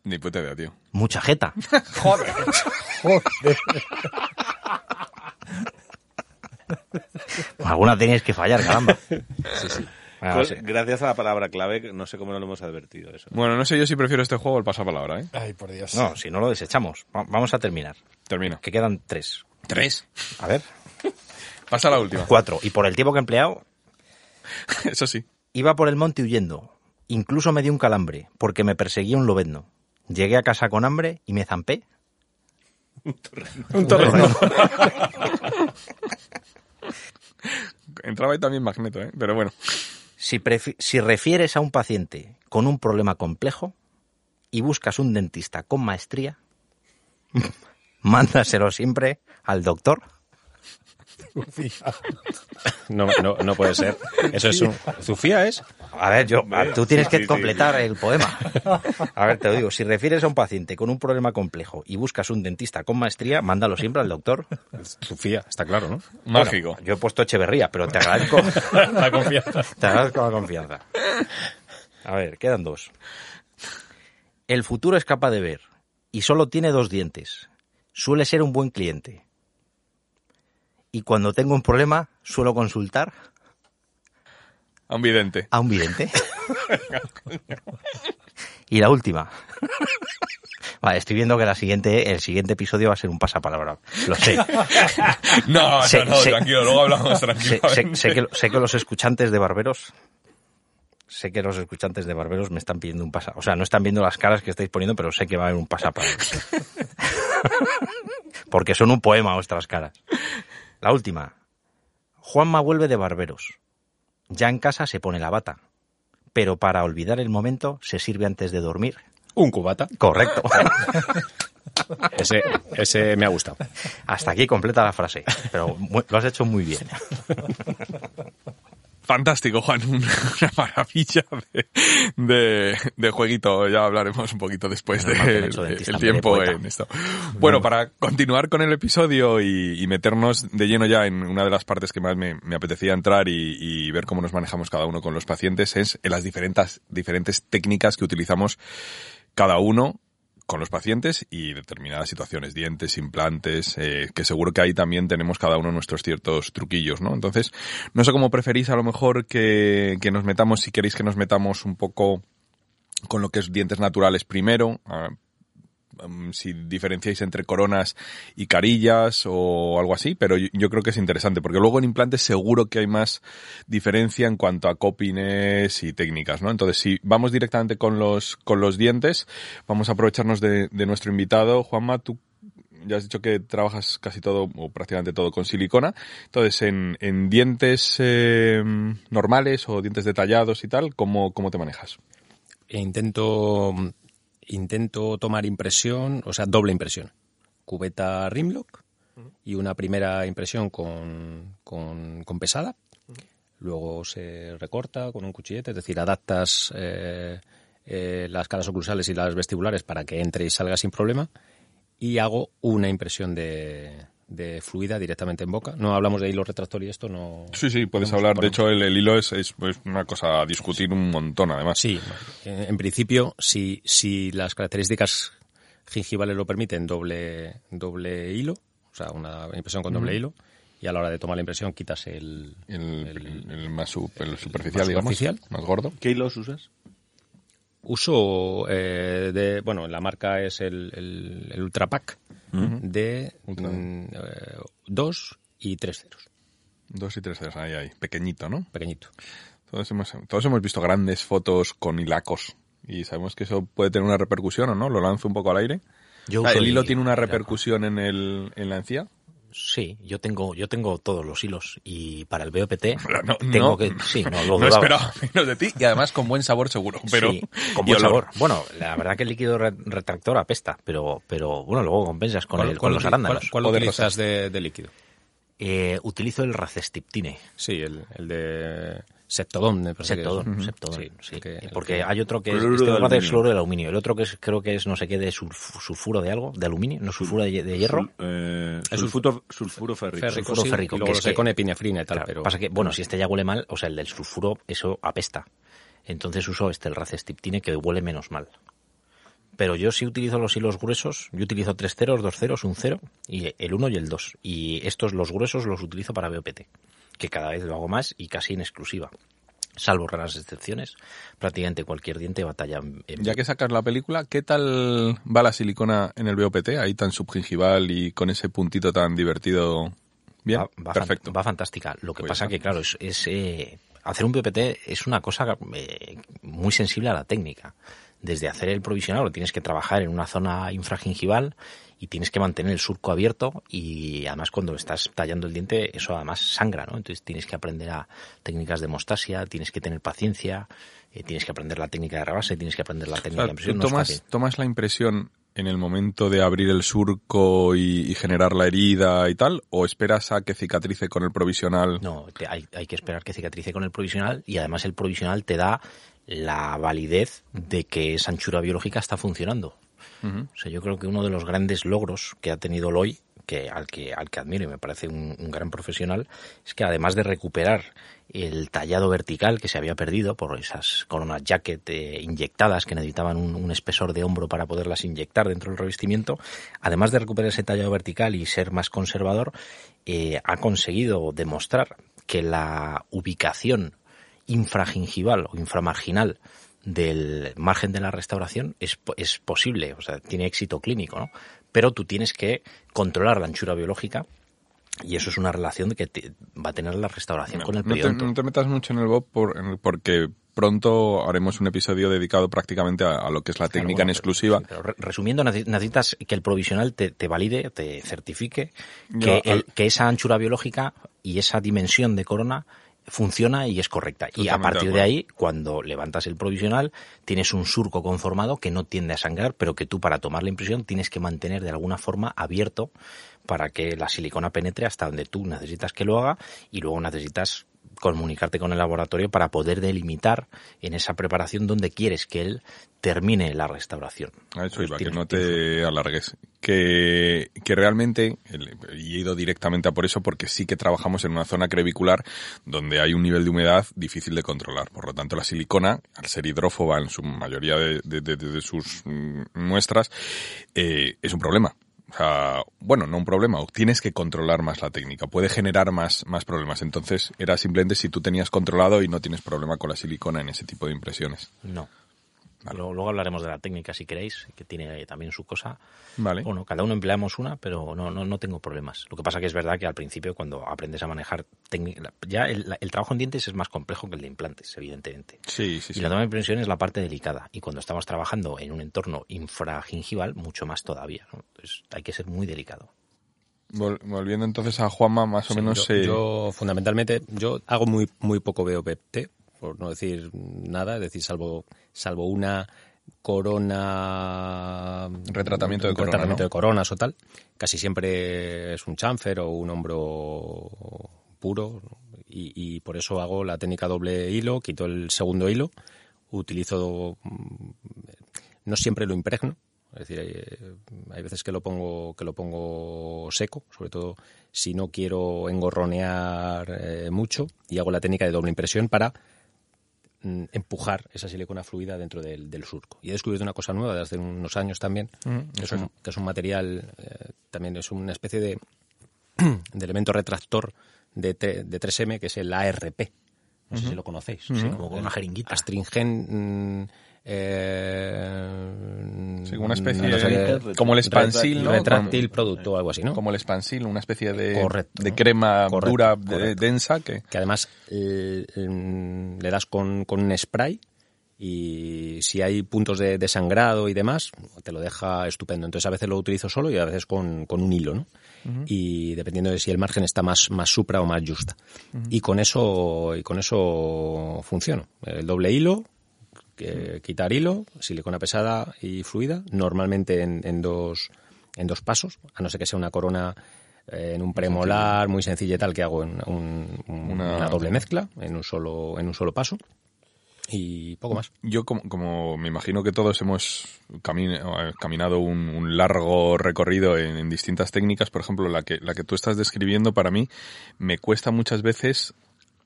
Ni puta idea, tío. mucha jeta. Joder. Alguna teníais que fallar, caramba. Bueno, Pues, sí. Gracias a la palabra clave, no sé cómo no lo hemos advertido eso. Bueno, no sé yo si prefiero este juego o el pasapalabra, ¿eh? Ay, por Dios. No, si no lo desechamos. Va- Vamos a terminar. Termina. Que quedan tres. ¿Tres? A ver. Pasa la última. Cuatro. Y por el tiempo que he empleado, Eso sí. iba por el monte huyendo. Incluso me dio un calambre, porque me perseguía un lobezno. Llegué a casa con hambre y me zampé. Un torreno. Entraba ahí también Magneto, ¿eh? Pero bueno. Si, si refieres a un paciente con un problema complejo y buscas un dentista con maestría, mándaselo siempre al doctor. No, no, no puede ser. Eso es un... ¿Zufía es? A ver, yo, tú tienes que completar el poema. A ver, te lo digo, si refieres a un paciente con un problema complejo y buscas un dentista con maestría, mándalo siempre al doctor. Zufía, está claro, ¿no? Mágico. Yo he puesto Echeverría, pero te agradezco, La confianza. te agradezco la confianza. A ver, quedan dos. El futuro es capaz de ver y solo tiene dos dientes. Suele ser un buen cliente. Y cuando tengo un problema, suelo consultar A un vidente. a un vidente. y la última. Vale, estoy viendo que la siguiente, el siguiente episodio va a ser un pasapalabra. Lo sé. No, Sé- no, no, sé- tranquilo, luego hablamos tranquilo. sé- sé que, sé que los escuchantes de Barberos. Sé que los escuchantes de Barberos me están pidiendo un pasa. O sea, no están viendo las caras que estáis poniendo, pero sé que va a haber un pasapalabra. Porque son un poema vuestras caras. La última. Juanma vuelve de Barberos. Ya en casa se pone la bata. Pero para olvidar el momento se sirve antes de dormir. Un cubata. Correcto. Ese, ese me ha gustado. Hasta aquí completa la frase. Pero lo has hecho muy bien. Fantástico, Juan. Una maravilla de, de, de jueguito. Ya hablaremos un poquito después del el tiempo en esto. Bueno, para continuar con el episodio y, y meternos de lleno ya en una de las partes que más me, me apetecía entrar y, y ver cómo nos manejamos cada uno con los pacientes es en las diferentes, diferentes técnicas que utilizamos cada uno con los pacientes y determinadas situaciones, dientes, implantes, eh, que seguro que ahí también tenemos cada uno nuestros ciertos truquillos, ¿no? Entonces, no sé cómo preferís a lo mejor que, que nos metamos, si queréis que nos metamos un poco con lo que es dientes naturales primero, ah, si diferenciáis entre coronas y carillas o algo así, pero yo, creo que es interesante, porque luego en implantes seguro que hay más diferencia en cuanto a copines y técnicas, ¿no? Entonces, si vamos directamente con los, con los dientes, vamos a aprovecharnos de, nuestro invitado, Juanma, tú ya has dicho que trabajas casi todo o prácticamente todo con silicona. Entonces, en, en dientes eh, normales o dientes detallados y tal, ¿cómo, cómo te manejas? E intento, intento tomar impresión, o sea, doble impresión. Cubeta Rimlock y una primera impresión con, con, con pesada. Luego se recorta con un cuchillete, es decir, adaptas eh, eh, las caras oclusales y las vestibulares para que entre y salga sin problema. Y hago una impresión de, de fluida directamente en boca. No hablamos de hilo retractor y esto no. Sí, sí, puedes hablar. De hecho, el, el hilo es, es, una cosa a discutir un montón, además. Sí, en en principio, si, si las características gingivales lo permiten, doble, doble hilo, o sea, una impresión con doble hilo, y a la hora de tomar la impresión quitas el... El, el- el más su- el superficial, más digamos. superficial. Más gordo. ¿Qué hilos usas? Uso eh, de, bueno, la marca es el, el, el De mm, eh, dos y tres ceros, Dos y tres ceros, ahí, ahí. Pequeñito, ¿no? pequeñito. Todos hemos, todos hemos visto grandes fotos con hilacos. Y sabemos que eso puede tener una repercusión, ¿o no? Lo lanzo un poco al aire. Yo Ah, ¿El hilo tiene una repercusión en, el, en la encía? Sí, yo tengo, yo tengo todos los hilos y para el BOPT No, tengo no. que, sí, no lo No esperaba menos de ti y además con buen sabor seguro. Pero, Sí, con buen sabor. Bueno, la verdad que el líquido re- retractor apesta, pero, pero bueno, luego compensas con, el, con los arándanos. ¿Cuál, de utilizas de, de líquido? Eh, utilizo el racestiptine. Sí, el, el de Septodon, me parece que es. Septodon, Sí, sí. el que- Porque que- hay otro que es, Cloruro este de es fluoruro de aluminio. El otro que es, creo que es no sé qué de sulf- sulfuro de algo, de aluminio, no sulfuro de, de hierro. Sul- eh, Es sulfuro, sulfuro férrico. férrico, sulfuro sí, férrico, y luego que lo sé que- con epinefrina y tal, Claro, pero... Pasa que, bueno, si este ya huele mal, o sea, el del sulfuro, eso apesta. Entonces uso este, el racestiptine, que huele menos mal. Pero yo sí utilizo los hilos gruesos. Yo utilizo tres ceros, dos ceros, un cero, y el uno y el dos. Y estos, los gruesos, los utilizo para BOPT, que cada vez lo hago más y casi en exclusiva. Salvo raras excepciones, prácticamente cualquier diente batalla en Ya que sacas la película, ¿qué tal va la silicona en el BOPT? Ahí tan subgingival y con ese puntito tan divertido. Bien, va, va fan- perfecto. va fantástica. Lo que Pues pasa que, claro, es, es, eh, hacer un PPT es una cosa eh, muy sensible a la técnica. Desde hacer el provisional lo tienes que trabajar en una zona infragingival y tienes que mantener el surco abierto y además cuando estás tallando el diente eso además sangra, ¿no? Entonces tienes que aprender a técnicas de hemostasia, tienes que tener paciencia, eh, tienes que aprender la técnica de rebase, tienes que aprender la O técnica sea, de impresión. tú no tomas, fácil. tomas la impresión en el momento de abrir el surco y, y generar la herida y tal, o esperas a que cicatrice con el provisional. No, te- hay, hay que esperar que cicatrice con el provisional y además el provisional te da la validez de que esa anchura biológica está funcionando. O sea, yo creo que uno de los grandes logros que ha tenido Loy, que al que al que admiro y me parece un, un gran profesional, es que además de recuperar el tallado vertical que se había perdido por esas coronas jacket eh, inyectadas que necesitaban un, espesor de hombro para poderlas inyectar dentro del revestimiento, además de recuperar ese tallado vertical y ser más conservador, eh, ha conseguido demostrar que la ubicación infragingival o inframarginal del margen de la restauración es, es posible, o sea, tiene éxito clínico, ¿no? Pero tú tienes que controlar la anchura biológica y eso es una relación que te- va a tener la restauración con el no, te, periodonto. no te metas mucho en el Bob por- en- porque pronto haremos un episodio dedicado prácticamente a, a lo que es la Claro, técnica en bueno, exclusiva. pero- sí, pero re- resumiendo, necesi- necesitas que el provisional te, te valide, te certifique que, Yo, el- que esa anchura biológica y esa dimensión de corona funciona y es correcta. y a partir de, ahí, cuando levantas el provisional, tienes un surco conformado que no tiende a sangrar, pero que tú para tomar la impresión tienes que mantener de alguna forma abierto para que la silicona penetre hasta donde tú necesitas que lo haga y luego necesitas comunicarte con el laboratorio para poder delimitar en esa preparación donde quieres que él termine la restauración. A eso Pues iba, que no te alargues. Que, que realmente, y he ido directamente a por eso porque sí que trabajamos en una zona crevicular donde hay un nivel de humedad difícil de controlar. Por lo tanto, la silicona, al ser hidrófoba en su mayoría de, de- de- de sus mm, muestras, eh, es un problema. O sea, bueno, no un problema, tienes que controlar más la técnica, puede generar más, más problemas. Entonces, era simplemente si tú tenías controlado y no tienes problema con la silicona en ese tipo de impresiones. No. Luego, luego hablaremos de la técnica si queréis, que tiene también su cosa. Vale. Bueno, cada uno empleamos una, pero no, no, no tengo problemas. Lo que pasa que es verdad que al principio cuando aprendes a manejar técnica, ya el, la- el trabajo en dientes es más complejo que el de implantes, evidentemente. Sí, sí, Y sí. la toma de impresión es la parte delicada. Y cuando estamos trabajando en un entorno infragingival, mucho más todavía. ¿no? Entonces hay que ser muy delicado. Vol- Volviendo entonces a Juanma, más o Sí, menos... yo, eh, yo, fundamentalmente, yo hago muy muy poco BOPT, por no decir nada, es decir, salvo salvo una corona Retratamiento de corona, retratamiento ¿no? de coronas o tal, casi siempre es un chamfer o un hombro puro y, y por eso hago la técnica doble hilo, quito el segundo hilo, utilizo, mm, no siempre lo impregno, es decir, hay, hay veces que lo pongo que lo pongo seco, sobre todo si no quiero engorronear eh, mucho y hago la técnica de doble impresión para mm, empujar esa silicona fluida dentro del, del surco. Y he descubierto una cosa nueva desde hace unos años también, que, es un, que es un material, eh, también es una especie de, de elemento retractor de, de 3M, que es el ARP. No sé si lo conocéis. Sí, Como con una jeringuita. Astringen. Eh, Sí, una especie no sé de- como el Spansil, ¿no? Retráctil producto o algo así, ¿no? Como el Spansil, una especie de, Correcto. de crema Correcto, dura, correcto. densa, que... que además eh, mm, le das con, con un spray y si hay puntos de, de sangrado y demás, te lo deja estupendo. Entonces a veces lo utilizo solo y a veces con, con un hilo, ¿no? Y dependiendo de si el margen está más, más supra o más justa. Y con eso, y con eso funciono. El doble hilo, quitar hilo, silicona pesada y fluida, normalmente en, en dos, en dos pasos, a no ser que sea una corona eh, en un premolar muy sencilla y tal que hago en un- un- Una- una, doble mezcla en un solo en un solo paso y poco más Yo, como, como me imagino que todos hemos eh, caminado un, un largo recorrido en, en distintas técnicas, por ejemplo, la que, la que tú estás describiendo, para mí, me cuesta muchas veces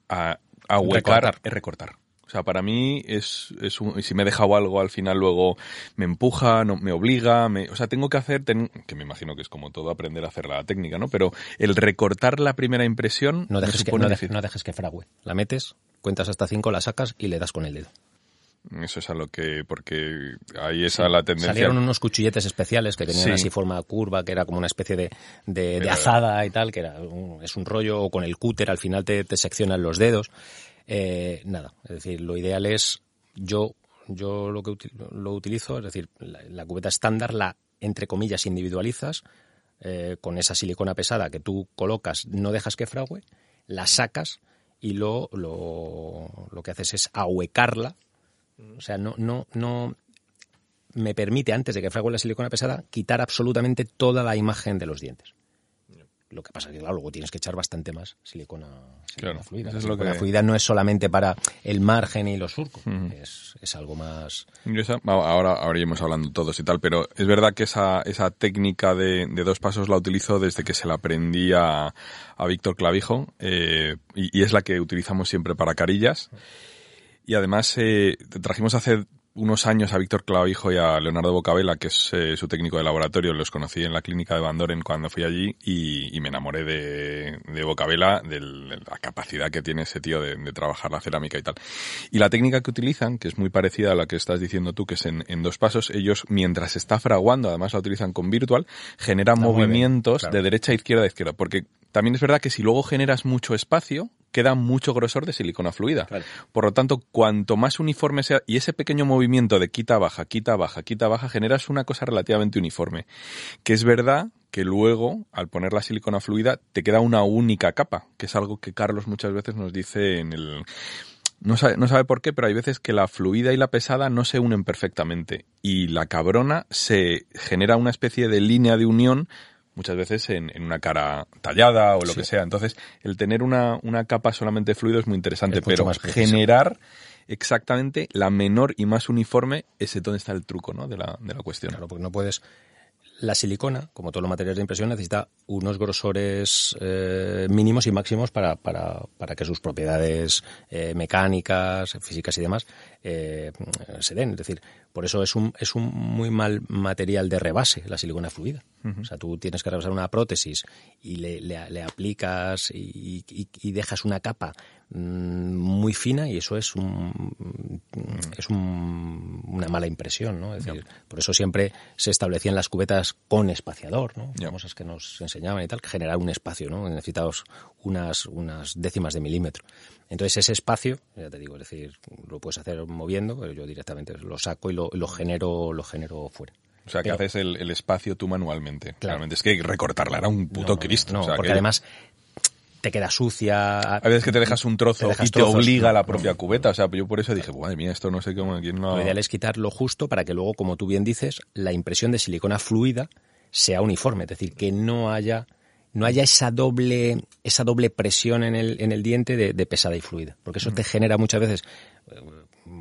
a, Recortar. eh, recortar. O sea, para mí es, es un, y si me he dejado algo al final luego me empuja, no, me obliga, me, o sea, tengo que hacer, ten- que me imagino que es como todo aprender a hacer la técnica, ¿no? Pero el recortar la primera impresión no dejes que no, dejes que frague la metes cuentas hasta cinco la sacas y le das con el dedo Eso es a lo que, porque ahí esa la tendencia. salieron unos cuchilletes especiales que tenían Sí. así forma curva que era como una especie de, de, azada y tal que era un- es un rollo o con el cúter al final te, te seccionan los dedos Eh, nada es decir lo ideal es yo yo lo que uti- lo utilizo es decir la, la cubeta estándar la entre comillas individualizas eh, con esa silicona pesada que tú colocas no dejas que frague la sacas y lo, lo, lo que haces es ahuecarla o sea no no no me permite, antes de que frague la silicona pesada, quitar absolutamente toda la imagen de los dientes. Lo que pasa es que, claro, luego tienes que echar bastante más silicona, silicona Claro, fluida. La silicona que- fluida no es solamente para el margen y los surcos, es, es algo más... Esa- ahora, ahora iremos hablando todos y tal, pero es verdad que esa, esa técnica de, de dos pasos la utilizo desde que se la aprendí a, a Víctor Clavijo eh, y, y es la que utilizamos siempre para carillas. Y además eh, trajimos hace unos años a Víctor Clavijo y a Leonardo Bocabella, que es eh, su técnico de laboratorio. Los conocí en la clínica de Bandoren cuando fui allí y, y me enamoré de, de Bocabella, de la capacidad que tiene ese tío de, de trabajar la cerámica y tal. Y la técnica que utilizan, que es muy parecida a la que estás diciendo tú, que es en, en dos pasos, ellos mientras está fraguando, además la utilizan con virtual, generan mueven, movimientos claro. de derecha a izquierda a izquierda, porque también es verdad que si luego generas mucho espacio, queda mucho grosor de silicona fluida. Claro. Por lo tanto, cuanto más uniforme sea, y ese pequeño movimiento de quita baja, quita baja, quita baja, generas una cosa relativamente uniforme. Que es verdad que luego, al poner la silicona fluida, te queda una única capa, que es algo que Carlos muchas veces nos dice en el, no sabe, no sabe por qué, pero hay veces que la fluida y la pesada no se unen perfectamente. Y la cabrona se genera una especie de línea de unión muchas veces en, en una cara tallada o lo Sí. que sea. Entonces, el tener una, una capa solamente fluido es muy interesante, Es pero más generar exactamente la menor y más uniforme es donde está el truco ¿no? de, la, de la cuestión. Claro, porque no puedes... La silicona, como todos los materiales de impresión, necesita unos grosores eh, mínimos y máximos para, para, para que sus propiedades eh, mecánicas, físicas y demás eh, se den. Es decir, por eso es un, es un muy mal material de rebase la silicona fluida. O sea, tú tienes que rebasar una prótesis y le, le- le aplicas y, y- y dejas una capa muy fina y eso es un, es un- una mala impresión, ¿no? Es decir, por eso siempre se establecían las cubetas con espaciador, ¿no? Famosas que nos enseñaban y tal, que generar un espacio, ¿no? Necesitabas unas, unas décimas de milímetro. Entonces ese espacio, ya te digo, es decir, lo puedes hacer moviendo, pero yo directamente lo saco y lo, lo genero, lo genero fuera. O sea, que Pero- haces el, el espacio tú manualmente. Claro. Realmente es que recortarla era un puto No, no, Cristo. No, o sea, porque que- además te queda sucia. Hay veces que te dejas un trozo te dejas y te trozos, obliga no, la no. propia cubeta. O sea, yo por eso dije, madre mía, esto no sé cómo, quién lo... Lo ideal es quitar lo justo para que luego, como tú bien dices, la impresión de silicona fluida sea uniforme, es decir, que no haya no haya esa doble esa doble presión en el, en el diente de, de pesada y fluida, porque eso te genera muchas veces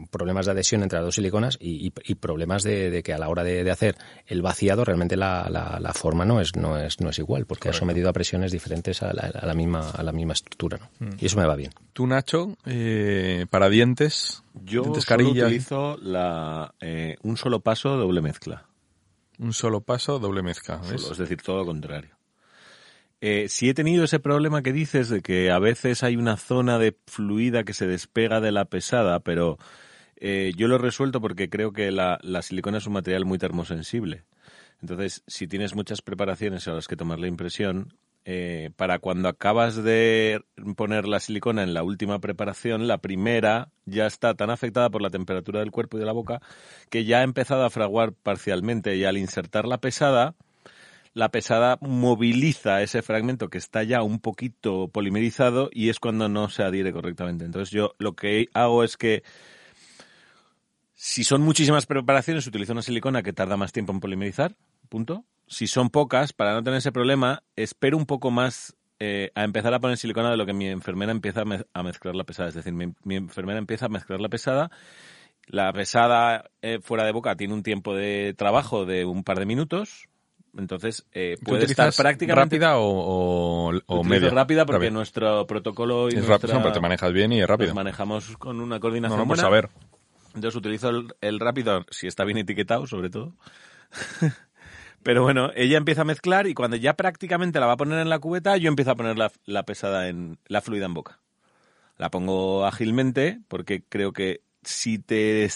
problemas de adhesión entre las dos siliconas y, y- y problemas de, de que a la hora de, de hacer el vaciado realmente la, la- la forma no es no es no es igual porque ha sometido a presiones diferentes a la, a la misma a la misma estructura ¿no? y eso me va bien Tú, Nacho, eh, para dientes, Yo dientes solo utilizo la, eh, un solo paso doble mezcla. un solo paso, doble mezcla. ¿ves? Solo, es decir, todo lo contrario. Eh, si he tenido ese problema que dices de que a veces hay una zona de fluida que se despega de la pesada, pero eh, yo lo he resuelto porque creo que la, la silicona es un material muy termosensible. Entonces, si tienes muchas preparaciones a las que tomar la impresión, eh, para cuando acabas de poner la silicona en la última preparación, la primera ya está tan afectada por la temperatura del cuerpo y de la boca que ya ha empezado a fraguar parcialmente y al insertar la pesada, la pesada moviliza ese fragmento que está ya un poquito polimerizado y es cuando no se adhiere correctamente. Entonces yo lo que hago es que si son muchísimas preparaciones utilizo una silicona que tarda más tiempo en polimerizar, punto. Si son pocas, para no tener ese problema, espero un poco más eh, a empezar a poner silicona de lo que mi enfermera empieza a, mez- a mezclar la pesada. Es decir, mi, mi enfermera empieza a mezclar la pesada. La pesada eh, fuera de boca tiene un tiempo de trabajo de un par de minutos. Entonces, eh, ¿Tú puede estar prácticamente rápida o, o, o media? rápida porque Rápida. nuestro protocolo y Es nuestra- rápido, pero te manejas bien y es rápido. nos manejamos con una No, coordinación no, pues buena. a ver. Entonces utilizo el, el rápido si está bien etiquetado, sobre todo. Pero bueno, ella empieza a mezclar y cuando ya prácticamente la va a poner en la cubeta, yo empiezo a poner la, la pesada en la fluida en boca. La pongo ágilmente porque creo que si te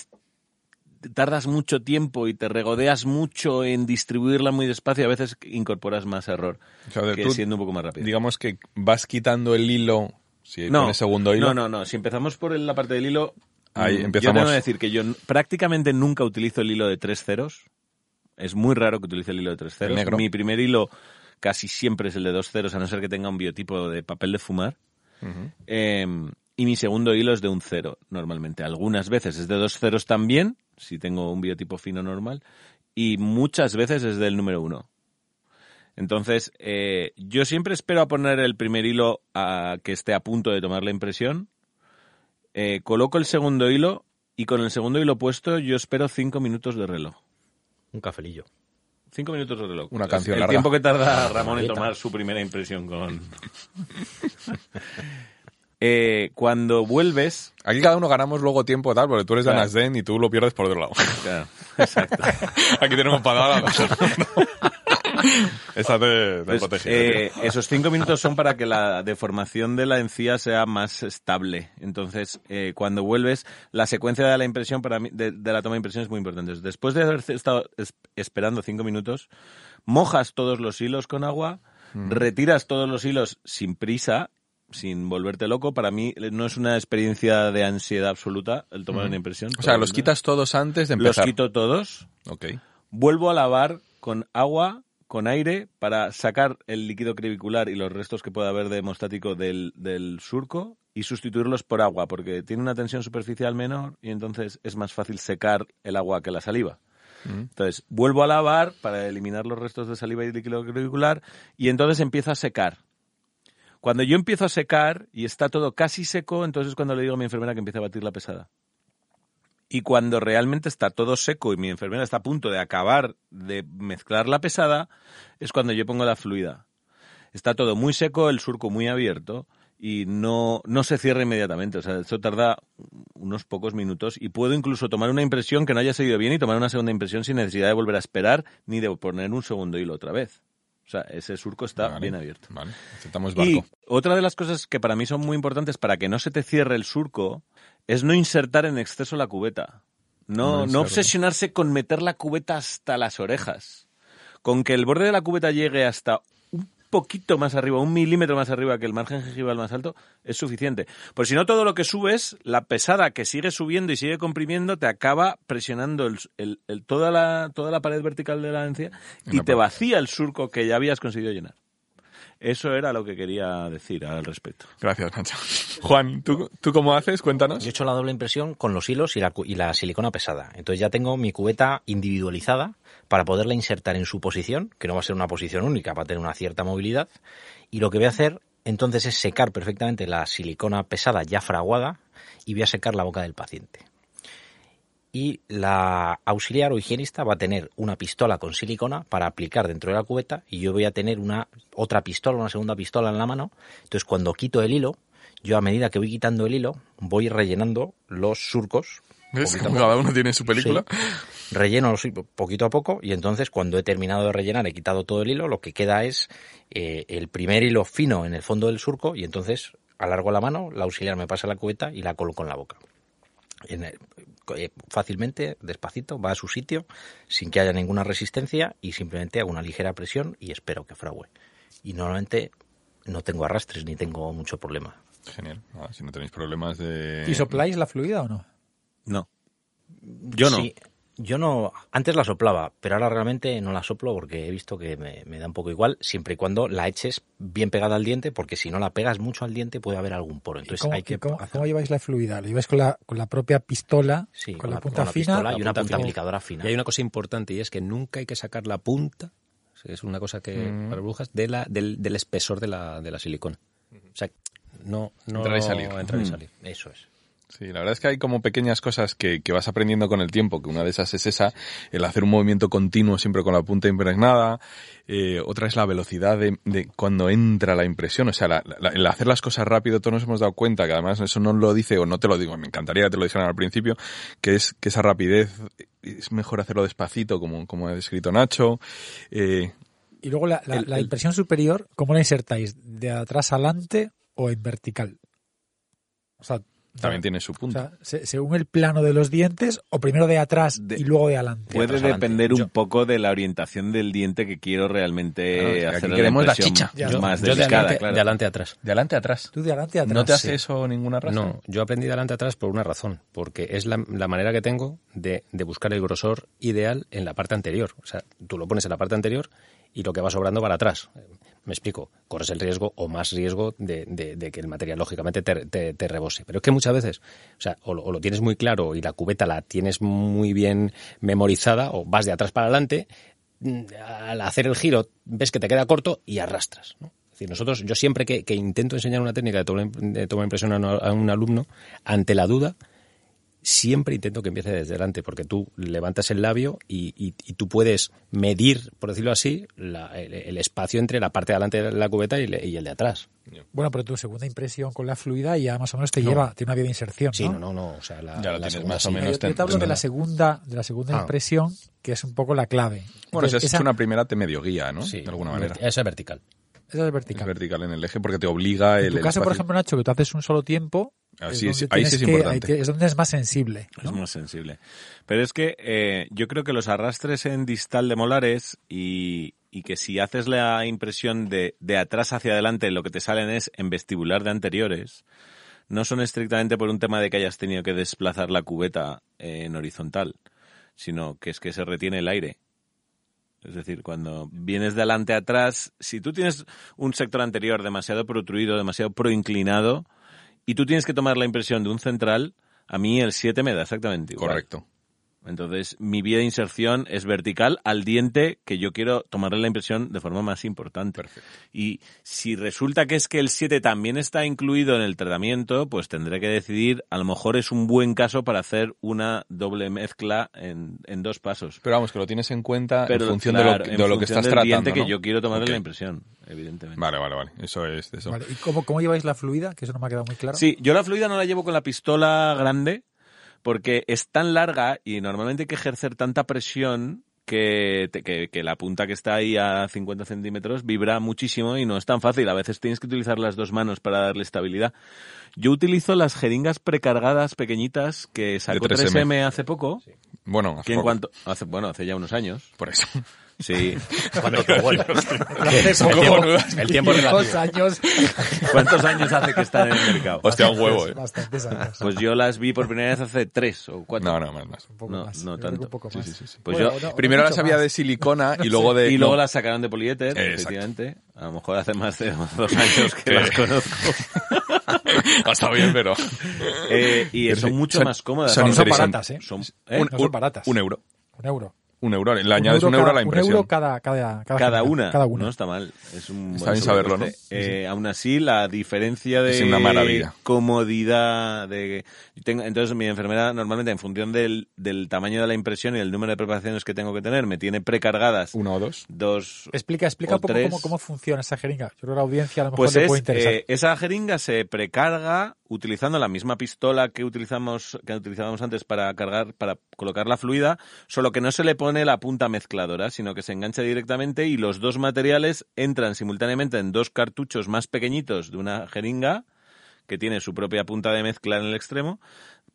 tardas mucho tiempo y te regodeas mucho en distribuirla muy despacio, a veces incorporas más error O sea, que tú, siendo un poco más rápido. digamos que vas quitando el hilo, si pones segundo hilo, No, no, no. Si empezamos por el- la parte del hilo, Ahí mm, empezamos. Yo tengo que decir que yo prácticamente nunca utilizo el hilo de tres ceros. Es muy raro que utilice el hilo de tres ceros. negro. Mi primer hilo casi siempre es el de dos ceros, a no ser que tenga un biotipo de papel de fumar. Eh, y mi segundo hilo es de un cero, normalmente. Algunas veces es de dos ceros también, si tengo un biotipo fino normal. Y muchas veces es del número uno. Entonces, eh, yo siempre espero a poner el primer hilo a que esté a punto de tomar la impresión. Eh, coloco el segundo hilo y con el segundo hilo puesto yo espero cinco minutos de reloj. Un cafelillo. Cinco minutos de reloj. Una canción El larga. tiempo que tarda Ramón en tomar su primera impresión con... Eh, cuando vuelves... Aquí cada uno ganamos luego tiempo tal, porque tú eres de Claro. Nasdem y tú lo pierdes por otro lado. Claro, exacto. Aquí tenemos para dar Te, te Pues, protege. eh, esos cinco minutos son para que la deformación de la encía sea más estable. Entonces, eh, cuando vuelves, la secuencia de la impresión para mí, de, de la toma de impresión es muy importante. Después de haber estado es- esperando cinco minutos, mojas todos los hilos con agua, retiras todos los hilos sin prisa, sin volverte loco. Para mí eh, no es una experiencia de ansiedad absoluta el tomar una impresión. o sea, los quitas todos antes de Los empezar. quito todos, Ok. Vuelvo a lavar con agua, con aire, para sacar el líquido crevicular y los restos que pueda haber de hemostático del, del surco y sustituirlos por agua, porque tiene una tensión superficial menor y entonces es más fácil secar el agua que la saliva. Entonces, vuelvo a lavar para eliminar los restos de saliva y líquido crevicular y entonces empiezo a secar. Cuando yo empiezo a secar y está todo casi seco, entonces es cuando le digo a mi enfermera que empiece a batir la pesada. Y cuando realmente está todo seco y mi enfermera está a punto de acabar de mezclar la pesada, es cuando yo pongo la fluida. Está todo muy seco, el surco muy abierto y no, no se cierra inmediatamente. O sea, eso tarda unos pocos minutos y puedo incluso tomar una impresión que no haya salido bien y tomar una segunda impresión sin necesidad de volver a esperar ni de poner un segundo hilo otra vez. O sea, ese surco está Vale. bien abierto. Vale, aceptamos Y barco. otra de las cosas que para mí son muy importantes para que no se te cierre el surco es no insertar en exceso la cubeta. No No, no, insertar. obsesionarse con meter la cubeta hasta las orejas. Con que el borde de la cubeta llegue hasta un poquito más arriba, un milímetro más arriba que el margen gengival más alto, es suficiente. Porque si no, todo lo que subes, la pesada que sigue subiendo y sigue comprimiendo, te acaba presionando el, el- el- toda, la, toda la pared vertical de la encía y te vacía el surco que ya habías conseguido llenar. Eso era lo que quería decir al respecto. Gracias, Nacho. Juan, ¿tú, ¿tú cómo haces? Cuéntanos. Yo he hecho la doble impresión con los hilos y la, cu- y la silicona pesada. Entonces ya tengo mi cubeta individualizada para poderla insertar en su posición, que no va a ser una posición única, va a tener una cierta movilidad. Y lo que voy a hacer entonces es secar perfectamente la silicona pesada ya fraguada y voy a secar la boca del paciente. Y la auxiliar o higienista va a tener una pistola con silicona para aplicar dentro de la cubeta y yo voy a tener una otra pistola, una segunda pistola en la mano. Entonces cuando quito el hilo, yo a medida que voy quitando el hilo, voy rellenando los surcos. Cada uno tiene su película. Sí. Relleno los poquito a poco y entonces cuando he terminado de rellenar, he quitado todo el hilo, lo que queda es eh, el primer hilo fino en el fondo del surco y entonces alargo la mano, la auxiliar me pasa la cubeta y la coloco en la boca. En el- fácilmente, despacito, va a su sitio sin que haya ninguna resistencia y simplemente hago una ligera presión y espero que frague. Y normalmente no tengo arrastres ni tengo mucho problema. Genial. Ah, si no tenéis problemas de... ¿Y sopláis la fluida o no? No. Yo no. Sí, yo no, antes la soplaba, pero ahora realmente no la soplo porque he visto que me, me da un poco igual, siempre y cuando la eches bien pegada al diente, porque si no la pegas mucho al diente puede haber algún poro. ¿Y Entonces cómo, hay que cómo- cómo lleváis la fluida? ¿Lo lleváis con la, con la propia pistola, sí, con, la punta con la fina? pistola y una punta punta fina. aplicadora fina. Y hay una cosa importante y es que nunca hay que sacar la punta, es una cosa que Mm. para brujas, de la, del, del espesor de la, de la silicona. O sea, no, no Entrar y salir. entrar y Mm. salir. Eso es. Sí, la verdad es que hay como pequeñas cosas que, que vas aprendiendo con el tiempo, que una de esas es esa, el hacer un movimiento continuo siempre con la punta impregnada, eh, otra es la velocidad de, de cuando entra la impresión, o sea, la- la- el hacer las cosas rápido, todos nos hemos dado cuenta, que además eso no lo dice o no te lo digo, me encantaría que te lo dijeran al principio, que es que esa rapidez es mejor hacerlo despacito, como, como ha descrito Nacho, eh, Y luego la, la- El- la el- impresión superior, ¿cómo la insertáis? ¿De atrás adelante o en vertical? O sea, también tiene su o punto. sea, se- según el plano de los dientes, o primero de atrás De- y luego de adelante. Puede atrás adelante. depender un Yo- poco de la orientación del diente que quiero realmente Claro, que aquí hacer queremos la impresión chicha. Más yo de delicada, adelante, claro. de adelante a atrás. De adelante a atrás. Tú de adelante a atrás. ¿No te hace sí. eso ninguna rastra? No, yo aprendí de adelante a atrás por una razón, porque es la, la manera que tengo de, de buscar el grosor ideal en la parte anterior. O sea, tú lo pones en la parte anterior y lo que va sobrando para atrás. Me explico, corres el riesgo o más riesgo de, de- de que el material lógicamente te, te- te rebose. Pero es que muchas veces, o sea, o lo, o lo tienes muy claro y la cubeta la tienes muy bien memorizada o vas de atrás para adelante, mm, al hacer el giro ves que te queda corto y arrastras. ¿no? Es decir, nosotros, yo siempre que, intento enseñar una técnica de toma de impresión a un alumno, ante la duda, siempre intento que empiece desde delante, porque tú levantas el labio y, y- y tú puedes medir, por decirlo así, la- el, el espacio entre la parte de delante de la cubeta y, le- y el de atrás. Bueno, pero tu segunda impresión con la fluida ya más o menos te lleva, tiene una vía de inserción. Sí, ¿no? no, no, no. O sea, la, Ya lo la tienes segunda más o sí. menos. Yo, yo te hablo de la segunda, de la segunda Ah. impresión, que es un poco la clave. Bueno, Entonces, esa es una primera te medio guía, ¿no? Sí, de alguna manera. Esa es vertical. esa es Es vertical. vertical en el eje porque te obliga el En tu el caso, por ejemplo, Nacho, que tú haces un solo tiempo, Así es es, donde ahí sí es que- importante. ahí es donde es más sensible. ¿no? Es más sensible. Pero es que eh, yo creo que los arrastres en distal de molares y, y que si haces la impresión de, de atrás hacia adelante, lo que te salen es en vestibular de anteriores, no son estrictamente por un tema de que hayas tenido que desplazar la cubeta eh, en horizontal, sino que es que se retiene el aire. Es decir, cuando vienes de adelante a atrás, si tú tienes un sector anterior demasiado protruido, demasiado proinclinado, y tú tienes que tomar la impresión de un central, a mí el 7 me da exactamente igual. Correcto. Entonces, mi vía de inserción es vertical al diente que yo quiero tomarle la impresión de forma más importante. Perfecto. Y si resulta que es que el 7 también está incluido en el tratamiento, pues tendré que decidir, a lo mejor es un buen caso para hacer una doble mezcla en, en dos pasos. Pero vamos, que lo tienes en cuenta Pero en función claro, de lo, de lo que estás del tratando. diente ¿no? que yo quiero tomarle la impresión, evidentemente. Vale, vale, vale. Eso es eso. Vale, ¿Y cómo, cómo lleváis la fluida? Que eso no me ha quedado muy claro. Sí, yo la fluida no la llevo con la pistola grande porque es tan larga y normalmente hay que ejercer tanta presión que, te- que, que la punta que está ahí a 50 centímetros vibra muchísimo y no es tan fácil. A veces tienes que utilizar las dos manos para darle estabilidad. Yo utilizo las jeringas precargadas pequeñitas que sacó 3M. 3M, hace poco. Bueno, hace Que en cuanto, hace, bueno, hace ya unos años. Por eso. Sí. Cuando el, tiempo, el tiempo es dos relativo. años. ¿Cuántos años hace que están en el mercado? Hostia, un huevo, eh. Bastantes años. Pues yo las vi por primera vez hace tres o cuatro. No, no, más, más. un poco no, más. no tanto. Un poco más. sí, sí, sí. Pues Bueno, yo, no, Primero las había más. de silicona y luego de... y luego no. las sacaron de poliéter, Exacto. efectivamente. A lo mejor hace más de dos años que las conozco. Ha estado bien, pero... Eh, y Pero son sí, mucho son- más cómodas. son baratas, ¿eh? Son- Un, ¿eh? No son baratas. un euro. Un euro. Un euro. Le añades un euro, a la impresión. Un euro cada, cada, cada, Cada una. Cada una. No está mal. Es un Está bien saberlo, ¿no? Eh, Aún así, la diferencia de Es una maravilla. comodidad de tengo- entonces mi enfermera normalmente en función del, del tamaño de la impresión y el número de preparaciones que tengo que tener me tiene precargadas Una o dos. dos Explica, explica o un poco cómo, cómo funciona esa jeringa. Yo creo que la audiencia a lo mejor Pues le es, puede interesar. eh, esa jeringa se precarga utilizando la misma pistola que utilizamos que utilizábamos antes para cargar para colocar la fluida, solo que no se le pone la punta mezcladora, sino que se engancha directamente y los dos materiales entran simultáneamente en dos cartuchos más pequeñitos de una jeringa que tiene su propia punta de mezcla en el extremo.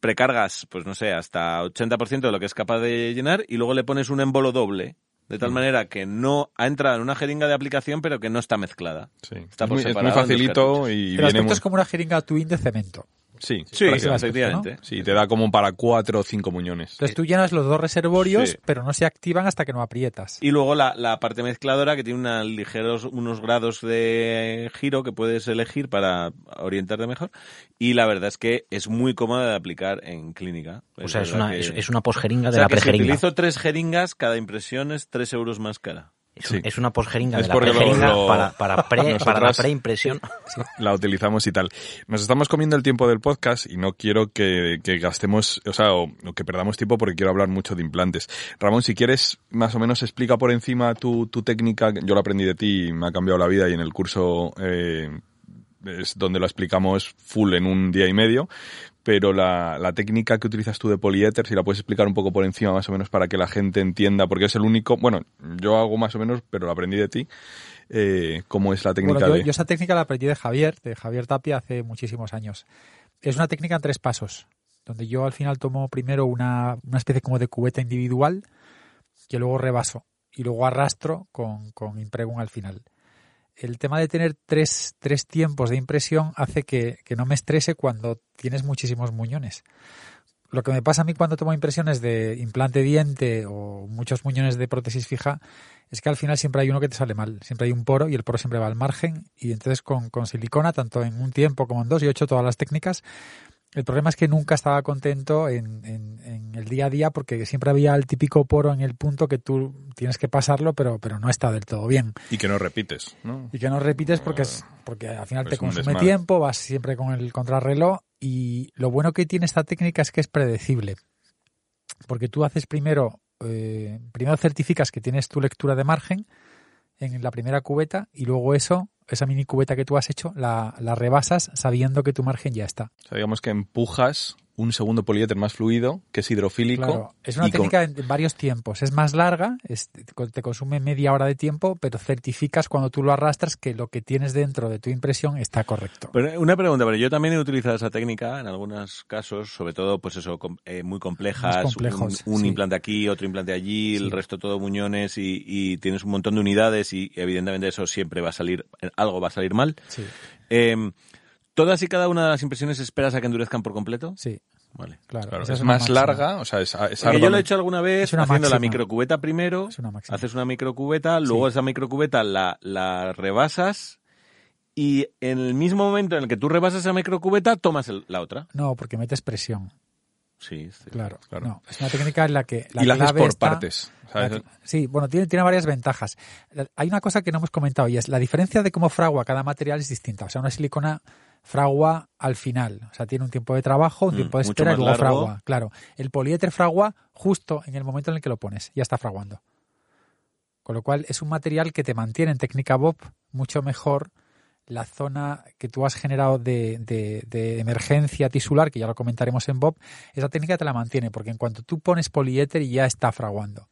Precargas, pues no sé, hasta 80% de lo que es capaz de llenar y luego le pones un embolo doble. De Mm. tal manera que no ha entrado en una jeringa de aplicación, pero que no está mezclada. Sí. Está es, por muy, es muy separado en dos facilito y viene muy... es como una jeringa twin de cemento. Sí, Sí, efectivamente. Sí, te da como para cuatro o cinco muñones. Entonces tú llenas los dos reservorios, Sí. pero no se activan hasta que no aprietas. Y luego la, la parte mezcladora que tiene una ligeros, unos grados de giro que puedes elegir para orientarte mejor. Y la verdad es que es muy cómoda de aplicar en clínica. O sea, es una, que- es, una posjeringa o de sea la que si prejeringa. utilizo tres jeringas, cada impresión es tres euros más cara. Es, Sí. es una posjeringa Es de la lo- prejeringa lo- para, para, pre, para la preimpresión. la utilizamos y tal. Nos estamos comiendo el tiempo del podcast y no quiero que, que gastemos, o sea, o, o que perdamos tiempo porque quiero hablar mucho de implantes. Ramón, si quieres, más o menos explica por encima tu, tu técnica. Yo lo aprendí de ti y me ha cambiado la vida y en el curso eh, es donde lo explicamos full en un día y medio. Pero la, la técnica que utilizas tú de poliéter, si la puedes explicar un poco por encima más o menos para que la gente entienda, porque es el único, bueno, yo hago más o menos, pero lo aprendí de ti, eh, cómo es la técnica Bueno, yo, de... yo esa técnica la aprendí de Javier, de Javier Tapia, hace muchísimos años. Es una técnica en tres pasos, donde yo al final tomo primero una, una especie como de cubeta individual, que luego rebaso y luego arrastro con, con impregum al final. El tema de tener tres, tres tiempos de impresión hace que, que no me estrese cuando tienes muchísimos muñones. Lo que me pasa a mí cuando tomo impresiones de implante diente o muchos muñones de prótesis fija es que al final siempre hay uno que te sale mal. Siempre hay un poro y el poro siempre va al margen. Y entonces con, con silicona, tanto en un tiempo como en dos, yo he hecho todas las técnicas. El problema es que nunca estaba contento en, en- en el día a día porque siempre había el típico poro en el punto que tú tienes que pasarlo, pero, pero no está del todo bien. Y que no repites, ¿no? Y que no repites porque, es, porque al final Pues te consume tiempo, vas siempre con el contrarreloj y lo bueno que tiene esta técnica es que es predecible. Porque tú haces primero, eh, primero certificas que tienes tu lectura de margen en la primera cubeta y luego eso, esa mini cubeta que tú has hecho, la, la rebasas sabiendo que tu margen ya está. O digamos que empujas un segundo poliéter más fluido, que es hidrofílico. Claro, es una y con- técnica en varios tiempos. Es más larga, es- te consume media hora de tiempo, pero certificas cuando tú lo arrastras que lo que tienes dentro de tu impresión está correcto. Pero una pregunta, pero yo también he utilizado esa técnica en algunos casos, sobre todo, pues eso, com- eh, muy complejas, complejos, un, un sí. implante aquí, otro implante allí, el resto todo muñones y, y tienes un montón de unidades y evidentemente eso siempre va a salir, algo va a salir mal. Sí, Eh, ¿Todas y cada una de las impresiones esperas a que endurezcan por completo? sí, Vale. claro. Es, más máxima. larga, o sea, es, es yo lo he hecho alguna vez haciendo la microcubeta primero, Es una máxima. haces una microcubeta, luego esa microcubeta la, la rebasas y en el mismo momento en el que tú rebasas esa microcubeta, tomas el- la otra. No, porque metes presión. Sí, sí. Claro, claro. No, es una técnica en la que la y la haces por está- partes. la ¿sabes? que- sí, bueno, tiene, tiene varias ventajas. Hay una cosa que no hemos comentado y es la diferencia de cómo fragua cada material es distinta. O sea, una silicona fragua al final. O sea, tiene un tiempo de trabajo, un Mm, tiempo de espera y luego largo. fragua. Claro. El poliéter fragua justo en el momento en el que lo pones. Ya está fraguando. Con lo cual es un material que te mantiene en técnica Bob mucho mejor la zona que tú has generado de, de- de emergencia tisular, que ya lo comentaremos en Bob, esa técnica te la mantiene, porque en cuanto tú pones poliéter ya está fraguando.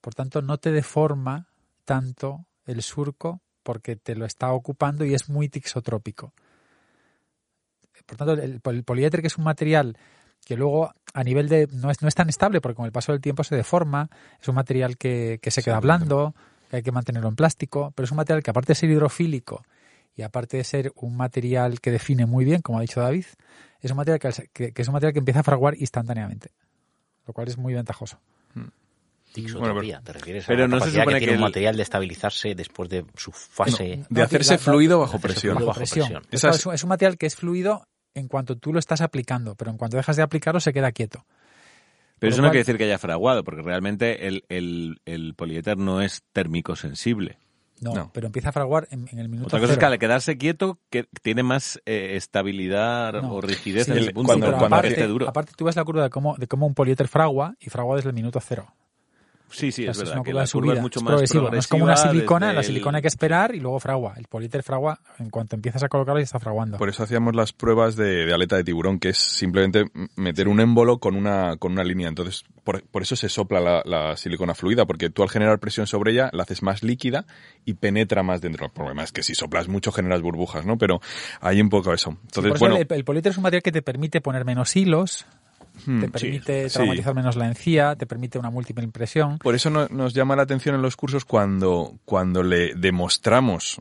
Por tanto, no te deforma tanto el surco porque te lo está ocupando y es muy tixotrópico. Por tanto, el, el poliéter, que es un material que luego a nivel de no es, no es tan estable porque con el paso del tiempo se deforma, es un material que, que se queda blando, que hay que mantenerlo en plástico, pero es un material que aparte de ser hidrofílico y aparte de ser un material que define muy bien, como ha dicho David, es un material que, es un material que empieza a fraguar instantáneamente, lo cual es muy ventajoso. Tixotropía, te refieres pero a la no se capacidad supone que tiene un material de estabilizarse después de su fase. De hacerse la- fluido bajo hacerse presión. fluido. bajo bajo presión. presión. Es, Esas- es un- es un material que es fluido en cuanto tú lo estás aplicando, pero en cuanto dejas de aplicarlo se queda quieto. Pero eso no cual- quiere decir que haya fraguado, porque realmente el, el, el poliéter no es térmico sensible. No, No. pero empieza a fraguar en, en el minuto Otra cosa es que al quedarse quieto que tiene más eh, estabilidad No. o rigidez Sí, en el- punto. cuando- pero cuando aparte, esté duro. aparte tú ves la curva de cómo, de cómo un poliéter fragua y fragua desde el minuto cero. Sí, sí, es es verdad. una que la curva es mucho es más progresivo. No es como una progresiva silicona, la silicona hay que esperar y luego fragua. El poliéter fragua en cuanto empiezas a colocarlo y está fraguando. Por eso hacíamos las pruebas de, de aleta de tiburón, que es simplemente meter un émbolo con una, con una línea. Entonces, por, por eso se sopla la, la silicona fluida, porque tú al generar presión sobre ella la haces más líquida y penetra más dentro. El problema es que si soplas mucho generas burbujas, ¿no? Pero hay un poco eso. Sí, Entonces, por eso bueno, el, el poliéter es un material que te permite poner menos hilos, te permite sí. traumatizar menos la encía, te permite una múltiple impresión. Por eso no- nos llama la atención en los cursos cuando, cuando le demostramos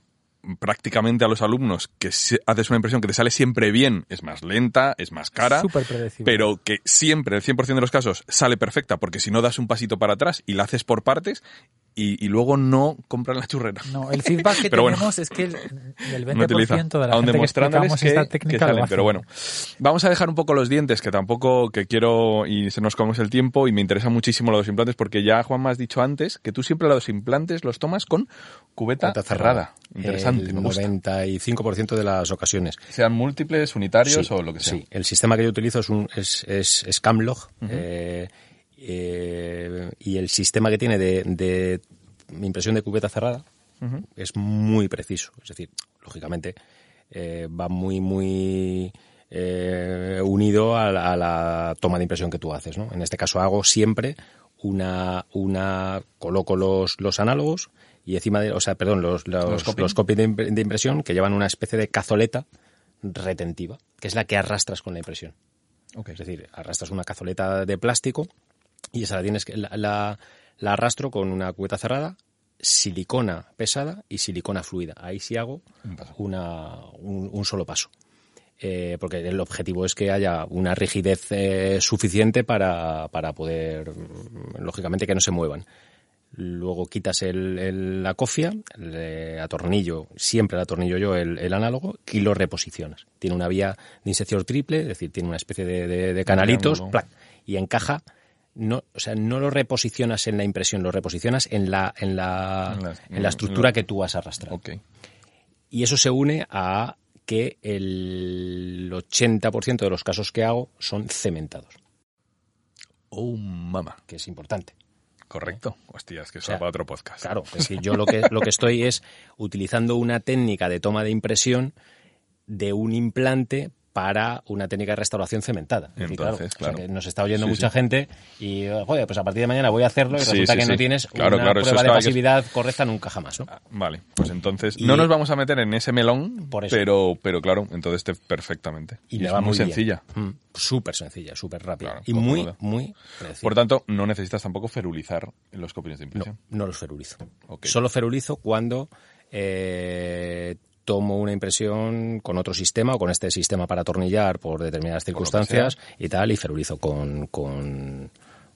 prácticamente a los alumnos que haces una impresión que te sale siempre bien, es más lenta, es más cara, Súper predecible. pero que siempre, el 100% de los casos, sale perfecta, porque si no das un pasito para atrás y la haces por partes y, y luego no compran la churrera. No, el feedback que bueno. tenemos es que el, el 20% No utiliza. de la Aun gente que explicamos que, esta que técnica salen, lo pero bueno. Vamos a dejar un poco los dientes, que tampoco que quiero y se nos comemos el tiempo y me interesa muchísimo los implantes porque ya Juan me has dicho antes que tú siempre los implantes los tomas con cubeta, Cubeta cerrada. Interesante, El me gusta. 95% de las ocasiones. Sean múltiples, unitarios Sí, o lo que sea. Sí, el sistema que yo utilizo es un es, es, es Camlog eh, eh, y el sistema que tiene de, de impresión de cubeta cerrada es muy preciso. Es decir, lógicamente eh, va muy, muy eh, unido a la, a la toma de impresión que tú haces. ¿no? En este caso hago siempre una, una coloco los, los análogos y encima de, o sea, perdón, los, los, Los copy de, impre- de impresión que llevan una especie de cazoleta retentiva, que es la que arrastras con la impresión. Es decir, arrastras una cazoleta de plástico y esa la tienes que la, la- la arrastro con una cubeta cerrada, silicona pesada y silicona fluida. Ahí sí hago una, un, un solo paso. Eh, porque el objetivo es que haya una rigidez eh, suficiente para, para poder, lógicamente, que no se muevan. Luego quitas el, el- la cofia, le atornillo, siempre le atornillo yo el, el análogo y lo reposicionas. Tiene una vía de inserción triple, es decir, tiene una especie de, de- de canalitos, y encaja. No, o sea, no lo reposicionas en la impresión, lo reposicionas en la, en la, En la- en la estructura en la- que tú has arrastrado. Ok. Y eso se une a que el 80% de los casos que hago son cementados, Oh, mama. que es importante. Correcto. Hostia, es que eso O sea, para otro podcast. Claro, es que yo lo que, lo que estoy es utilizando una técnica de toma de impresión de un implante para una técnica de restauración cementada. Entonces, o sea, claro. que nos está oyendo Sí, mucha sí. gente y, joder, pues a partir de mañana voy a hacerlo y Sí, resulta que no tienes Claro, una prueba de que- pasividad correcta nunca jamás, ¿no? Ah, Vale, pues entonces Y- no nos vamos a meter en ese melón, Por eso. pero pero claro, entonces te perfectamente. Y, Y, es va muy muy sencilla. Mm, súper sencilla, súper rápida. Y muy, muy predecible. Por tanto, no necesitas tampoco ferulizar los copios de No, impresión. no los ferulizo. Solo ferulizo cuando eh, tomo una impresión con otro sistema o con este sistema para atornillar por determinadas Por circunstancias y tal, y ferulizo con, con,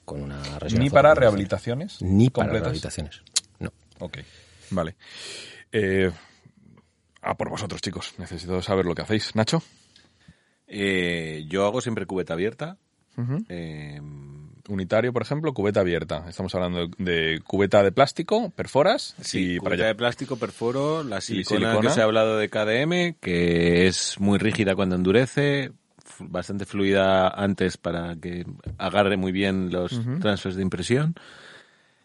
con una Ni para rehabilitaciones Ni para rehabilitaciones. No. Ok, vale. Eh, a por vosotros, chicos. Necesito saber lo que hacéis. Nacho. Eh, yo hago siempre cubeta abierta. Ujú. Eh, Unitario, por ejemplo, cubeta abierta. Estamos hablando de cubeta de plástico, perforas sí, y para cubeta allá. de plástico, perforo, la silicona, silicona. que os he hablado de KDM, que es muy rígida cuando endurece, bastante fluida antes para que agarre muy bien los transfers de impresión.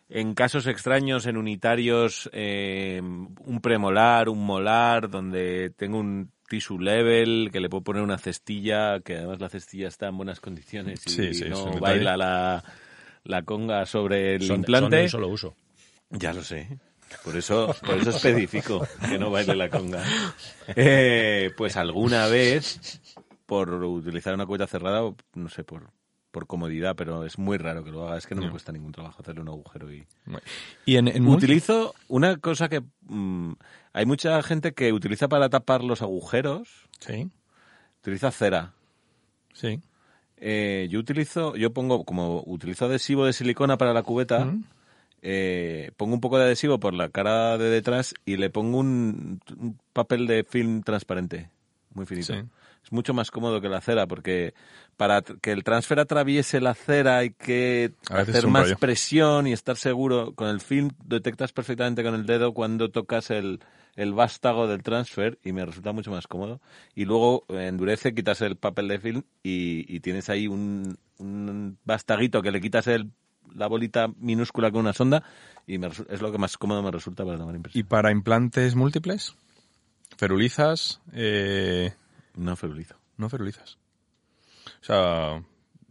En casos extraños, en unitarios, eh, un premolar, un molar, donde tengo un tissue level, que le puedo poner una cestilla, que además la cestilla está en buenas condiciones y Sí, sí, es no baila la, la conga sobre el Son- son implante. un solo uso. Ya lo sé. Por eso, por eso especifico que no baile la conga. Eh, pues alguna vez, por utilizar una cubeta cerrada, no sé, por, por comodidad, pero es muy raro que lo haga. Es que no me cuesta ningún trabajo hacerle un agujero y... Y en, en Utilizo una cosa que... mm, hay mucha gente que utiliza para tapar los agujeros, Sí, utiliza cera. sí. Eh, yo utilizo, yo pongo, como utilizo adhesivo de silicona para la cubeta, eh, pongo un poco de adhesivo por la cara de detrás y le pongo un, un papel de film transparente, muy finito. Sí. Es mucho más cómodo que la cera, porque para que el transfer atraviese la cera hay que hacer más rollo. presión y estar seguro. Con el film detectas perfectamente con el dedo cuando tocas el, el vástago del transfer y me resulta mucho más cómodo. Y luego eh, endurece, quitas el papel de film y, y tienes ahí un, un vástaguito que le quitas el, la bolita minúscula con una sonda y me es lo que más cómodo me resulta para tomar ¿Y impresión. para implantes múltiples? Ferulizas, eh, No ferulizo. no ferulizas. O sea,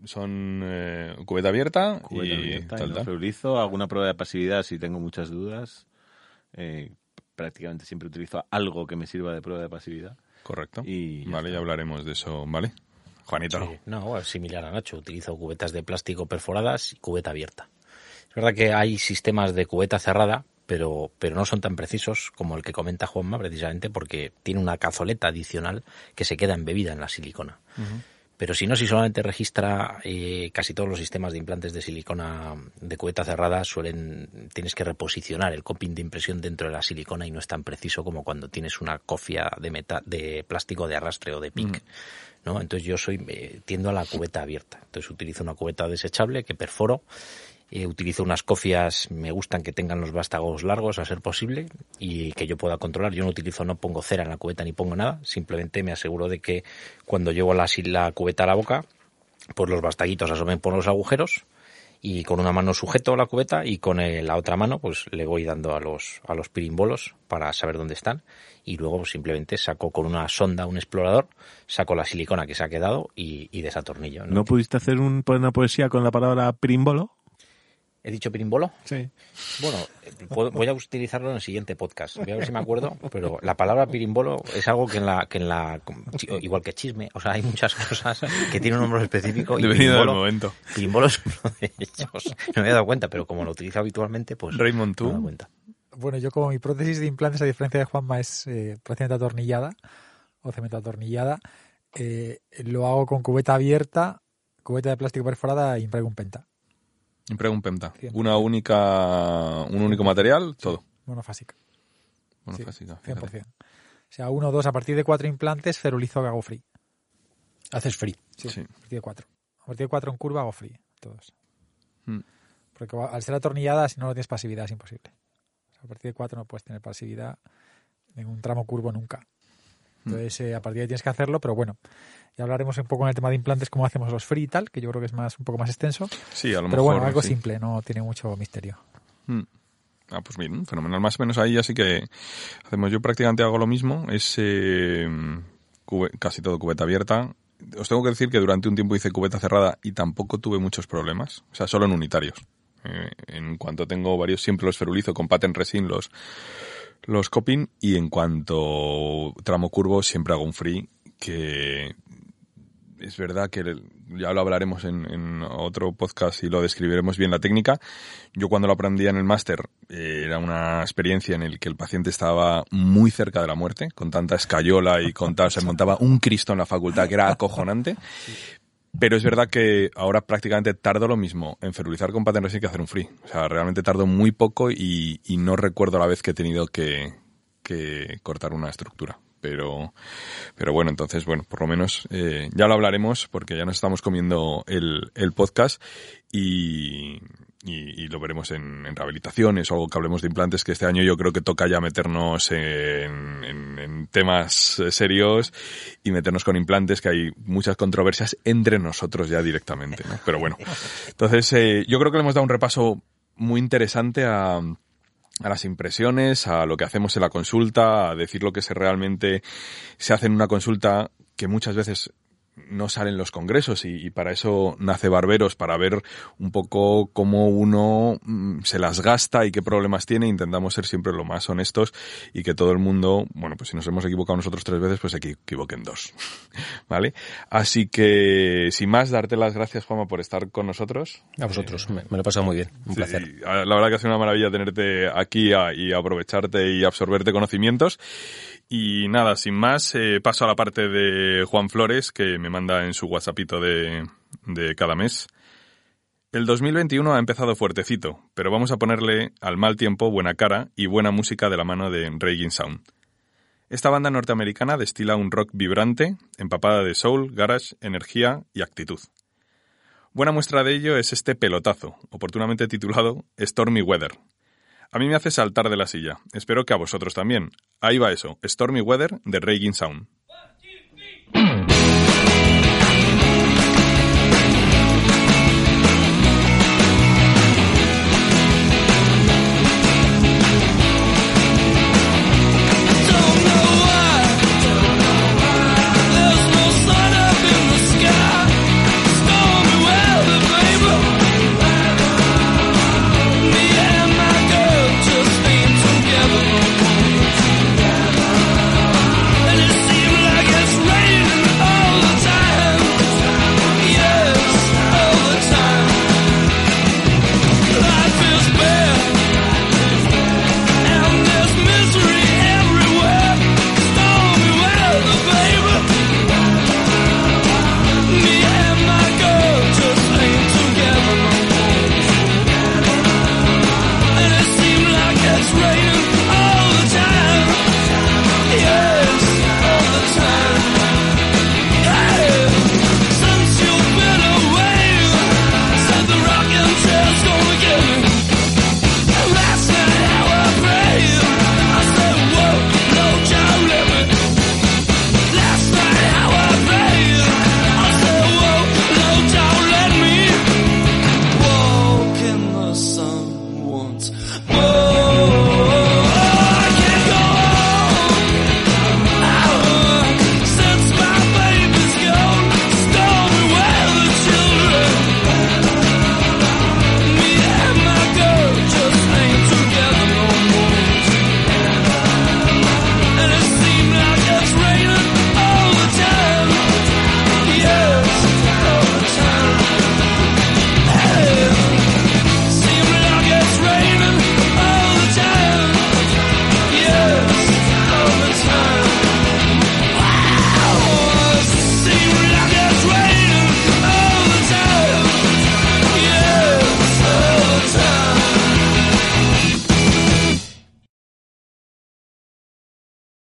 son eh, cubeta abierta Cubeta y abierta y tal, no tal. ferulizo. Alguna prueba de pasividad si tengo muchas dudas. Eh, prácticamente siempre utilizo algo que me sirva de prueba de pasividad. Correcto. Y ya vale, está. ya hablaremos de eso, ¿vale? Juanito. Sí, no, es similar a Nacho. Utilizo cubetas de plástico perforadas y cubeta abierta. Es verdad que hay sistemas de cubeta cerrada, pero, pero no son tan precisos como el que comenta Juanma, precisamente porque tiene una cazoleta adicional que se queda embebida en la silicona. Pero si no, si solamente registra eh, casi todos los sistemas de implantes de silicona de cubeta cerrada, suelen tienes que reposicionar el coping de impresión dentro de la silicona y no es tan preciso como cuando tienes una cofia de meta, de plástico de arrastre o de PIC. ¿no? Entonces yo soy eh, tiendo a la cubeta abierta. Entonces utilizo una cubeta desechable que perforo. Eh, utilizo unas cofias, me gustan que tengan los vástagos largos a ser posible y que yo pueda controlar. Yo no utilizo, no pongo cera en la cubeta ni pongo nada. Simplemente me aseguro de que cuando llevo la, la cubeta a la boca, pues los bastaguitos asomen por los agujeros y con una mano sujeto la cubeta y con el- la otra mano pues le voy dando a los a los pirimbolos para saber dónde están y luego simplemente saco con una sonda un explorador saco la silicona que se ha quedado y, desatornillo ¿no? ¿No pudiste hacer un, una poesía con la palabra primbolo? He dicho pirimbolo Sí. bueno puedo- voy a utilizarlo en el siguiente podcast voy a ver si me acuerdo pero la palabra pirimbolo es algo que en la que en la igual que chisme o sea hay muchas cosas que tienen un nombre específico y Devenido del pirimbolo- momento. Pirimbolo es uno de ellos. No me había dado cuenta, pero como lo utilizo habitualmente, pues Raymond, me he tú. dado cuenta. Bueno, yo como mi prótesis de implantes, a diferencia de Juanma, es eh, prácticamente atornillada o cemento atornillada, eh, lo hago con cubeta abierta, cubeta de plástico perforada y un penta. Siempre un penta. Una única, un único material, todo. Monofásica. Bueno, Sí, fásica, 100%. fíjate. O sea, uno o dos, a partir de cuatro implantes, ferulizo que hago free. Haces free. Sí, Sí. a partir de cuatro. A partir de cuatro en curva hago free, todos. Mm. Porque al ser atornillada, si no, no tienes pasividad, es imposible. O sea, a partir de cuatro no puedes tener pasividad en un tramo curvo nunca. Entonces, eh, a partir de ahí tienes que hacerlo, pero bueno, ya hablaremos un poco en el tema de implantes, cómo hacemos los free y tal, que yo creo que es más un poco más extenso. Sí, a lo Pero mejor. bueno, algo sí. simple, no tiene mucho misterio. Mm. Ah, pues bien, fenomenal. Más o menos ahí así que hacemos. Yo prácticamente hago lo mismo. Es eh, cube- casi todo cubeta abierta. Os tengo que decir que durante un tiempo hice cubeta cerrada y tampoco tuve muchos problemas. O sea, solo en unitarios. Eh, en cuanto tengo varios, siempre los ferulizo con patent resin, los, los coping. Y en cuanto tramo curvo, siempre hago un free que es verdad que ya lo hablaremos en, en otro podcast y lo describiremos bien la técnica. Yo cuando lo aprendía en el máster eh, era una experiencia en el que el paciente estaba muy cerca de la muerte, con tanta escayola y con tal, se montaba un Cristo en la facultad que era acojonante. Pero es verdad que ahora prácticamente tardo lo mismo en ferulizar con patent resin que hacer un free. O sea, realmente tardo muy poco y, y no recuerdo la vez que he tenido que, que cortar una estructura. Pero, pero bueno, entonces, bueno, por lo menos eh, ya lo hablaremos porque ya nos estamos comiendo el, el podcast y, y, y lo veremos en, en rehabilitaciones o algo que hablemos de implantes, que este año yo creo que toca ya meternos en, en- temas eh, serios y meternos con implantes, que hay muchas controversias entre nosotros ya directamente, ¿no? Pero bueno, entonces eh, yo creo que le hemos dado un repaso muy interesante a, a las impresiones, a lo que hacemos en la consulta, a decir lo que se realmente se hace en una consulta que muchas veces no salen los congresos y, y para eso nace Barberos, para ver un poco cómo uno mm, se las gasta y qué problemas tiene. Intentamos ser siempre lo más honestos y que todo el mundo, bueno, pues si nos hemos equivocado nosotros tres veces, pues se equi- equivoquen dos. ¿Vale? Así que, sin más, darte las gracias, Juanma, por estar con nosotros. A vosotros. Me, me lo he pasado muy bien. Un Sí, placer. La verdad que ha sido una maravilla tenerte aquí a- y aprovecharte y absorberte conocimientos. Y nada, sin más, eh, paso a la parte de Juan Flores, que me manda en su WhatsAppito de, de cada mes. El 2021 ha empezado fuertecito, pero vamos a ponerle al mal tiempo buena cara y buena música de la mano de Raging Sound. Esta banda norteamericana destila un rock vibrante, empapada de soul, garage, energía y actitud. Buena muestra de ello es este pelotazo, oportunamente titulado Stormy Weather. A mí me hace saltar de la silla. Espero que a vosotros también. Ahí va eso, Stormy Weather de Raging Sound.